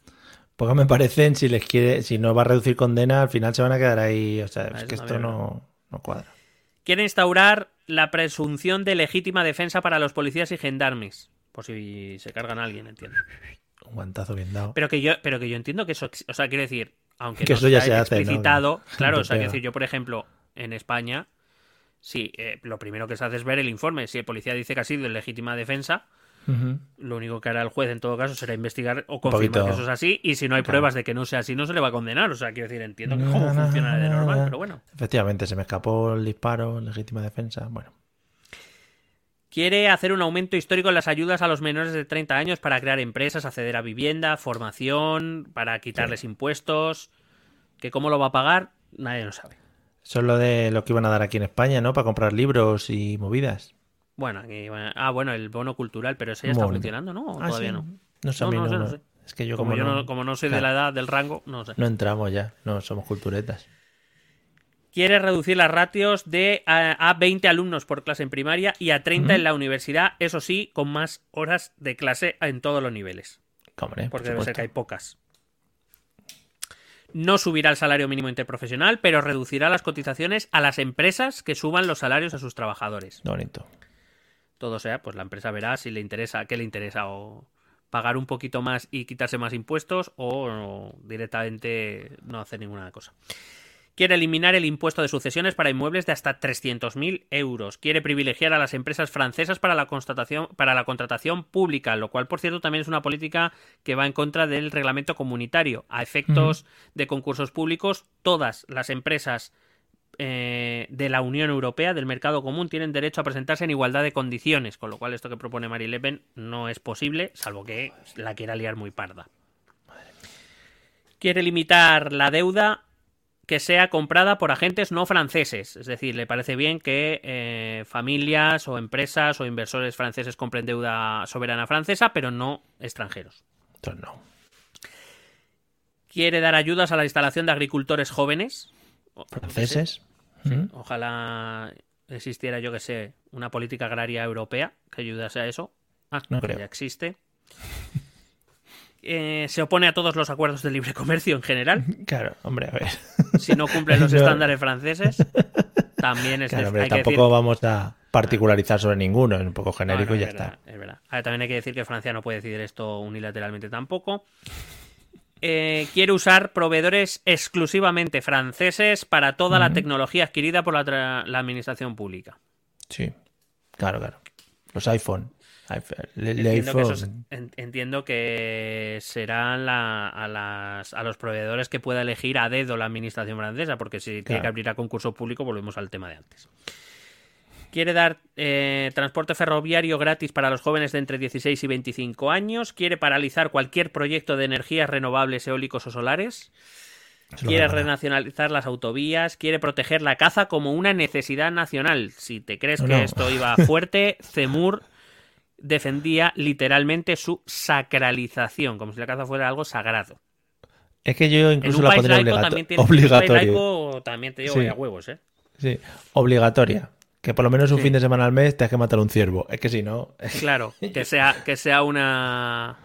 Pocas me parecen, si les quiere, si no va a reducir condena, al final se van a quedar ahí. O sea, es que esto es no, no cuadra. Quiere instaurar la presunción de legítima defensa para los policías y gendarmes. Por si se cargan a alguien, entiendo. Un guantazo bien dado. Pero que yo, pero que yo entiendo que eso, o sea, quiero decir, aunque Que no eso ya sea se hace, explicitado, claro, o sea, quiero decir, yo por ejemplo, en España, sí, eh, lo primero que se hace es ver el informe. Si el policía dice que ha sido en legítima defensa, Lo único que hará el juez en todo caso será investigar o confirmar que eso es así. Y si no hay Claro. pruebas de que no sea así, no se le va a condenar. O sea, quiero decir, entiendo que cómo funciona de no, normal, no. pero bueno. Efectivamente, se me escapó el disparo, legítima defensa. Bueno, Quiere hacer un aumento histórico en las ayudas a los menores de 30 años para crear empresas, acceder a vivienda, formación, para quitarles impuestos. ¿Que cómo lo va a pagar? Nadie lo sabe. eso es lo de lo que iban a dar aquí en España, ¿no? Para comprar libros y movidas. Bueno, aquí, bueno, ah, bueno, el bono cultural, pero ese ya está funcionando, ¿no? ¿O Ah, todavía sí. no? No sé, a No, mí no no, sé, no sé. Es que yo Como, como, yo no, como no soy de la edad del rango, no sé. no entramos ya, no somos culturetas. Quiere reducir las ratios de a, a 20 alumnos por clase en primaria y a 30 en la universidad, eso sí, con más horas de clase en todos los niveles. Hombre, por Porque debe ser que hay pocas. No subirá el salario mínimo interprofesional, pero reducirá las cotizaciones a las empresas que suban los salarios a sus trabajadores. Bonito. Todo sea, pues la empresa verá si le interesa, qué le interesa, o pagar un poquito más y quitarse más impuestos, o directamente no hacer ninguna cosa. Quiere eliminar el impuesto de sucesiones para inmuebles de hasta 300.000 euros. Quiere privilegiar a las empresas francesas para la, constatación, para la contratación pública, lo cual, por cierto, también es una política que va en contra del reglamento comunitario. A efectos de concursos públicos, todas las empresas eh, de la Unión Europea, del mercado común, tienen derecho a presentarse en igualdad de condiciones, con lo cual esto que propone Marie Le Pen no es posible, salvo que la quiera liar muy parda. Quiere limitar la deuda que sea comprada por agentes no franceses. Es decir, le parece bien que eh, familias o empresas o inversores franceses compren deuda soberana francesa, pero no extranjeros. Entonces no. Quiere dar ayudas a la instalación de agricultores jóvenes. O- Ujú. Ojalá existiera, yo que sé, una política agraria europea que ayudase a eso. Ah, No que creo. ya existe. Eh, se opone a todos los acuerdos de libre comercio en general, Claro, hombre, a ver. si no cumplen los No. estándares franceses. también es Claro, hay hombre, que tampoco decir- vamos a particularizar sobre ninguno, es un poco No, genérico no, y ya es verdad, está. es verdad. Ahora, también hay que decir que Francia no puede decidir esto unilateralmente tampoco. Eh, quiere usar proveedores exclusivamente franceses para toda la tecnología adquirida por la, la administración pública. Sí, claro, claro. Los iPhone. iPhone- le- le Entiendo que, esos- en- entiendo que serán la- a, las- a los proveedores que pueda elegir a dedo la administración francesa, porque si tiene que abrir a concurso público, volvemos al tema de antes. Quiere dar eh, transporte ferroviario gratis para los jóvenes de entre 16 y 25 años. Quiere paralizar cualquier proyecto de energías renovables, eólicos o solares. Quiere a renacionalizar las autovías. Quiere proteger la caza como una necesidad nacional. Si te crees No, que esto iba fuerte, Zemur defendía literalmente su sacralización, como si la caza fuera algo sagrado. Es que yo En incluso un la país pondría obligato- también tiene obligatoria. también te digo Sí. vaya huevos, ¿eh? Sí, obligatoria. Que por lo menos un Sí. fin de semana al mes te has que matar un ciervo. Es que si no. Claro, que sea, que sea una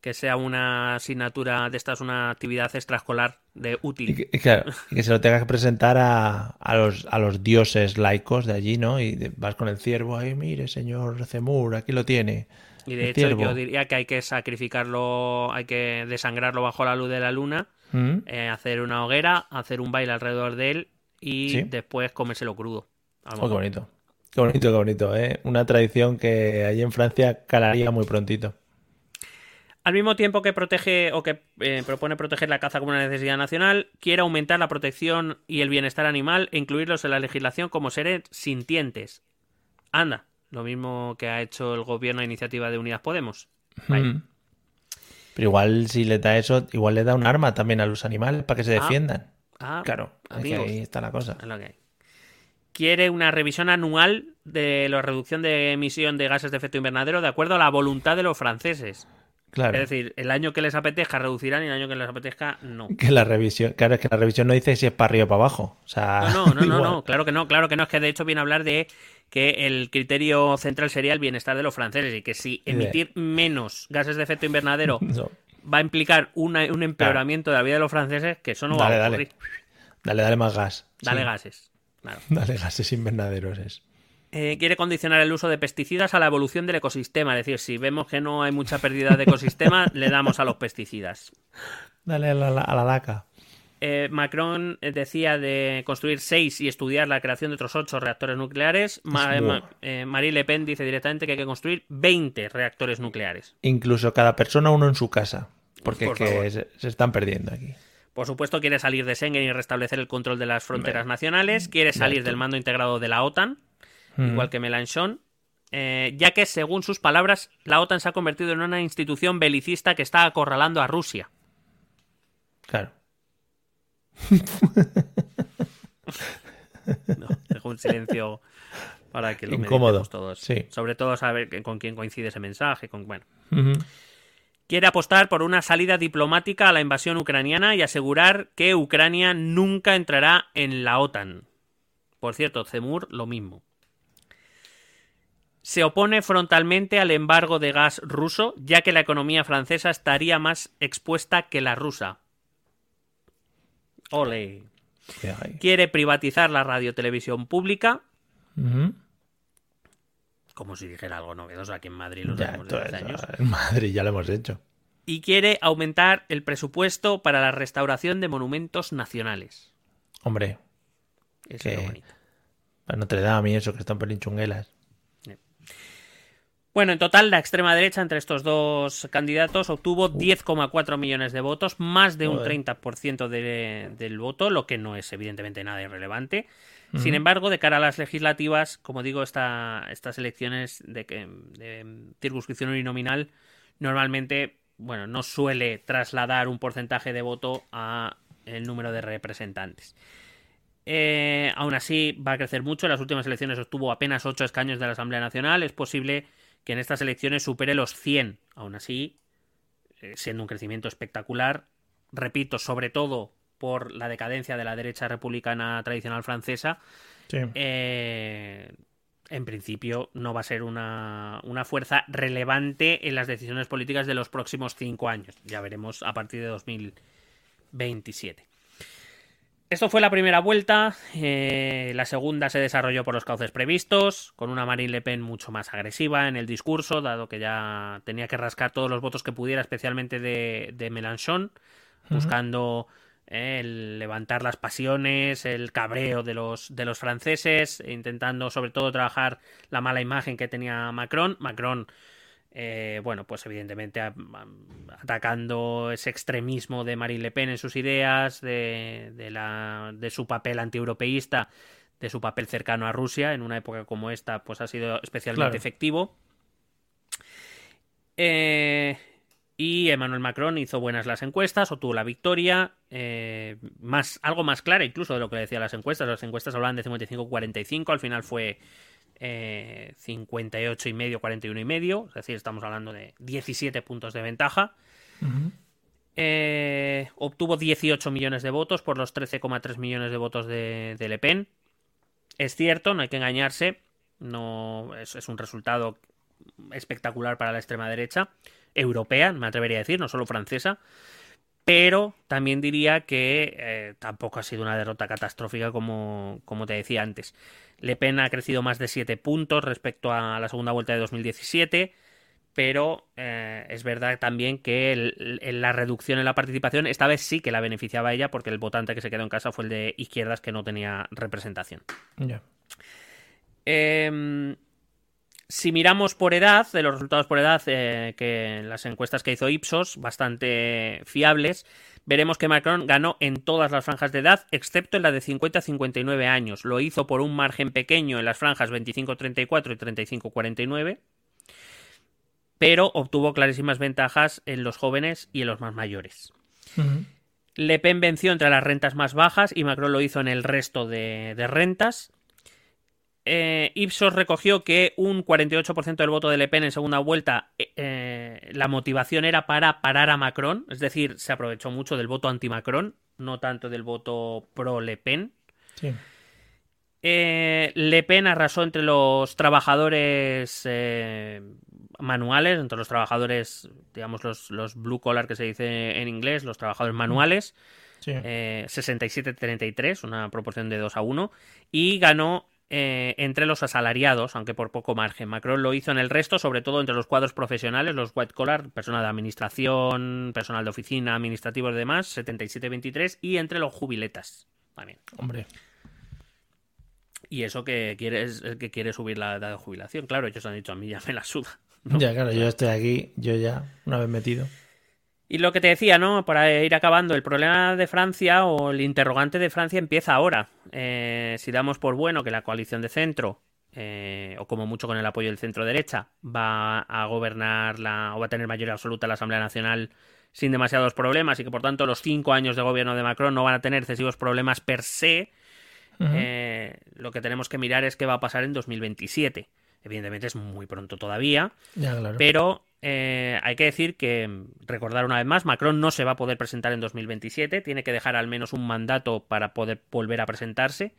que sea una asignatura de estas, una actividad extraescolar de Y útil. que, y claro, y que se lo tengas que presentar a, a los, a los dioses laicos de allí, ¿no? Y de- vas con el ciervo ahí, mire, señor Zemur, aquí lo tiene. Y de hecho ciervo. yo diría que hay que sacrificarlo, hay que desangrarlo bajo la luz de la luna, ¿Mm? eh, hacer una hoguera, hacer un baile alrededor de él y Sí. después comérselo crudo. Oh, qué bonito. Qué bonito, qué bonito, ¿eh? Una tradición que allí en Francia calaría muy prontito. Al mismo tiempo que protege o que eh, propone proteger la caza como una necesidad nacional, quiere aumentar la protección y el bienestar animal e incluirlos en la legislación como seres sintientes. Anda, lo mismo que ha hecho el gobierno a iniciativa de Unidas Podemos. Mm. Pero igual si le da eso, igual le da un arma también a los animales para que se Ah, defiendan. Ah, Claro, es que amigos, ahí está la cosa. es lo que hay. Quiere una revisión anual de la reducción de emisión de gases de efecto invernadero de acuerdo a la voluntad de los franceses. Claro. Es decir, el año que les apetezca reducirán y el año que les apetezca no. Que la revisión, claro, es que la revisión no dice si es para arriba o para abajo. O sea, No, no, no, no, no, claro que no, claro que no, es que de hecho viene a hablar de que el criterio central sería el bienestar de los franceses y que si emitir menos gases de efecto invernadero va a implicar una- un empeoramiento de la vida de los franceses, que eso no va Dale, a dale. ocurrir. Dale, dale más gas. Dale Sí. gases. Claro. Dale gases invernaderos. Es. Eh, quiere condicionar el uso de pesticidas a la evolución del ecosistema, es decir, si vemos que no hay mucha pérdida de ecosistema, le damos a los pesticidas. Dale a la, a la DACA. Eh, Macron decía de construir seis y estudiar la creación de otros ocho reactores nucleares. Ma- eh, Marie Le Pen dice directamente que hay que construir 20 reactores nucleares. Incluso cada persona uno en su casa. Porque Por que favor. se, se están perdiendo aquí. Por supuesto, quiere salir de Schengen y restablecer el control de las fronteras nacionales. Quiere salir del mando integrado de la OTAN, Mm. igual que Mélenchon. eh, ya que, según sus palabras, la OTAN se ha convertido en una institución belicista que está acorralando a Rusia. Claro. No, dejo un silencio para que lo Incómodo, todos. sí. Sobre todo saber con quién coincide ese mensaje. Con, bueno. Quiere apostar por una salida diplomática a la invasión ucraniana y asegurar que Ucrania nunca entrará en la OTAN. Por cierto, Zemur lo mismo. Se opone frontalmente al embargo de gas ruso, ya que la economía francesa estaría más expuesta que la rusa. Ole. Quiere privatizar la radiotelevisión pública. Como si dijera algo novedoso aquí en Madrid lo Ya, todo eso, años. en Madrid ya lo hemos hecho. Y quiere aumentar el presupuesto para la restauración de monumentos nacionales. Hombre, Eso Que- es lo bonito. para Notre Dame y eso, que están pelinchunguelas. Bueno, en total, la extrema derecha entre estos dos candidatos obtuvo 10,4 millones de votos, más de un Joder. 30% de- del voto, lo que no es evidentemente nada irrelevante. Sin embargo, de cara a las legislativas, como digo, esta- estas elecciones de, circunscripción uninominal normalmente bueno, no suele trasladar un porcentaje de voto a el número de representantes. Eh, aún así, va a crecer mucho. En las últimas elecciones obtuvo apenas 8 escaños de la Asamblea Nacional. Es posible que en estas elecciones supere los 100. Aún así, eh, siendo un crecimiento espectacular. Repito, sobre todo por la decadencia de la derecha republicana tradicional francesa. Sí. eh, en principio no va a ser una, una fuerza relevante en las decisiones políticas de los próximos cinco años. Ya veremos a partir de 2027. Esto fue la primera vuelta, eh, la segunda se desarrolló por los cauces previstos, con una Marine Le Pen mucho más agresiva en el discurso, dado que ya tenía que rascar todos los votos que pudiera, especialmente de, de Mélenchon, buscando el levantar las pasiones, el cabreo de los, de los franceses, intentando sobre todo trabajar la mala imagen que tenía Macron. Macron eh, bueno, pues evidentemente atacando ese extremismo de Marine Le Pen en sus ideas, de, de, la, de su papel antieuropeísta, de su papel cercano a Rusia, en una época como esta, pues ha sido especialmente Claro. efectivo. Eh, y Emmanuel Macron hizo buenas las encuestas, obtuvo la victoria, eh, más, algo más clara incluso de lo que decían las encuestas. Las encuestas hablaban de 55-45, al final fue eh, 58 y medio, 41 y medio, es decir, estamos hablando de 17 puntos de ventaja. Eh, obtuvo 18 millones de votos por los 13,3 millones de votos de, de Le Pen. Es cierto, no hay que engañarse, no es, es un resultado espectacular para la extrema derecha, europea, me atrevería a decir, no solo francesa, pero también diría que eh, tampoco ha sido una derrota catastrófica como, como te decía antes. Le Pen ha crecido más de 7 puntos respecto a la segunda vuelta de 2017, pero eh, es verdad también que el- el- la reducción en la participación esta vez sí que la beneficiaba a ella porque el votante que se quedó en casa fue el de izquierdas que no tenía representación. Ya. Eh, si miramos por edad, de los resultados por edad, eh, que las encuestas que hizo Ipsos, bastante fiables, veremos que Macron ganó en todas las franjas de edad, excepto en la de 50 a 59 años. Lo hizo por un margen pequeño en las franjas 25-34 y 35-49, pero obtuvo clarísimas ventajas en los jóvenes y en los más mayores. Le Pen venció entre las rentas más bajas y Macron lo hizo en el resto de, de rentas. Eh, Ipsos recogió que un 48% del voto de Le Pen en segunda vuelta, eh, eh, la motivación era para parar a Macron, es decir, se aprovechó mucho del voto anti-Macron, no tanto del voto pro-Le Pen. Sí. Eh, Le Pen arrasó entre los trabajadores eh, manuales, entre los trabajadores, digamos, los, los blue collar que se dice en inglés, los trabajadores manuales, Sí. eh, 67-33, una proporción de 2 a 1, y ganó eh, entre los asalariados, aunque por poco margen. Macron lo hizo en el resto, sobre todo entre los cuadros profesionales, los white collar, personal de administración, personal de oficina, administrativos y demás, 77-23, y entre los jubiletas también. Hombre. Y eso que quiere es que quiere subir la edad de jubilación. Claro, ellos han dicho a mí ya me la suda. ¿no? Ya, claro, yo estoy aquí, yo ya, una vez metido. Y lo que te decía, ¿no? Para ir acabando, el problema de Francia o el interrogante de Francia empieza ahora. Eh, si damos por bueno que la coalición de centro, eh, o como mucho con el apoyo del centro derecha, va a gobernar la, o va a tener mayoría absoluta la Asamblea Nacional sin demasiados problemas y que por tanto los cinco años de gobierno de Macron no van a tener excesivos problemas per se, eh, lo que tenemos que mirar es qué va a pasar en 2027. Evidentemente es muy pronto todavía, ya, claro. pero eh, hay que decir que, recordar una vez más, Macron no se va a poder presentar en 2027, tiene que dejar al menos un mandato para poder volver a presentarse.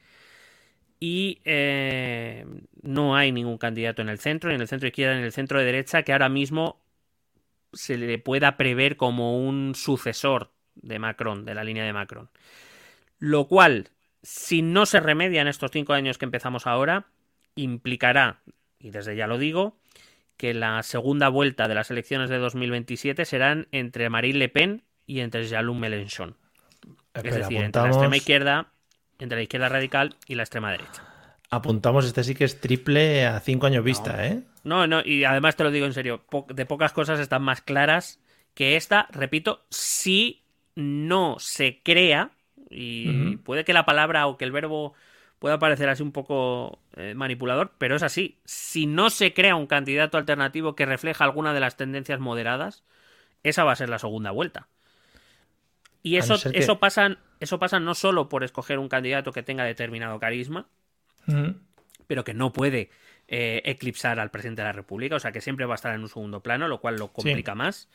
Y eh, no hay ningún candidato en el centro, ni en el centro izquierda, ni en el centro de derecha, que ahora mismo se le pueda prever como un sucesor de Macron, de la línea de Macron. Lo cual, si no se remedia en estos cinco años que empezamos ahora, implicará, y desde ya lo digo, que la segunda vuelta de las elecciones de 2027 serán entre Marine Le Pen y entre Jean-Luc Mélenchon. Es decir, entre la apuntamos, extrema izquierda, entre la izquierda radical y la extrema derecha. apuntamos, este sí que es triple a cinco años vista, ¿eh? No, no, y además te lo digo en serio, po- de pocas cosas están más claras que esta, repito, si no se crea, y puede que la palabra o que el verbo pueda parecer así un poco eh, manipulador, pero es así. Si no se crea un candidato alternativo que refleja alguna de las tendencias moderadas, esa va a ser la segunda vuelta. Y no eso, ser que- eso, pasa, eso pasa no solo por escoger un candidato que tenga determinado carisma, pero que no puede eh, eclipsar al presidente de la República, o sea que siempre va a estar en un segundo plano, lo cual lo complica más.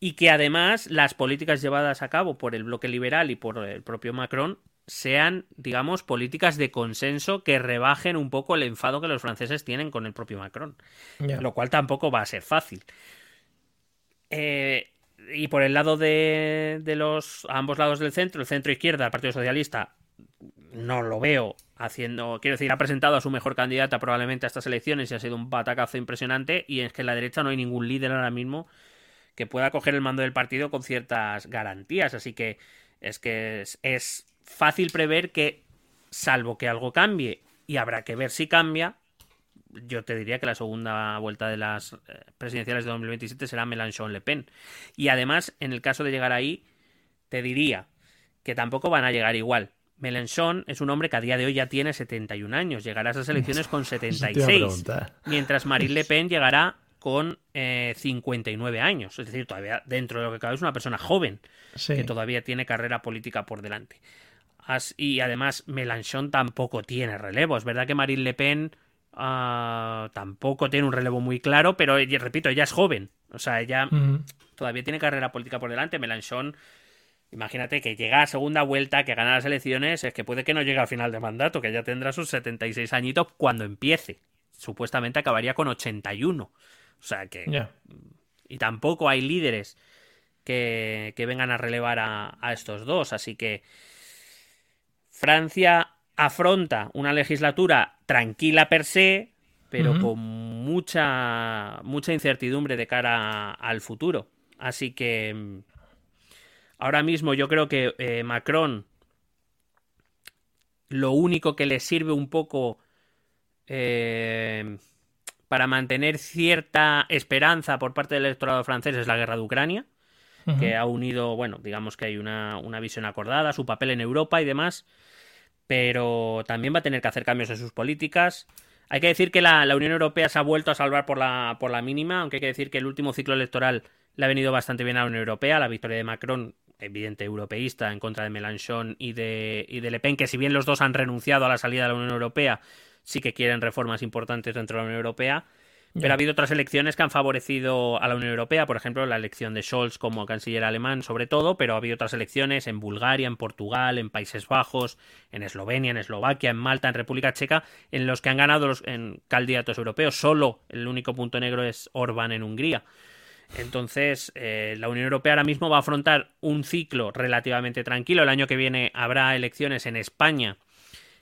Y que además las políticas llevadas a cabo por el bloque liberal y por el propio Macron sean, digamos, políticas de consenso que rebajen un poco el enfado que los franceses tienen con el propio Macron. Lo cual tampoco va a ser fácil. Eh, y por el lado de, de los a ambos lados del centro, el centro izquierda, el Partido Socialista, no lo veo haciendo, quiero decir, ha presentado a su mejor candidata probablemente a estas elecciones y ha sido un batacazo impresionante y es que en la derecha no hay ningún líder ahora mismo que pueda coger el mando del partido con ciertas garantías, así que es que es, es fácil prever que salvo que algo cambie y habrá que ver si cambia, yo te diría que la segunda vuelta de las eh, presidenciales de 2027 será Mélenchon-Le Pen. Y además, en el caso de llegar ahí, te diría que tampoco van a llegar igual. Mélenchon es un hombre que a día de hoy ya tiene 71 años, llegará a esas elecciones con 76, mientras Marine Le Pen llegará con eh, 59 años, es decir, todavía dentro de lo que cabe es una persona joven Sí. que todavía tiene carrera política por delante. Y además Mélenchon tampoco tiene relevo. Es verdad que Marine Le Pen ah, tampoco tiene un relevo muy claro, pero y repito, ella es joven. O sea, ella todavía tiene carrera política por delante. Mélenchon, imagínate que llega a segunda vuelta, que gana las elecciones, es que puede que no llegue al final de mandato, que ya tendrá sus 76 añitos cuando empiece. Supuestamente acabaría con 81. O sea que y tampoco hay líderes que, que vengan a relevar a, a estos dos. Así que Francia afronta una legislatura tranquila per se, pero con mucha, mucha incertidumbre de cara al futuro. Así que mm, ahora mismo yo creo que eh, Macron lo único que le sirve un poco eh, para mantener cierta esperanza por parte del electorado francés es la guerra de Ucrania, Que ha unido, bueno, digamos que hay una, una visión acordada, su papel en Europa y demás, pero también va a tener que hacer cambios en sus políticas. Hay que decir que la, la Unión Europea se ha vuelto a salvar por la, por la mínima, aunque hay que decir que el último ciclo electoral le ha venido bastante bien a la Unión Europea. La victoria de Macron, evidente europeísta, en contra de Mélenchon y de, y de Le Pen, que si bien los dos han renunciado a la salida de la Unión Europea, sí que quieren reformas importantes dentro de la Unión Europea. Pero ha habido otras elecciones que han favorecido a la Unión Europea, por ejemplo, la elección de Scholz como canciller alemán, sobre todo, pero ha habido otras elecciones en Bulgaria, en Portugal, en Países Bajos, en Eslovenia, en Eslovaquia, en Malta, en República Checa, en los que han ganado los en candidatos europeos. Solo el único punto negro es Orbán en Hungría. Entonces, eh, la Unión Europea ahora mismo va a afrontar un ciclo relativamente tranquilo. El año que viene habrá elecciones en España,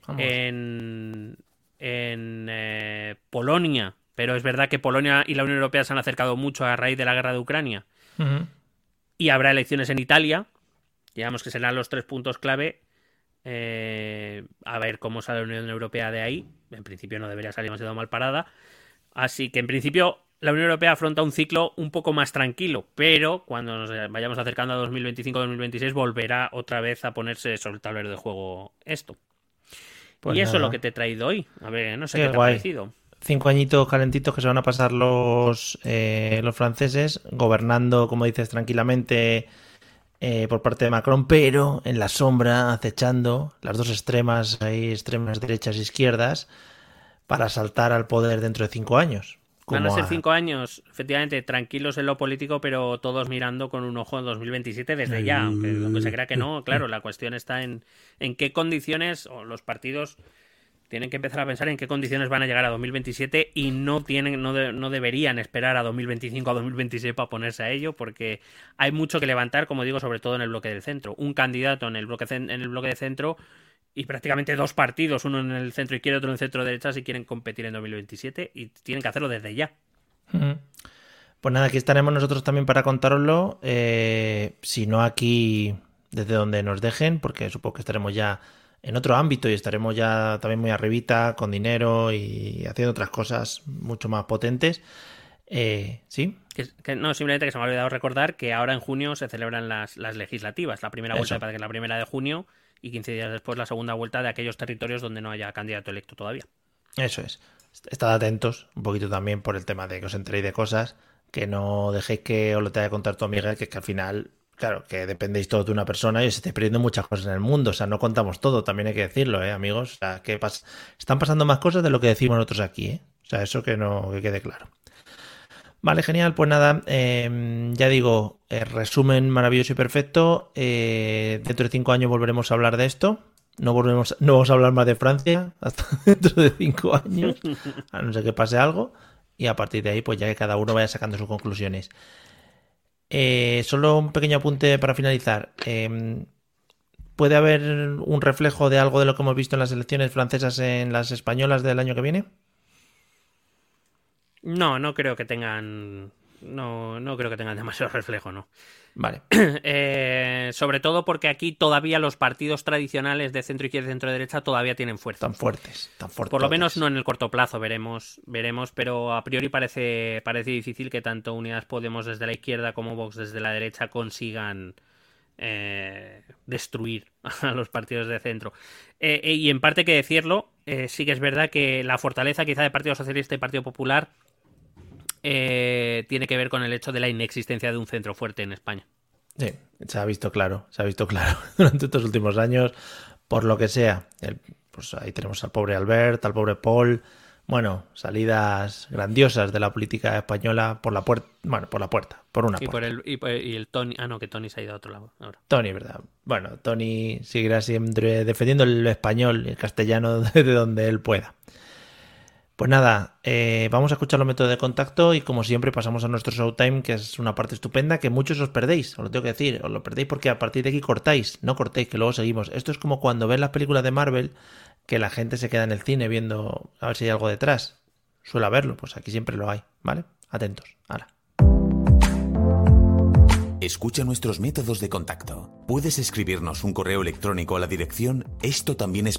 Vamos. en, en eh, Polonia, pero es verdad que Polonia y la Unión Europea se han acercado mucho a raíz de la guerra de Ucrania. Y habrá elecciones en Italia, digamos que serán los tres puntos clave. Eh, a ver cómo sale la Unión Europea de ahí. En principio no debería salir demasiado mal parada. Así que en principio la Unión Europea afronta un ciclo un poco más tranquilo, pero cuando nos vayamos acercando a 2025-2026 volverá otra vez a ponerse sobre el tablero de juego esto. Pues y eso es lo que te he traído hoy. A ver, no sé Qué qué, te guay. ha parecido. Cinco añitos calentitos que se van a pasar los, eh, los franceses gobernando, como dices, tranquilamente eh, por parte de Macron, pero en la sombra, acechando las dos extremas, ahí extremas derechas e izquierdas, para saltar al poder dentro de cinco años. Van a ser cinco años, efectivamente, tranquilos en lo político, pero todos mirando con un ojo en 2027 desde ya. Aunque, aunque se crea que no, claro, la cuestión está en, en qué condiciones o los partidos tienen que empezar a pensar en qué condiciones van a llegar a 2027 y no tienen no, de- no deberían esperar a 2025 a 2026 para ponerse a ello porque hay mucho que levantar como digo sobre todo en el bloque del centro un candidato en el bloque en el bloque de centro y prácticamente dos partidos uno en el centro izquierdo otro en el centro derecha si quieren competir en 2027 y tienen que hacerlo desde ya. Pues nada, aquí estaremos nosotros también para contároslo. eh, si no aquí, desde donde nos dejen, porque supongo que estaremos ya en otro ámbito y estaremos ya también muy arribita, con dinero y haciendo otras cosas mucho más potentes. Eh, ¿Sí? Que, que no, simplemente que se me ha olvidado recordar que ahora en junio se celebran las, las legislativas. La primera vuelta parece que es la primera de junio y 15 días después la segunda vuelta de aquellos territorios donde no haya candidato electo todavía. Eso es. Estad atentos un poquito también por el tema de que os enteréis de cosas, que no dejéis que os lo tenga que contar tu amiga, que, que al final, claro, que dependéis todo de una persona y os estáis perdiendo muchas cosas en el mundo. O sea, no contamos todo, también hay que decirlo, ¿eh, amigos? O sea, que pas- están pasando más cosas de lo que decimos nosotros aquí, ¿eh? O sea, eso que no que quede claro. Vale, genial. Pues nada, eh, ya digo, eh, resumen maravilloso y perfecto. Eh, dentro de cinco años volveremos a hablar de esto. No volvemos, no vamos a hablar más de Francia hasta dentro de cinco años, a no ser que pase algo. Y a partir de ahí, pues ya que cada uno vaya sacando sus conclusiones. Eh, solo un pequeño apunte para finalizar. Eh, ¿Puede haber un reflejo de algo de lo que hemos visto en las elecciones francesas en las españolas del año que viene? No, no creo que tengan. No, no creo que tengan demasiado reflejo, ¿no? Vale. Eh, sobre todo porque aquí todavía los partidos tradicionales de centro izquierda y centro derecha todavía tienen fuerza. Tan fuertes, tan fuertes. Por lo menos no en el corto plazo, veremos, veremos, pero a priori parece, parece difícil que tanto Unidas Podemos desde la izquierda como Vox desde la derecha consigan eh, destruir a los partidos de centro. Eh, eh, y en parte que decirlo, eh, sí que es verdad que la fortaleza quizá de Partido Socialista y Partido Popular eh, tiene que ver con el hecho de la inexistencia de un centro fuerte en España. Sí, se ha visto claro, se ha visto claro durante estos últimos años, por lo que sea. El- pues ahí tenemos al pobre Albert, al pobre Paul. Bueno, salidas grandiosas de la política española por la puerta, bueno, por la puerta, por una Y, por puerta. el, y, por- y el Tony. Ah, no, que Tony se ha ido a otro lado ahora. Tony, ¿verdad? Bueno, Tony seguirá siempre defendiendo el español y el castellano desde donde él pueda. Pues nada, eh, vamos a escuchar los métodos de contacto y como siempre pasamos a nuestro showtime, que es una parte estupenda que muchos os perdéis, os lo tengo que decir, os lo perdéis porque a partir de aquí cortáis, no cortéis, que luego seguimos. Esto es como cuando ven las películas de Marvel, que la gente se queda en el cine viendo a ver si hay algo detrás. Suele haberlo, pues aquí siempre lo hay, ¿vale? Atentos, ahora. Escucha nuestros métodos de contacto. Puedes escribirnos un correo electrónico a la dirección esto también es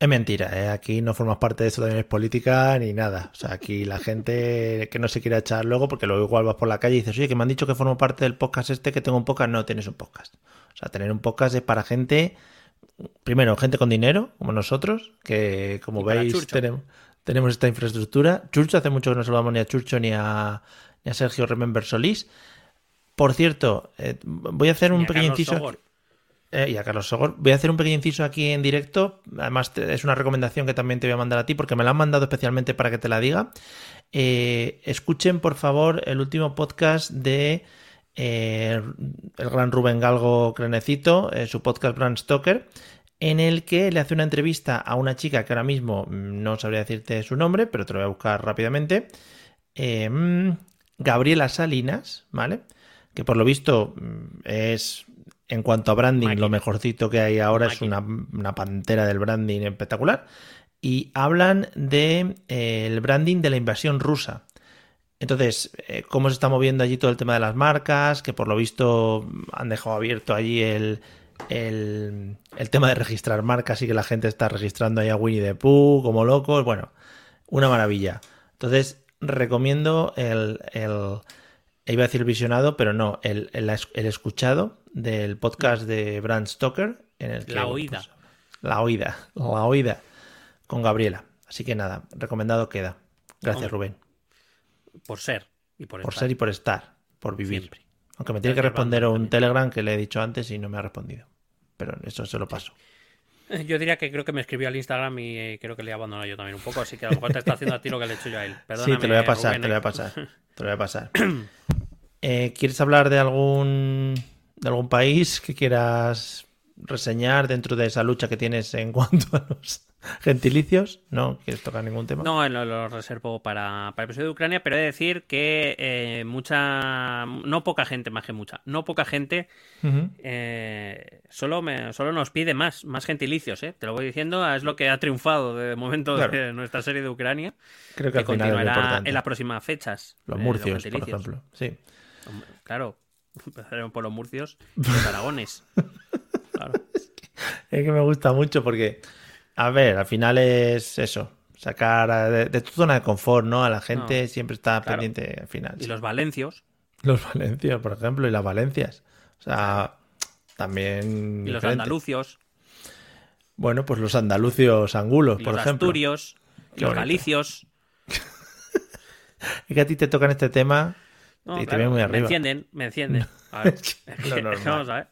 Es mentira, ¿eh? aquí no formas parte de esto también es política ni nada. O sea, aquí la gente que no se quiera echar luego, porque luego igual vas por la calle y dices, oye, que me han dicho que formo parte del podcast este, que tengo un podcast. No, tienes un podcast. O sea, tener un podcast es para gente, primero, gente con dinero, como nosotros, que como Y veis tenemos, tenemos esta infraestructura. Churcho, hace mucho que no saludamos ni a Churcho ni a, ni a Sergio Remember Solís. Por cierto, eh, voy a hacer un pequeño inciso. Eh, y a Carlos Sogor. Voy a hacer un pequeño inciso aquí en directo. Además, es una recomendación que también te voy a mandar a ti porque me la han mandado especialmente para que te la diga. Eh, escuchen, por favor, el último podcast de eh, el gran Rubén Galgo Crenecito, su podcast Brand Stoker, en el que le hace una entrevista a una chica que ahora mismo mm, no sabría decirte su nombre, pero te lo voy a buscar rápidamente. Mm, Gabriela Salinas, ¿vale? Que por lo visto mm, es, en cuanto a branding, Máquina. lo mejorcito que hay ahora es una, una pantera del branding espectacular. Y hablan de eh, el branding de la invasión rusa. Entonces, eh, cómo se está moviendo allí todo el tema de las marcas, que por lo visto han dejado abierto allí el, el, el tema de registrar marcas y que la gente está registrando ahí a Winnie the Pooh como locos. Bueno, una maravilla. Entonces, recomiendo el, el iba a decir visionado, pero no, el, el, el escuchado del podcast de Brand Stoker. En el que, La oída. pues, la oída, la oída con Gabriela. Así que nada, recomendado queda. Gracias, Hombre, Rubén. Por ser. Y por, Por estar. ser y por estar, por vivir. Siempre. Aunque me tiene que responder Banda, un. Telegram que le he dicho antes y no me ha respondido. Pero eso se lo paso. Yo diría que creo que me escribió al Instagram y eh, creo que le he abandonado yo también un poco, así que a lo mejor te está haciendo a ti lo que le he hecho yo a él. Perdóname, sí, te lo voy a pasar, Rubén, te lo voy eh. a pasar. Te lo voy a pasar. Eh, ¿Quieres hablar de algún de algún país que quieras reseñar dentro de esa lucha que tienes en cuanto a los gentilicios? ¿No quieres tocar ningún tema? No, lo, lo reservo para, para el episodio de Ucrania, pero he de decir que eh, mucha, no poca gente, más que mucha, no poca gente eh, solo, me, solo nos pide más, más gentilicios, ¿eh? te lo voy diciendo, es lo que ha triunfado de momento Claro. de nuestra serie de Ucrania, Creo que que continuará en las próximas fechas. Los eh, murcios, por ejemplo. Sí. Claro, empezaremos por los murcios y los aragones. Claro. Es que me gusta mucho porque, a ver, al final es eso, sacar a- de, de tu zona de confort, ¿no? A la gente No, siempre está claro. pendiente al final. Y sí. los valencios Los valencios, por ejemplo, y las valencias. O sea, también... y los andalucios. Bueno, pues los andalucios angulos, por los ejemplo. asturios, los galicios. Es que a ti te tocan este tema No, y te claro, ven muy Me arriba. encienden, me encienden. A ver, Es lo normal. vamos a ver.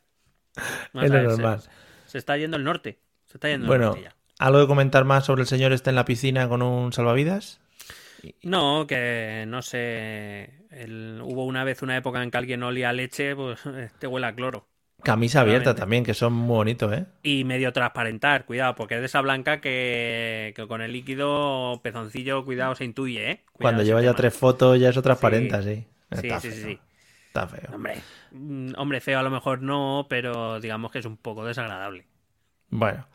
Vamos Es a lo ver, se- normal. Se, está yendo el norte. Se está yendo el Bueno, norte ya. ¿Algo de comentar más sobre el señor este en la piscina con un salvavidas? No, que no sé. el- hubo una vez una época en que alguien olía leche, pues te huele a cloro. Camisa abierta también, que son muy bonitos, ¿eh? Y medio transparentar, cuidado, porque es de esa blanca que, que con el líquido pezoncillo, cuidado, se intuye, ¿eh? Cuidado Cuando lleva ya tres fotos ya eso transparenta, sí. Sí, Está sí, sí, feo. sí. Está feo. Hombre, mm, hombre, feo a lo mejor no, pero digamos que es un poco desagradable. Bueno,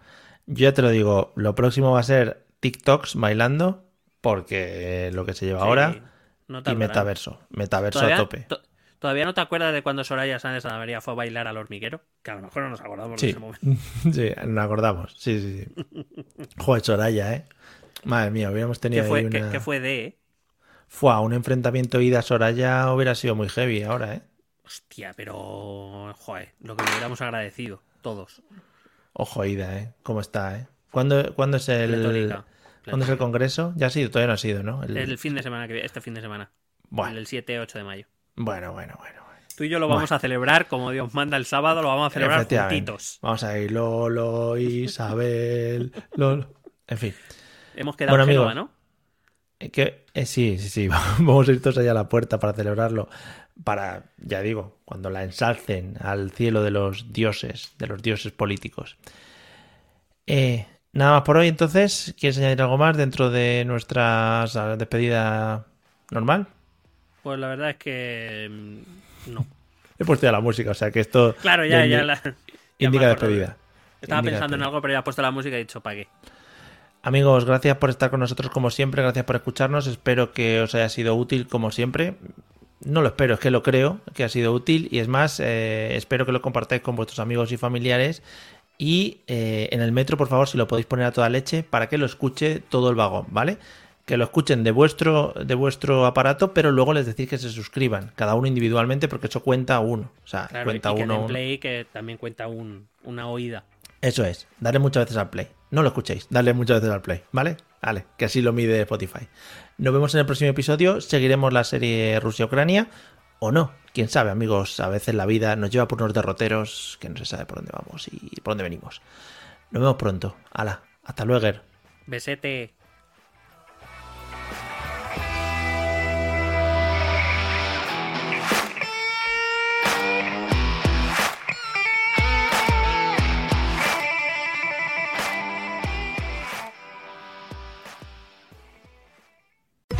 yo ya te lo digo, lo próximo va a ser TikToks bailando, porque lo que se lleva Sí, ahora, no y metaverso. Metaverso a ¿Todavía, tope. to- ¿Todavía no te acuerdas de cuando Soraya Sánchez de María fue a bailar al hormiguero? Que a lo mejor no nos acordamos de Sí, ese momento. sí, nos acordamos. Sí, sí, sí. Joder, Soraya, ¿eh? Madre mía, hubiéramos ¿Qué tenido ahí fue, una... qué- qué fue de, eh? Fua, un enfrentamiento ida-Soraya hubiera sido muy heavy ahora, ¿eh? Hostia, pero. Joder, lo que le hubiéramos agradecido, todos. Ojo, Ida, ¿eh? ¿Cómo está, eh? ¿Cuándo, ¿cuándo es el... ¿Cuándo es el congreso? Ya ha sido, todavía no ha sido, ¿no? El- El fin de semana que este fin de semana. Bueno, El 7-8 de mayo. bueno, bueno, bueno. Tú y yo lo vamos a celebrar como Dios manda el sábado, lo vamos a celebrar juntitos. Vamos a ir Lolo, Isabel, Lolo. En fin. Hemos quedado Bueno, en Génova. ¿no? Eh, Que, eh, sí, sí, sí. Vamos a ir todos allá a la puerta para celebrarlo. Para, ya digo, cuando la ensalcen al cielo de los dioses, de los dioses políticos. Eh, nada más por hoy, entonces. ¿Quieres añadir algo más dentro de nuestra despedida normal? Pues la verdad es que. mm, No. He puesto ya la música, o sea que esto. Claro, ya, ya. la- indica despedida. Estaba Indica pensando en algo, pero ya he puesto la música y he dicho, ¿para qué? Amigos, gracias por estar con nosotros como siempre, gracias por escucharnos, espero que os haya sido útil como siempre. No lo espero, es que lo creo que ha sido útil y es más, eh, espero que lo compartáis con vuestros amigos y familiares y eh, en el metro, por favor, si lo podéis poner a toda leche para que lo escuche todo el vagón, ¿vale? Que lo escuchen de vuestro, de vuestro aparato, pero luego les decís que se suscriban, cada uno individualmente, porque eso cuenta uno. O sea, Claro, cuenta uno. uno. play, que también cuenta un, una oída. Eso es, darle muchas veces al play. No lo escuchéis, darle muchas veces al play, ¿vale? Vale, que así lo mide Spotify. Nos vemos en el próximo episodio, seguiremos la serie Rusia-Ucrania, o no, quién sabe, amigos, a veces la vida nos lleva por unos derroteros que no se sabe por dónde vamos y por dónde venimos. Nos vemos pronto, hala, hasta luego. Besete.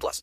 18 plus.